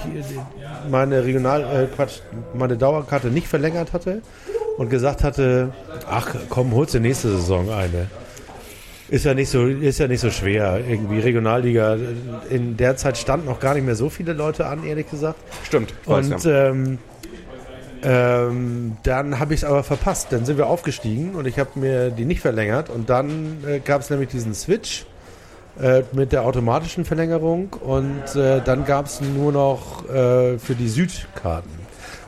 meine Regional, äh, Quatsch, meine Dauerkarte nicht verlängert hatte und gesagt hatte, ach komm, holst du nächste Saison eine. Ist ja nicht so, ist ja nicht so schwer. Irgendwie Regionalliga. In der Zeit standen noch gar nicht mehr so viele Leute an, ehrlich gesagt. Stimmt. Und ähm, ähm, dann habe ich es aber verpasst. Dann sind wir aufgestiegen und ich habe mir die nicht verlängert. Und dann äh, gab es nämlich diesen Switch äh, mit der automatischen Verlängerung und äh, dann gab es nur noch äh, für die Südkarten.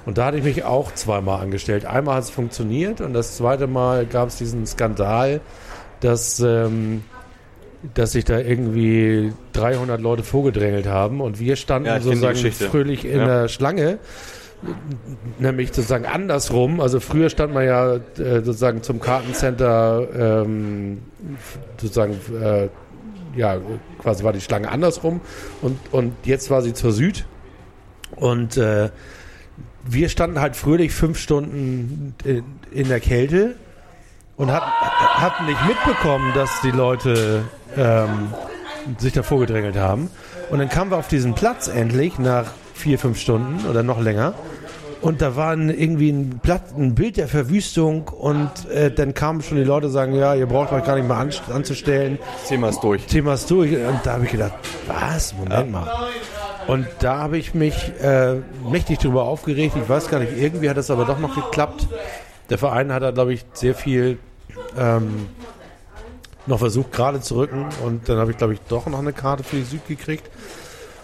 Und da hatte ich mich auch zweimal angestellt. Einmal hat es funktioniert und das zweite Mal gab es diesen Skandal, dass, ähm, dass sich da irgendwie 300 Leute vorgedrängelt haben und wir standen Ja, sozusagen fröhlich in Ja. der Schlange. Nämlich sozusagen andersrum. Also früher stand man ja äh, sozusagen zum Kartencenter ähm, sozusagen äh, ja quasi war die Schlange andersrum und, und jetzt war sie zur Süd. Und äh, wir standen halt fröhlich fünf Stunden in, in der Kälte und hat, hatten nicht mitbekommen, dass die Leute ähm, sich davor gedrängelt haben. Und dann kamen wir auf diesen Platz endlich nach vier, fünf Stunden oder noch länger. Und da war ein, irgendwie ein, Platz, ein Bild der Verwüstung und äh, dann kamen schon die Leute sagen, ja, ihr braucht euch gar nicht mehr an, anzustellen. Thema ist durch. Thema ist durch. Und da habe ich gedacht, was? Moment mal. Und da habe ich mich äh, mächtig drüber aufgeregt. Ich weiß gar nicht, irgendwie hat es aber doch noch geklappt. Der Verein hat da, glaube ich, sehr viel ähm, noch versucht gerade zu rücken. Und dann habe ich, glaube ich, doch noch eine Karte für die Süd gekriegt.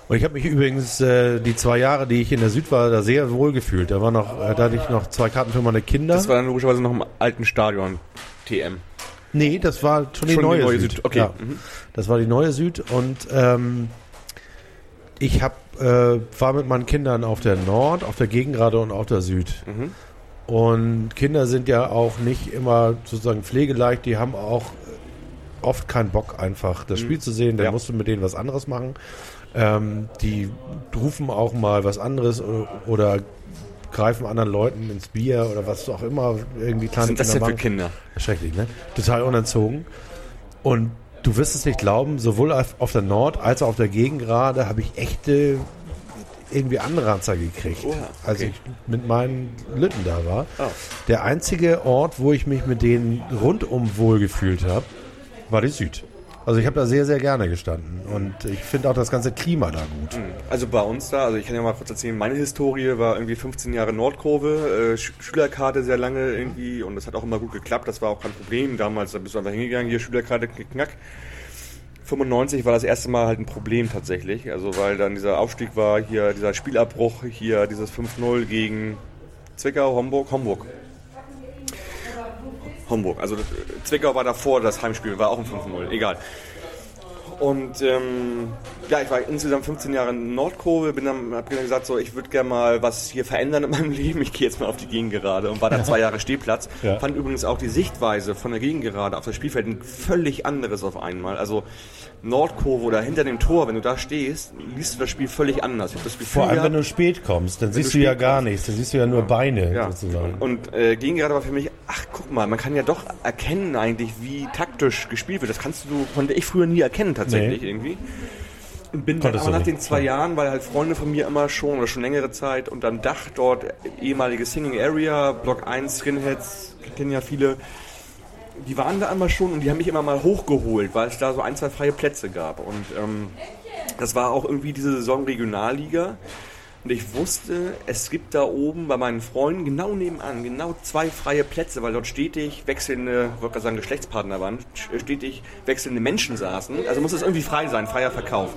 Und ich habe mich übrigens äh, die zwei Jahre, die ich in der Süd war, da sehr wohl gefühlt. Da war noch, äh, da hatte ich noch zwei Karten für meine Kinder. Das war dann logischerweise noch im alten Stadion. TM. Nee, das war schon die Schon die neue, neue Süd. Süd, okay. Ja. Mhm. Das war die neue Süd und ähm, ich hab, äh, war mit meinen Kindern auf der Nord, auf der Gegengrade und auf der Süd. Mhm. Und Kinder sind ja auch nicht immer sozusagen pflegeleicht, die haben auch oft keinen Bock einfach das Spiel zu sehen, dann Ja. musst du mit denen was anderes machen. Ähm, die rufen auch mal was anderes oder, oder greifen anderen Leuten ins Bier oder was auch immer irgendwie Was sind das denn für. Kinder? Schrecklich, ne? Total unerzogen. Und du wirst es nicht glauben, sowohl auf der Nord als auch auf der Gegengrade habe ich echte irgendwie Anratzer gekriegt, Oh ja, als okay. ich mit meinen Lütten da war. Oh. Der einzige Ort, wo ich mich mit denen rundum wohl gefühlt habe, war die Süd. Also ich habe da sehr, sehr gerne gestanden und ich finde auch das ganze Klima da gut. Also bei uns da, also ich kann ja mal kurz erzählen, meine Historie war irgendwie 15 Jahre Nordkurve, äh, Sch- Schülerkarte sehr lange irgendwie und das hat auch immer gut geklappt, das war auch kein Problem damals, da bist du einfach hingegangen, hier Schülerkarte, knack. 95 war das erste Mal halt ein Problem tatsächlich, also weil dann dieser Aufstieg war, hier dieser Spielabbruch, hier dieses 5-0 gegen Zwickau, Homburg, Homburg. Homburg, also äh, Zwickau war davor das Heimspiel, war auch ein 5-0, egal. Und ähm, ja, ich war insgesamt 15 Jahre in Nordkurve, bin dann, hab dann gesagt, so, ich würde gerne mal was hier verändern in meinem Leben. Ich gehe jetzt mal auf die Gegengerade und war da zwei Jahre Stehplatz. Ja. Fand übrigens auch die Sichtweise von der Gegengerade auf das Spielfeld ein völlig anderes auf einmal. Also Nordkurve oder hinter dem Tor, wenn du da stehst, liest du das Spiel völlig anders. Gefühl Vor allem, wenn du spät kommst, dann siehst du du ja gar kommst. nichts, dann siehst du ja nur Beine Ja. sozusagen. Und äh, Gegengerade war für mich, ach guck mal, man kann ja doch erkennen eigentlich, wie taktisch gespielt wird. Das kannst du, konnte ich früher nie erkennen tatsächlich Nee. irgendwie. Und bin dann aber nach nicht. den zwei Jahren, weil halt Freunde von mir immer schon oder schon längere Zeit unterm Dach dort ehemalige Singing Area, Block 1, Skinheads, kennen ja viele, die waren da immer schon und die haben mich immer mal hochgeholt, weil es da so ein, zwei freie Plätze gab. Und ähm, das war auch irgendwie diese Saison Regionalliga. Und ich wusste, es gibt da oben bei meinen Freunden genau nebenan genau zwei freie Plätze, weil dort stetig wechselnde, ich wollte gerade sagen Geschlechtspartner waren, stetig wechselnde Menschen saßen. Also muss es irgendwie frei sein, freier Verkauf.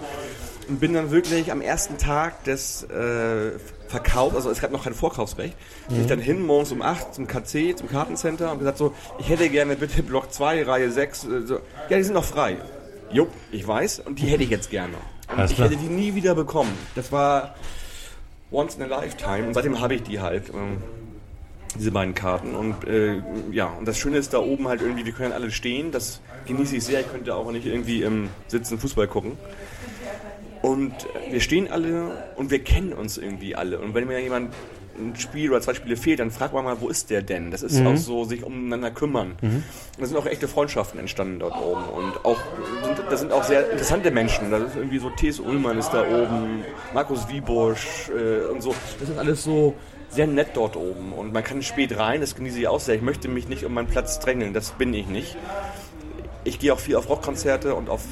Und bin dann wirklich am ersten Tag des äh, Verkaufs, also es gab noch kein Vorkaufsrecht, bin ich dann hin morgens um 8 zum KC, zum Kartencenter und gesagt so, ich hätte gerne bitte Block 2, Reihe 6, äh, so. ja, die sind noch frei. Jupp, ich weiß und die hätte ich jetzt gerne. Und Alles ich klar. hätte die nie wieder bekommen. Das war once in a lifetime und seitdem habe ich die halt. Ähm, diese beiden Karten und äh, ja, und das Schöne ist da oben halt irgendwie, die können alle stehen, das genieße ich sehr, ich könnte auch nicht irgendwie im Sitzen Fußball gucken. Und wir stehen alle und wir kennen uns irgendwie alle. Und wenn mir jemand ein Spiel oder zwei Spiele fehlt, dann fragt man mal, wo ist der denn? Das ist Mhm. auch so, sich umeinander kümmern. Und da sind auch echte Freundschaften entstanden dort oben. Und auch, da sind auch sehr interessante Menschen. Da ist irgendwie so T.S. Ullmann ist da oben, Markus Wiebusch äh, und so. Das ist alles so sehr nett dort oben. Und man kann spät rein, das genieße ich auch sehr. Ich möchte mich nicht um meinen Platz drängeln, das bin ich nicht. Ich gehe auch viel auf Rockkonzerte und auf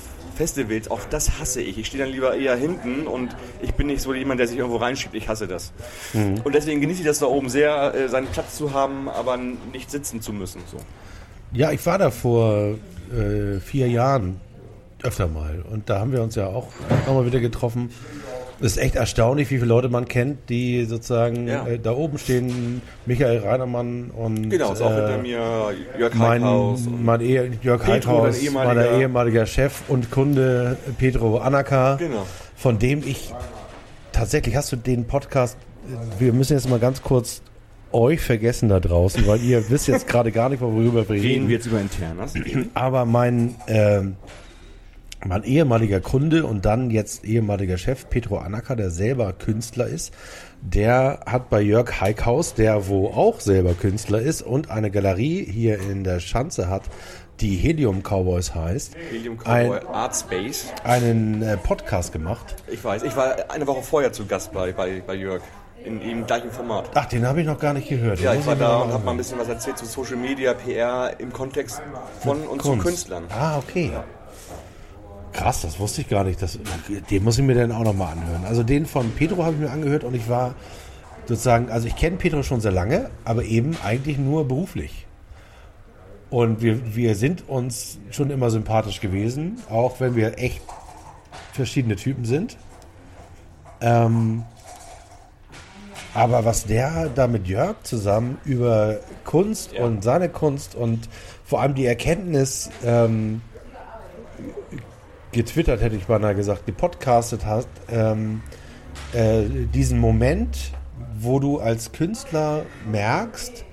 Festivals, auch das hasse ich. Ich stehe dann lieber eher hinten und ich bin nicht so jemand, der sich irgendwo reinschiebt. Ich hasse das. Und deswegen genieße ich das da oben sehr, äh, seinen Platz zu haben, aber nicht sitzen zu müssen. So. Ja, ich war da vor äh, vier Jahren öfter mal und da haben wir uns ja auch nochmal wieder getroffen. Es ist echt erstaunlich, wie viele Leute man kennt, die sozusagen Ja. äh, da oben stehen. Michael Reinermann und Genau, ist auch äh, hinter mir Jörg mein, mein Ehe, Jörg Petro, Heithaus, dein ehemaliger- mein ehemaliger Chef und Kunde Pedro Anaka, Genau. von dem ich tatsächlich, hast du den Podcast, wir müssen jetzt mal ganz kurz euch vergessen da draußen, weil ihr wisst jetzt gerade gar nicht, worüber wir reden. Reden wir jetzt über Internas? Aber mein, ähm, mein ehemaliger Kunde und dann jetzt ehemaliger Chef, Petro Anaka, der selber Künstler ist, der hat bei Jörg Heikhaus, der wo auch selber Künstler ist und eine Galerie hier in der Schanze hat, die Helium Cowboys heißt, Helium ein, Cowboy Art Space. einen äh, Podcast gemacht. Ich weiß, ich war eine Woche vorher zu Gast bei, bei, bei Jörg. In im gleichen Format. Ach, den habe ich noch gar nicht gehört. Den Ja, ich war da und habe mal ein bisschen was erzählt zu Social Media, PR im Kontext von und zu Kunst. Künstlern. Ah, okay. Krass, das wusste ich gar nicht. Das, den muss ich mir dann auch nochmal anhören. Also den von Pedro habe ich mir angehört und ich war sozusagen, also ich kenne Pedro schon sehr lange, aber eben eigentlich nur beruflich. Und wir, wir sind uns schon immer sympathisch gewesen, auch wenn wir echt verschiedene Typen sind. Ähm, aber was der da mit Jörg zusammen über Kunst Ja. und seine Kunst und vor allem die Erkenntnis ähm, getwittert, hätte ich beinahe gesagt, gepodcastet hast, ähm, äh, diesen Moment, wo du als Künstler merkst,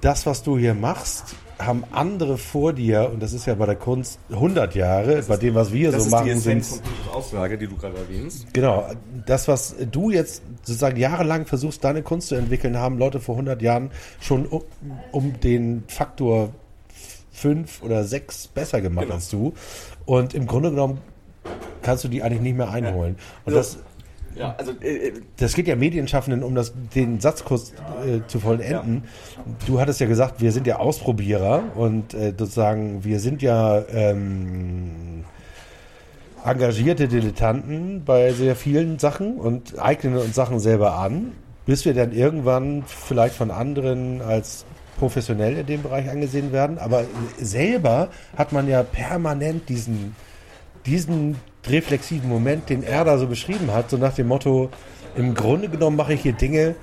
das, was du hier machst, haben andere vor dir, und das ist ja bei der Kunst 100 Jahre, bei dem, was wir Das so ist die machen, sind Essenz von Petrus Aussage, die du gerade erwähnst. Genau, das, was du jetzt sozusagen jahrelang versuchst, deine Kunst zu entwickeln, haben Leute vor 100 Jahren schon um, um den Faktor 5 oder 6 besser gemacht Genau. als du. Und im Grunde genommen kannst du die eigentlich nicht mehr einholen. Und das, Ja, also äh, äh, das geht ja Medienschaffenden, um das, den Satzkurs äh, zu vollenden. Du hattest ja gesagt, wir sind ja Ausprobierer und äh, sozusagen, wir sind ja ähm, engagierte Dilettanten bei sehr vielen Sachen und eignen uns Sachen selber an, bis wir dann irgendwann vielleicht von anderen als professionell in dem Bereich angesehen werden. Aber selber hat man ja permanent diesen diesen reflexiven Moment, den er da so beschrieben hat, so nach dem Motto, im Grunde genommen mache ich hier Dinge,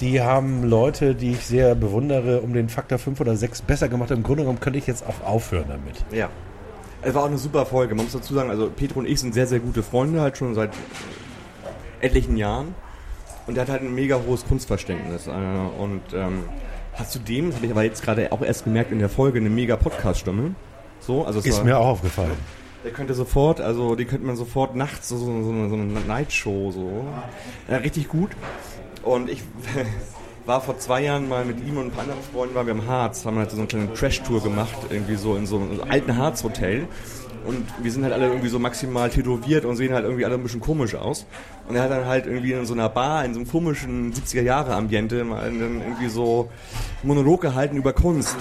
die haben Leute, die ich sehr bewundere, um den Faktor 5 oder 6 besser gemacht. Im Grunde genommen könnte ich jetzt auch aufhören damit. ja. Es war auch eine super Folge. Man muss dazu sagen, also Petro und ich sind sehr, sehr gute Freunde, halt schon seit etlichen Jahren. Und er hat halt ein mega hohes Kunstverständnis. Äh, Und ähm, hat zudem, das habe ich aber jetzt gerade auch erst gemerkt in der Folge, eine mega Podcast-Stimme. So, also Ist war- mir auch aufgefallen. Der könnte sofort, also die könnte man sofort nachts so, so, so, eine, so eine Nightshow so. Ja, richtig gut. Und ich war vor zwei Jahren mal mit ihm und ein paar anderen Freunden, waren wir im Harz, haben halt so eine kleine Trash-Tour gemacht, irgendwie so in so einem alten Harz-Hotel. Und wir sind halt alle irgendwie so maximal tätowiert und sehen halt irgendwie alle ein bisschen komisch aus. Und er hat dann halt irgendwie in so einer Bar, in so einem komischen 70er-Jahre-Ambiente mal dann irgendwie so Monolog gehalten über Kunst.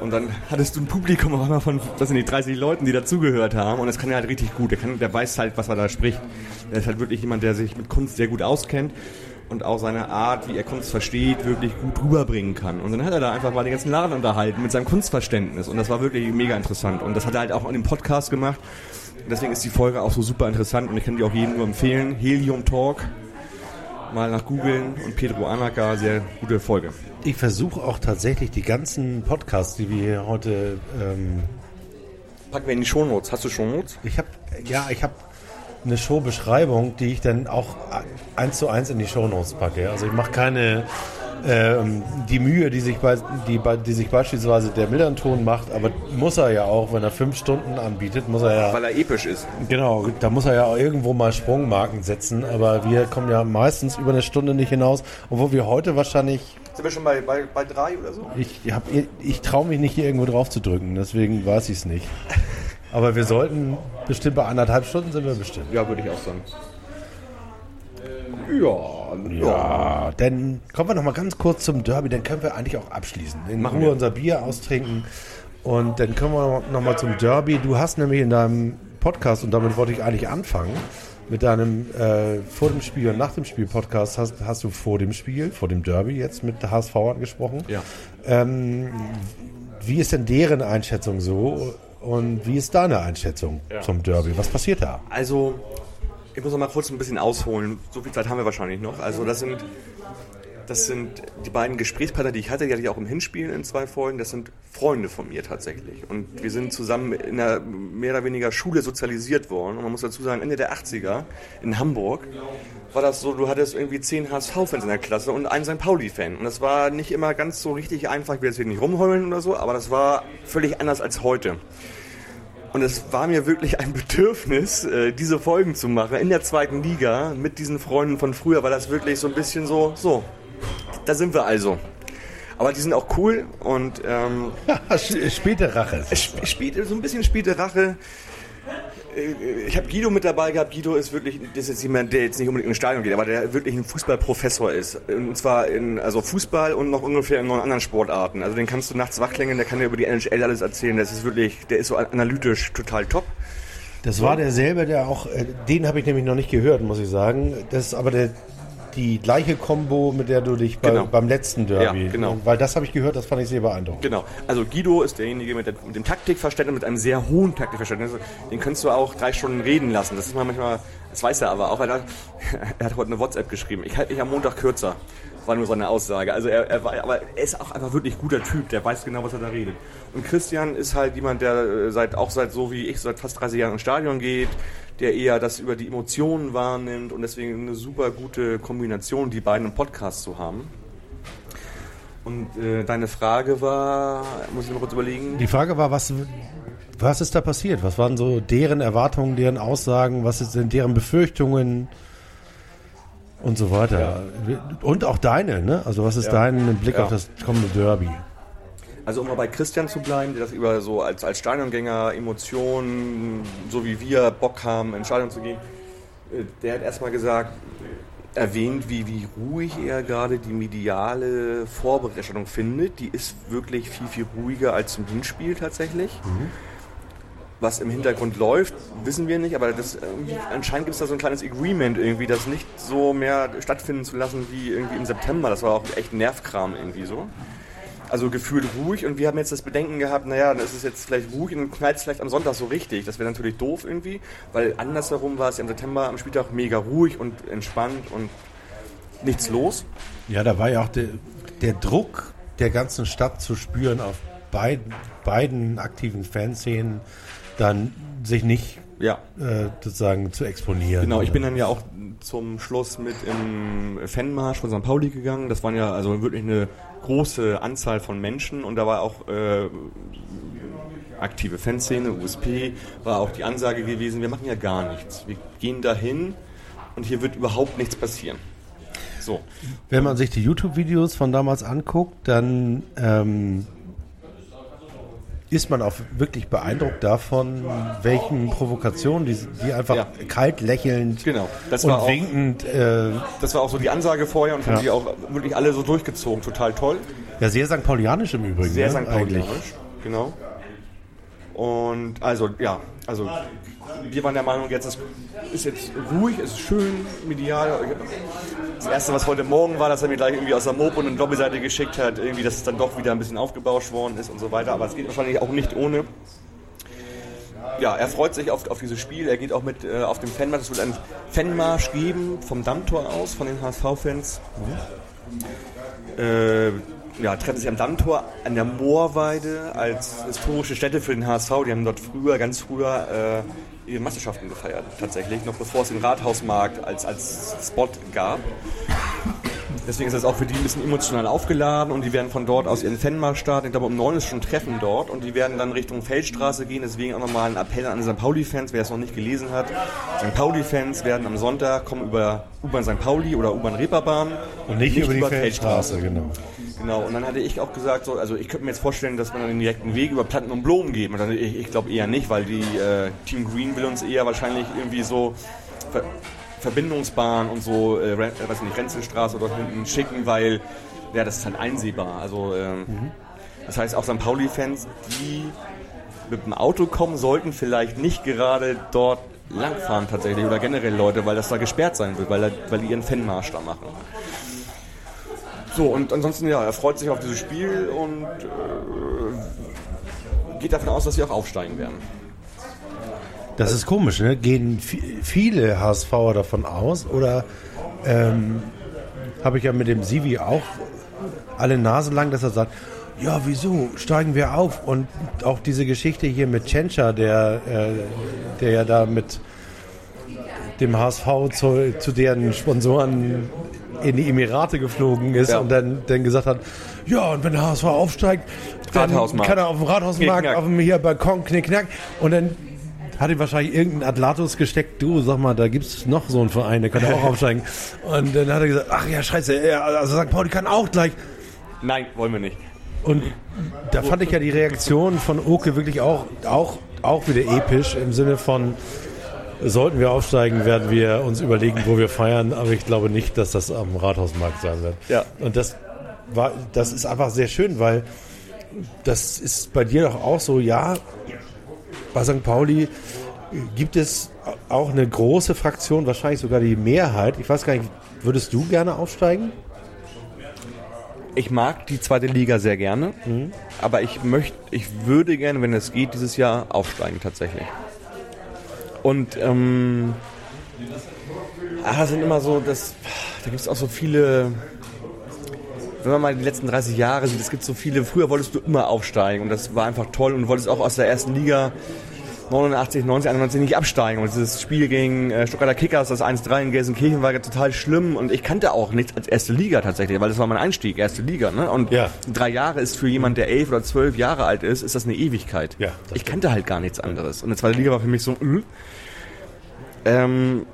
Und dann hattest du ein Publikum auf einmal von, was sind die, 30 Leuten, die dazugehört haben. Und das kann er halt richtig gut. Der, kann, der weiß halt, was er da spricht. Der ist halt wirklich jemand, der sich mit Kunst sehr gut auskennt und auch seine Art, wie er Kunst versteht, wirklich gut rüberbringen kann. Und dann hat er da einfach mal den ganzen Laden unterhalten mit seinem Kunstverständnis. Und das war wirklich mega interessant. Und das hat er halt auch in dem Podcast gemacht. Deswegen ist die Folge auch so super interessant. Und ich kann die auch jedem nur empfehlen. Helium Talk. Mal nach googeln. Und Pedro Anaka, sehr gute Folge. Ich versuche auch tatsächlich die ganzen Podcasts, die wir hier heute, ähm, Packen wir in die Shownotes. Hast du Shownotes? ich habe, ja, ich habe eine Showbeschreibung, die ich dann auch eins zu eins in die Shownotes packe. Also ich mache keine ähm, die Mühe, die sich, bei, die, bei- die sich beispielsweise der Millanton macht, aber muss er ja auch, wenn er fünf Stunden anbietet, muss er ja, Weil er episch ist. genau, da muss er ja auch irgendwo mal Sprungmarken setzen, aber wir kommen ja meistens über eine Stunde nicht hinaus, obwohl wir heute wahrscheinlich, Sind wir schon bei, bei, bei drei oder so? ich, hab, ich traue mich nicht hier irgendwo drauf zu drücken, deswegen weiß ich es nicht. Aber wir sollten bestimmt bei anderthalb Stunden sind wir bestimmt. Ja, würde ich auch sagen. Ja, Ja, dann kommen wir noch mal ganz kurz zum Derby, dann können wir eigentlich auch abschließen. In Machen Ruhe wir. unser Bier austrinken und dann kommen wir noch mal zum Derby. Du hast nämlich in deinem Podcast, und damit wollte ich eigentlich anfangen, mit deinem äh, vor dem Spiel und nach dem Spiel Podcast hast, hast du vor dem Spiel, vor dem Derby jetzt mit HSV angesprochen. Ja. Ähm, wie ist denn deren Einschätzung so und wie ist deine Einschätzung zum Derby? Was passiert da? Also, ich muss noch mal kurz ein bisschen ausholen. So viel Zeit haben wir wahrscheinlich noch. Also, das sind, das sind die beiden Gesprächspartner, die ich hatte, die hatte ich auch im Hinspiel in zwei Folgen. Das sind Freunde von mir tatsächlich. Und wir sind zusammen in einer mehr oder weniger Schule sozialisiert worden. Und man muss dazu sagen, Ende der 80er in Hamburg war das so, du hattest irgendwie zehn HSV-Fans in der Klasse und einen St. Pauli-Fan. Und das war nicht immer ganz so richtig einfach. Will jetzt hier nicht rumheulen oder so, aber das war völlig anders als heute. Und es war mir wirklich ein Bedürfnis, äh, diese Folgen zu machen in der zweiten Liga mit diesen Freunden von früher, weil das wirklich so ein bisschen so, so, da sind wir also. Aber die sind auch cool und ähm, Späte Rache. sp- spielt so ein bisschen späte Rache. Äh, Ich habe Guido mit dabei gehabt. Guido ist wirklich, das ist jetzt jemand, der jetzt nicht unbedingt ins Stadion geht, aber der wirklich ein Fußballprofessor ist. Und zwar in also Fußball und noch ungefähr in neun anderen Sportarten. Also den kannst du nachts wachklängen, der kann dir über die NHL alles erzählen. Das ist wirklich, der ist so analytisch total top. Das war derselbe, der auch, äh, den habe ich nämlich noch nicht gehört, muss ich sagen. Das ist aber der, die gleiche Combo, mit der du dich bei, Genau. beim letzten Derby, Ja, genau. weil das habe ich gehört, das fand ich sehr beeindruckend. Genau. Also Guido ist derjenige mit, der, mit dem Taktikverständnis, mit einem sehr hohen Taktikverständnis. Den könntest du auch drei Stunden reden lassen. Das ist man manchmal, das weiß er aber auch. Er hat, er hat heute eine WhatsApp geschrieben. Ich halte mich am Montag kürzer. War nur seine Aussage. Also er, er war, aber er ist auch einfach wirklich guter Typ. Der weiß genau, was er da redet. Und Christian ist halt jemand, der äh, seit auch seit so wie ich seit fast 30 Jahren ins Stadion geht, der eher das über die Emotionen wahrnimmt und deswegen eine super gute Kombination, die beiden im Podcast zu haben. Und äh, deine Frage war, muss ich mal kurz überlegen. Die Frage war, was, was ist da passiert? Was waren so deren Erwartungen, deren Aussagen, was sind deren Befürchtungen und so weiter? Und auch deine, ne? Also was ist Ja. dein Blick Ja. auf das kommende Derby? Also um mal bei Christian zu bleiben, der das über so als, als Stadiongänger, Emotionen, so wie wir Bock haben, ins Stadion zu gehen, äh, der hat erstmal gesagt, erwähnt, wie, wie ruhig er gerade die mediale Vorberichterstattung findet. Die ist wirklich viel, viel ruhiger als zum Hinspiel tatsächlich. Was im Hintergrund läuft, wissen wir nicht, aber das irgendwie, anscheinend gibt es da so ein kleines Agreement irgendwie, das nicht so mehr stattfinden zu lassen wie irgendwie im September. Das war auch echt Nervkram irgendwie so. Also gefühlt ruhig und wir haben jetzt das Bedenken gehabt, naja, dann ist es jetzt vielleicht ruhig und knallt es vielleicht am Sonntag so richtig. Das wäre natürlich doof irgendwie, weil andersherum war es ja im September am Spieltag mega ruhig und entspannt und nichts los. Ja, da war ja auch der, der Druck der ganzen Stadt zu spüren auf beiden, beiden aktiven Fanszenen, dann sich nicht Ja, äh, sozusagen zu exponieren. genau. Ich bin dann ja auch zum Schluss mit im Fanmarsch von St. Pauli gegangen. Das waren ja also wirklich eine große Anzahl von Menschen und da war auch äh, aktive Fanszene, USP, war auch die Ansage gewesen, wir machen ja gar nichts. Wir gehen dahin und hier wird überhaupt nichts passieren. So. Wenn man sich die YouTube-Videos von damals anguckt, dann ähm, ist man auch wirklich beeindruckt davon, welchen Provokationen die, die einfach Ja. kalt lächelnd Genau. Das und war auch- winkend, äh, Das war auch so die Ansage vorher und haben Ja. die auch wirklich alle so durchgezogen. Total toll. ja sehr St. Paulianisch im Übrigen. Sehr ne, St. Paulianisch. Genau. Und also, ja, also wir waren der Meinung, jetzt ist, ist jetzt ruhig, ist schön, medial. Das erste, was heute Morgen war, dass er mir gleich irgendwie aus der Mopo eine Doppelseite geschickt hat, irgendwie, dass es dann doch wieder ein bisschen aufgebauscht worden ist und so weiter. Aber es geht wahrscheinlich auch nicht ohne. Ja, er freut sich auf, auf dieses Spiel. Er geht auch mit äh, auf dem Fanmarsch. Es wird einen Fanmarsch geben vom Dammtor aus, von den HSV-Fans. Äh, ja, treffen sich am Dammtor an der Moorweide als historische Stätte für den HSV. Die haben dort früher, ganz früher, äh, ihre Meisterschaften gefeiert. Tatsächlich, noch bevor es den Rathausmarkt als, als Spot gab. Deswegen ist das auch für die ein bisschen emotional aufgeladen und die werden von dort aus ihren Fanmarsch starten. Ich glaube, um neun ist schon Treffen dort und die werden dann Richtung Feldstraße gehen. Deswegen auch nochmal ein Appell an die St. Pauli-Fans, wer es noch nicht gelesen hat. St. Pauli-Fans werden am Sonntag kommen über U-Bahn St. Pauli oder U-Bahn Reeperbahn. Und nicht, über die Feldstraße, genau. Genau, und dann hatte ich auch gesagt, so, also ich könnte mir jetzt vorstellen, dass man dann den direkten Weg über Platten und Blumen geht. Und dann, ich, ich glaube eher nicht, weil die äh, Team Green will uns eher wahrscheinlich irgendwie so Ver Verbindungsbahn und so, äh, äh, weiß nicht, Renzelstraße dort hinten schicken, weil ja, das ist halt einsehbar. Also ähm, das heißt auch St. Pauli-Fans, die mit dem Auto kommen, sollten vielleicht nicht gerade dort langfahren tatsächlich oder generell Leute, weil das da gesperrt sein wird, weil, weil die ihren Fanmarsch da machen. So, und ansonsten, ja, er freut sich auf dieses Spiel und äh, geht davon aus, dass sie auch aufsteigen werden. Das ist komisch, ne? Gehen vi- viele HSVer davon aus oder ähm, habe ich ja mit dem Sivi auch alle Nase lang, dass er sagt, ja, wieso steigen wir auf? Und auch diese Geschichte hier mit Tschentscher, der, äh, der ja da mit dem HSV zu, zu deren Sponsoren in die Emirate geflogen ist Ja. und dann, dann gesagt hat, ja, und wenn der HSV aufsteigt, dann kann er auf dem Rathausmarkt, auf dem hier Balkon knickknack und dann hat ihm wahrscheinlich irgendein Atlatus gesteckt, du, sag mal, da gibt's noch so einen Verein, der kann auch aufsteigen. Und dann hat er gesagt, ach ja, scheiße, also St. Pauli kann auch gleich. Nein, wollen wir nicht. Und da fand ich ja die Reaktion von Oke wirklich auch, auch, auch wieder episch im Sinne von, sollten wir aufsteigen, werden wir uns überlegen, wo wir feiern, aber ich glaube nicht, dass das am Rathausmarkt sein wird. Ja. Und das war, das ist einfach sehr schön, weil das ist bei dir doch auch so, ja, bei St. Pauli gibt es auch eine große Fraktion, wahrscheinlich sogar die Mehrheit. Ich weiß gar nicht, würdest du gerne aufsteigen? Ich mag die zweite Liga sehr gerne, aber ich möchte, ich würde gerne, wenn es geht, dieses Jahr aufsteigen tatsächlich. Und ähm, ah, das sind immer so, das, da gibt es auch so viele, wenn man mal die letzten 30 Jahre sieht, es gibt so viele, früher wolltest du immer aufsteigen und das war einfach toll und wolltest auch aus der ersten Liga 89, 90, 91 nicht absteigen. Und dieses Spiel gegen äh, Stuttgarter Kickers, das 1-3 in Gelsenkirchen, war ja total schlimm. Und ich kannte auch nichts als erste Liga tatsächlich, weil das war mein Einstieg, erste Liga. Ne? Und Ja. drei Jahre ist für jemand, der elf oder zwölf Jahre alt ist, ist das eine Ewigkeit. Ja, ich kannte halt gar nichts anderes. Und die zweite Liga war für mich so, äh. ähm,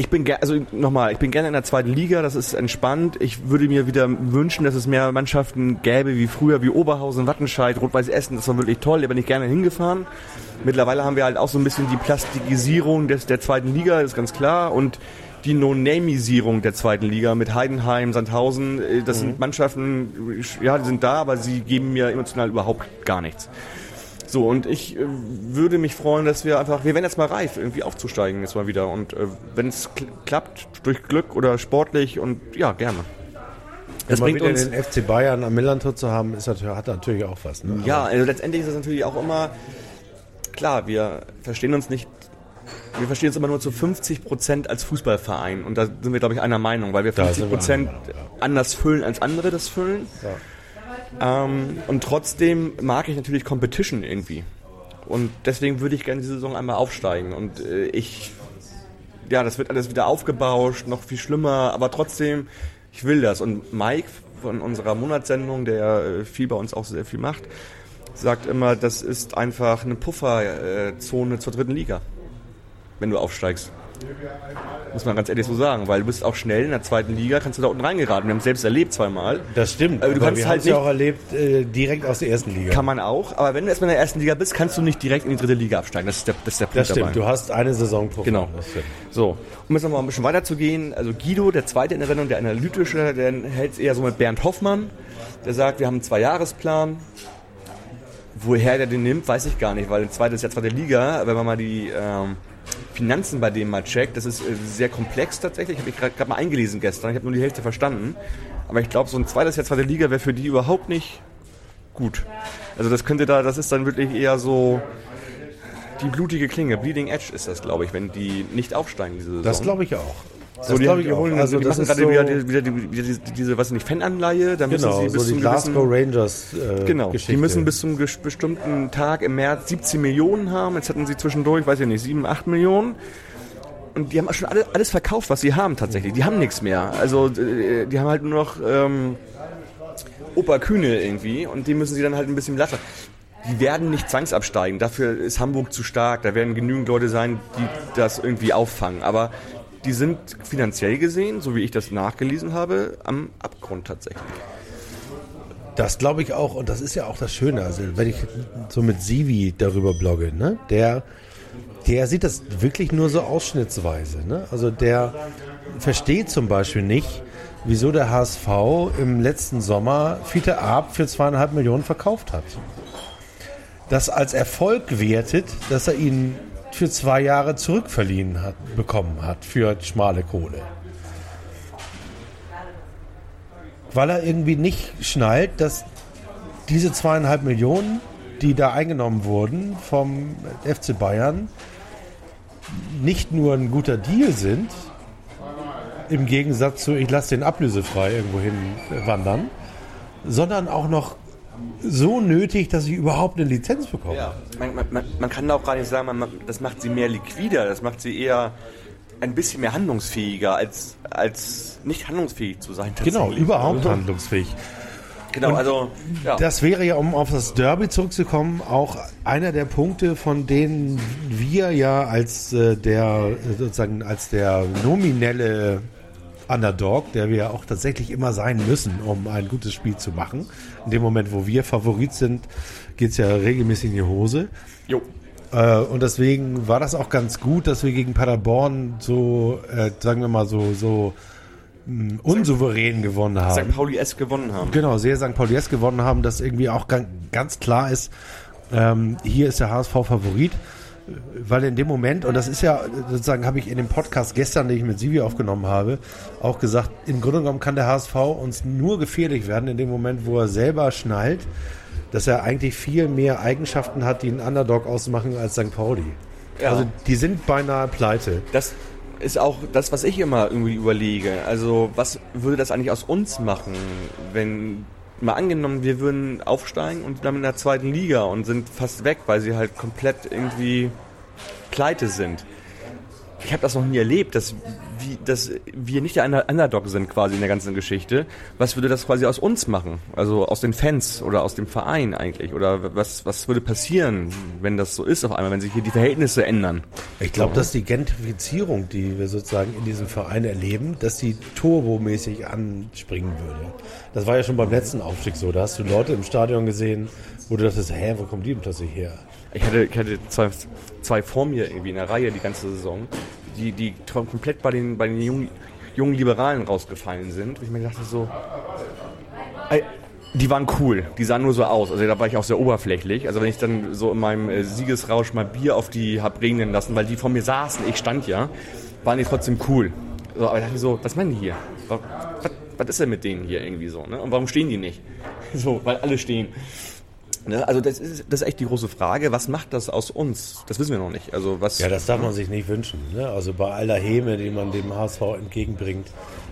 ich bin gerne, also nochmal, ich bin gerne in der zweiten Liga, das ist entspannt. Ich würde mir wieder wünschen, dass es mehr Mannschaften gäbe wie früher, wie Oberhausen, Wattenscheid, Rot-Weiß Essen, das war wirklich toll, da bin ich gerne hingefahren. Mittlerweile haben wir halt auch so ein bisschen die Plastikisierung des, der zweiten Liga, ist ganz klar, und die No-Namisierung der zweiten Liga mit Heidenheim, Sandhausen, äh, das sind Mannschaften, ja, die sind da, aber sie geben mir emotional überhaupt gar nichts. So, und ich äh, würde mich freuen, dass wir einfach, wir werden jetzt mal reif, irgendwie aufzusteigen jetzt mal wieder. Und äh, wenn es kl klappt, durch Glück oder sportlich und ja, gerne. Das Mal bringt uns. den FC Bayern am Millantor zu haben, ist natürlich, hat natürlich auch was. Ne? Ja, also letztendlich ist es natürlich auch immer, klar, wir verstehen uns nicht, wir verstehen uns immer nur zu 50 Prozent als Fußballverein. Und da sind wir, glaube ich, einer Meinung, weil wir Da 50 sind wir Prozent anders füllen, als andere das füllen. Ähm, und trotzdem mag ich natürlich Competition irgendwie. Und deswegen würde ich gerne diese Saison einmal aufsteigen. Und äh, ich, ja, das wird alles wieder aufgebauscht, noch viel schlimmer, aber trotzdem, ich will das. Und Mike von unserer Monatssendung, der äh, viel bei uns auch sehr viel macht, sagt immer, das ist einfach eine Pufferzone zur dritten Liga, wenn du aufsteigst. Muss man ganz ehrlich so sagen, weil du bist auch schnell in der zweiten Liga, kannst du da unten reingeraten. Wir haben es selbst erlebt zweimal. Das stimmt. Aber du kannst wir halt ja nicht- auch erlebt, äh, direkt aus der ersten Liga. Kann man auch, aber wenn du erstmal in der ersten Liga bist, kannst du nicht direkt in die dritte Liga absteigen. Das ist der, das ist der Punkt das stimmt. dabei. Du hast eine Saison Puffer. Genau. So, um jetzt nochmal ein bisschen weiter zu gehen, also Guido, der zweite in der Sendung, der analytische, der hält es eher so mit Bernd Hoffmann, der sagt, wir haben einen Zweijahresplan. Woher der den nimmt, weiß ich gar nicht, weil der zweite ist ja zweite Liga, wenn man mal die ähm, Finanzen bei dem mal checkt, das ist äh, sehr komplex tatsächlich. Ich habe mich gerade mal eingelesen gestern, ich habe nur die Hälfte verstanden. Aber ich glaube, so ein zweites Jahr zweite Liga wäre für die überhaupt nicht gut. Also das könnte da, das ist dann wirklich eher so die blutige Klinge, Bleeding Edge ist das, glaube ich, wenn die nicht aufsteigen diese Saison. Das glaube ich auch. Das so, die, glaube ich auch. Also die das machen gerade so, wieder, wieder, die, wieder diese, diese, was nicht, Fananleihe, da müssen genau, sie bis so die Glasgow Rangers äh, Genau, Geschichte. die müssen bis zum bestimmten Tag im März 17 Millionen haben. Jetzt hatten sie zwischendurch, weiß ich nicht, 7, 8 Millionen. und die haben schon alle, alles verkauft, was sie haben tatsächlich. Die haben nichts mehr. Also äh, die haben halt nur noch ähm, Opa Kühne irgendwie und die müssen sie dann halt ein bisschen lassen. Die werden nicht zwangsabsteigen. Dafür ist Hamburg zu stark. Da werden genügend Leute sein, die das irgendwie auffangen. Aber die sind finanziell gesehen, so wie ich das nachgelesen habe, am Abgrund tatsächlich. Das glaube ich auch, und das ist ja auch das Schöne. Also, wenn ich so mit Sivi darüber blogge, ne, der, der sieht das wirklich nur so ausschnittsweise. Ne? Also, der versteht zum Beispiel nicht, wieso der HSV im letzten Sommer Fiete Arp für zweieinhalb Millionen verkauft hat. Das als Erfolg wertet, dass er ihn für zwei Jahre zurückverliehen hat, bekommen hat für schmale Kohle. Weil er irgendwie nicht schnallt, dass diese zweieinhalb Millionen, die da eingenommen wurden vom FC Bayern, nicht nur ein guter Deal sind, im Gegensatz zu, ich lasse den ablösefrei irgendwo hin wandern, sondern auch noch so nötig, dass ich überhaupt eine Lizenz bekomme. Ja, man, man, man kann auch gar nicht sagen, man, das macht sie mehr liquider, das macht sie eher ein bisschen mehr handlungsfähiger, als, als nicht handlungsfähig zu sein. Genau, überhaupt handlungsfähig. Genau, Und also ja. Das wäre ja, um auf das Derby zurückzukommen, auch einer der Punkte, von denen wir ja als äh, der sozusagen als der nominelle Underdog, der wir ja auch tatsächlich immer sein müssen, um ein gutes Spiel zu machen. In dem Moment, wo wir Favorit sind, geht es ja regelmäßig in die Hose. Jo. Äh, und deswegen war das auch ganz gut, dass wir gegen Paderborn so, äh, sagen wir mal, so, so mh, unsouverän gewonnen haben. St. Pauli S gewonnen haben. Genau, sehr St. Pauli S gewonnen haben, dass irgendwie auch ganz, ganz klar ist, ähm, hier ist der HSV Favorit. Weil in dem Moment, und das ist ja sozusagen, habe ich in dem Podcast gestern, den ich mit Sivi aufgenommen habe, auch gesagt, im Grunde genommen kann der HSV uns nur gefährlich werden in dem Moment, wo er selber schnallt, dass er eigentlich viel mehr Eigenschaften hat, die einen Underdog ausmachen als St. Pauli. Ja. Also die sind beinahe pleite. Das ist auch das, was ich immer irgendwie überlege. Also, was würde das eigentlich aus uns machen, wenn mal angenommen, wir würden aufsteigen und dann in der zweiten Liga und sind fast weg, weil sie halt komplett irgendwie pleite sind. Ich habe das noch nie erlebt, dass, wie, dass wir nicht der Underdog sind quasi in der ganzen Geschichte. Was würde das quasi aus uns machen? Also aus den Fans oder aus dem Verein eigentlich? Oder was, was würde passieren, wenn das so ist auf einmal, wenn sich hier die Verhältnisse ändern? Ich glaube, dass die Gentrifizierung, die wir sozusagen in diesem Verein erleben, dass die turbomäßig anspringen würde. Das war ja schon beim letzten Aufstieg so. Da hast du Leute im Stadion gesehen, wo du dachtest, hä, wo kommen die denn plötzlich her? Ich hatte, ich hatte zwei, zwei vor mir irgendwie in der Reihe die ganze Saison, die, die komplett bei den, bei den jungen, jungen Liberalen rausgefallen sind. Und ich mir dachte so, die waren cool, die sahen nur so aus. Also da war ich auch sehr oberflächlich. Also wenn ich dann so in meinem äh, Siegesrausch mal Bier auf die hab regnen lassen, weil die vor mir saßen, ich stand ja, waren die trotzdem cool. So, aber ich dachte so, was meinen die hier? Was, was, was ist denn mit denen hier irgendwie so? Ne? Und warum stehen die nicht? So, weil alle stehen. Ne? Also das ist, das ist echt die große Frage. Was macht das aus uns? Das wissen wir noch nicht. Also was? Ja, das darf man sich nicht wünschen. Ne? Also bei aller Häme, die man dem HSV entgegenbringt,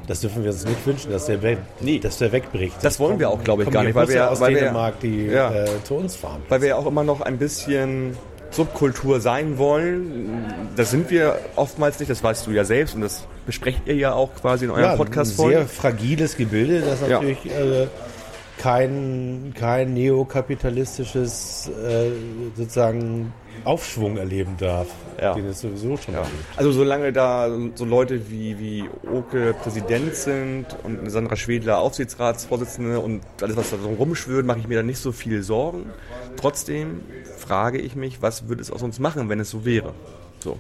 das dürfen wir uns nicht wünschen, dass der, weg, Nee. dass der wegbricht. Das wollen wir auch, glaube ich, gar nicht, weil wir- aus weil wir- Dänemark, die Ja. äh, zu uns fahren. Weil wir ja auch immer noch ein bisschen Subkultur sein wollen. Das sind wir oftmals nicht. Das weißt du ja selbst und das besprecht ihr ja auch quasi in eurem ja, Podcast ein sehr fragiles Gebilde, das Ja. natürlich äh, kein, kein neokapitalistisches äh, sozusagen Aufschwung erleben darf, Ja. den es sowieso schon Ja. erlebt. Also solange da so Leute wie, wie Oke Präsident sind und Sandra Schwedler Aufsichtsratsvorsitzende und alles, was da so rumschwirrt, mache ich mir da nicht so viel Sorgen. Trotzdem frage ich mich, was würde es aus uns machen, wenn es so wäre? So.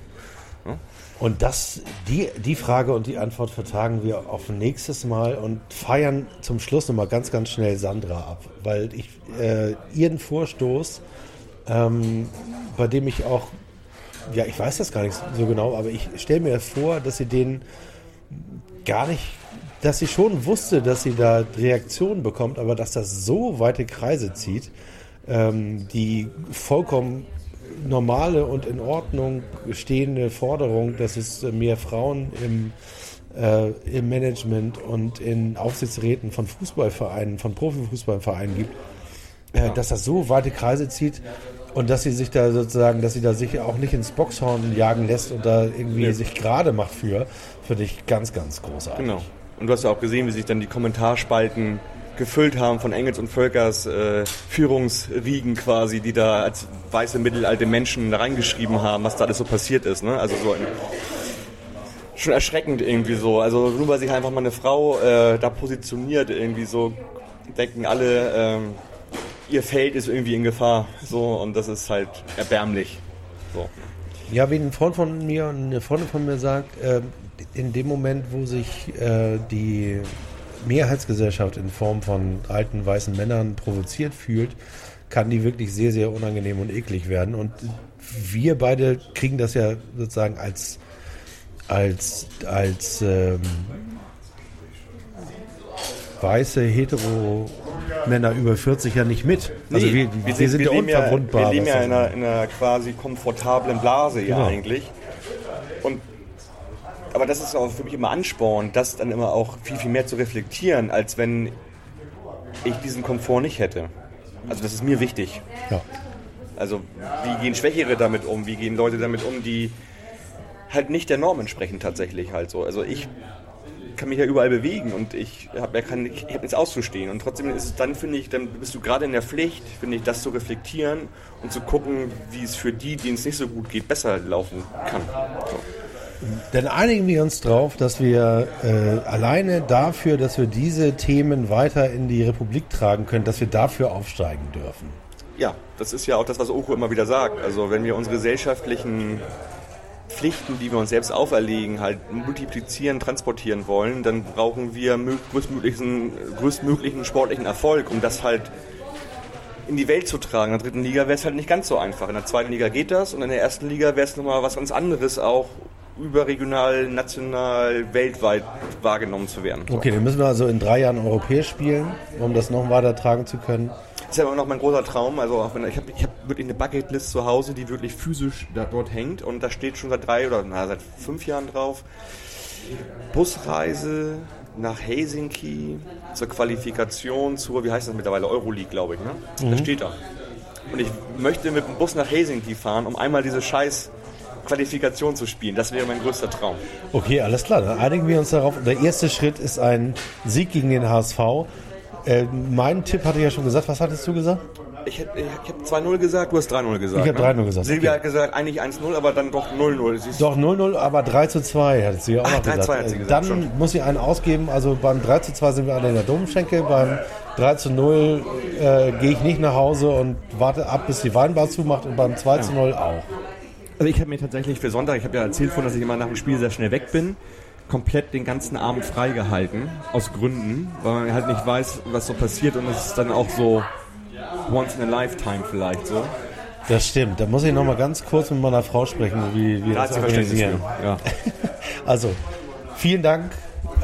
Und das, die, die Frage und die Antwort vertagen wir auf nächstes Mal und feiern zum Schluss nochmal ganz, ganz schnell Sandra ab, weil ich äh, ihren Vorstoß, ähm, bei dem ich auch, ja, ich weiß das gar nicht so genau, aber ich stelle mir vor, dass sie den gar nicht, dass sie schon wusste, dass sie da Reaktionen bekommt, aber dass das so weite Kreise zieht, ähm, die vollkommen normale und in Ordnung stehende Forderung, dass es mehr Frauen im, äh, im Management und in Aufsichtsräten von Fußballvereinen, von Profifußballvereinen gibt, äh, dass das so weite Kreise zieht Und dass sie sich da sozusagen, dass sie da sich auch nicht ins Boxhorn jagen lässt und da irgendwie Nee. sich gerade macht für, finde ich ganz, ganz großartig. Genau. Und du hast ja auch gesehen, wie sich dann die Kommentarspalten gefüllt haben von Engels und Völkers äh, Führungsriegen quasi, die da als weiße mittelalte Menschen reingeschrieben haben, was da alles so passiert ist. Ne? Also so ein, schon erschreckend irgendwie so. Also nur weil sich einfach mal eine Frau äh, da positioniert, irgendwie so denken alle, ähm, ihr Feld ist irgendwie in Gefahr. So und das ist halt erbärmlich. So. Ja, wie ein Freund von mir und eine Freundin von mir sagt, ähm, in dem Moment, wo sich äh, die Mehrheitsgesellschaft in Form von alten weißen Männern provoziert fühlt, kann die wirklich sehr, sehr unangenehm und eklig werden. Und wir beide kriegen das ja sozusagen als, als, als ähm, weiße, hetero Männer über 40 ja nicht mit. Also Nee, wir, wir, sind, ja leben unverwundbar. wir leben ja in einer, in einer quasi komfortablen Blase ja Genau. eigentlich. Aber das ist auch für mich immer Ansporn, das dann immer auch viel, viel mehr zu reflektieren, als wenn ich diesen Komfort nicht hätte. Also das ist mir wichtig. ja. Also wie gehen Schwächere damit um? Wie gehen Leute damit um, die halt nicht der Norm entsprechen tatsächlich halt so. Also ich kann mich ja überall bewegen und ich habe ja kein, ich hab nichts auszustehen. Und trotzdem ist es dann, finde ich, dann bist du gerade in der Pflicht, finde ich, das zu reflektieren und zu gucken, wie es für die, denen es nicht so gut geht, besser laufen kann. So. Dann einigen wir uns drauf, dass wir äh, alleine dafür, dass wir diese Themen weiter in die Republik tragen können, dass wir dafür aufsteigen dürfen. Ja, das ist ja auch das, was Oko immer wieder sagt. Also wenn wir unsere gesellschaftlichen Pflichten, die wir uns selbst auferlegen, halt multiplizieren, transportieren wollen, dann brauchen wir mö- größtmöglichen, größtmöglichen sportlichen Erfolg, um das halt in die Welt zu tragen. In der dritten Liga wäre es halt nicht ganz so einfach. In der zweiten Liga geht das und in der ersten Liga wäre es nochmal was ganz anderes, auch überregional, national, weltweit wahrgenommen zu werden. Okay, dann müssen wir also in drei Jahren europäisch spielen, um das noch weiter tragen zu können. Das ist ja immer noch mein großer Traum. Also auch wenn, ich habe ich hab wirklich eine Bucketlist zu Hause, die wirklich physisch da dort hängt und da steht schon seit drei oder na, seit fünf Jahren drauf. Busreise nach Helsinki zur Qualifikation zur, wie heißt das mittlerweile, Euroleague, glaube ich. Ne? Das steht da. Und ich möchte mit dem Bus nach Helsinki fahren, um einmal diese scheiß Qualifikation zu spielen. Das wäre mein größter Traum. Okay, alles klar, dann einigen wir uns darauf. Der erste Schritt ist ein Sieg gegen den HSV. Äh, mein Tipp hatte ich ja schon gesagt. Was hattest du gesagt? Ich habe ich hab 2-0 gesagt, du hast 3-0 gesagt. Ich hab ne? 3-0 gesagt, Silvia okay. hat gesagt, eigentlich 1-0, aber dann doch 0-0. Sie ist Doch 0-0, aber 3 zu 2 hat sie ja auch Ach, noch 3 zu gesagt. 2 hat sie Äh, gesagt, Dann schon. muss sie einen ausgeben. Also beim 3 zu 2 sind wir alle in der Domschenke. Beim 3 zu 0 äh, gehe ich nicht nach Hause und warte ab, bis die Weinbar zumacht. Und beim 2 zu 0 auch. Also ich habe mir tatsächlich für Sonntag, ich habe ja erzählt vorhin, dass ich immer nach dem Spiel sehr schnell weg bin, komplett den ganzen Abend freigehalten, aus Gründen, weil man halt nicht weiß, was so passiert und es ist dann auch so once in a lifetime vielleicht so. Das stimmt. Da muss ich noch mal ganz kurz mit meiner Frau sprechen, wie wir Da das organisieren. Ja. Also, vielen Dank,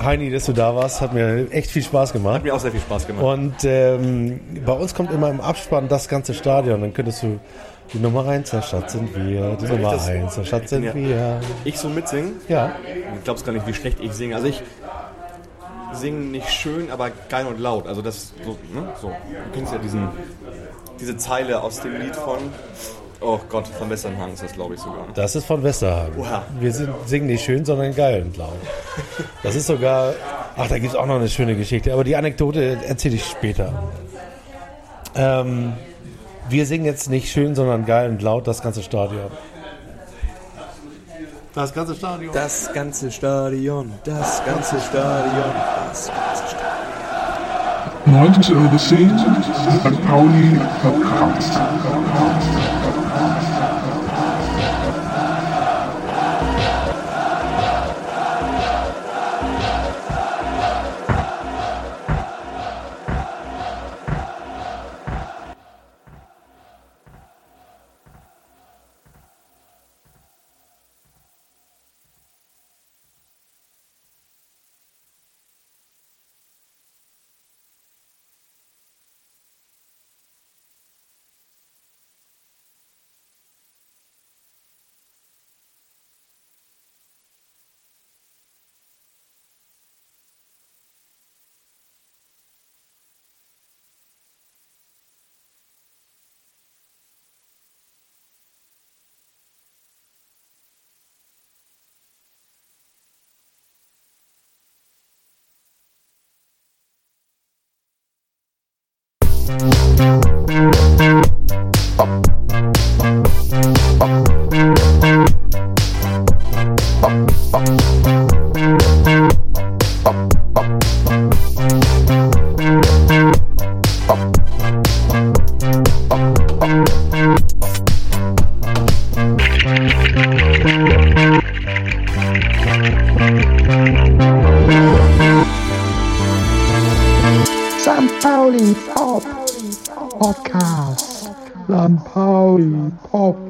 Heini, dass du da warst. Hat mir echt viel Spaß gemacht. Hat mir auch sehr viel Spaß gemacht. Und ähm, bei uns kommt immer im Abspann das ganze Stadion. Dann könntest du die Nummer 1 der Stadt sind wir, die Nummer das- 1 der Stadt sind Ja. wir. Ich so mitsingen, Ja, du glaubst gar nicht, wie schlecht ich singe. Also ich singe nicht schön, aber geil und laut. Also das so, ne? so. Du kennst ja diesen, diese Zeile aus dem Lied von, oh Gott, von Westernhagen ist das glaube ich sogar. das ist von Westerhagen. Oha. Wir sind, singen nicht schön, sondern geil und laut. Das ist sogar, ach, da gibt es auch noch eine schöne Geschichte, aber die Anekdote erzähle ich später. Ähm, wir singen jetzt nicht schön, sondern geil und laut, das ganze Stadion. Das ganze Stadion. Das ganze Stadion, das ganze Stadion, das ganze Stadion. 19 Uhr 10, St. Pauli verkratzt. St.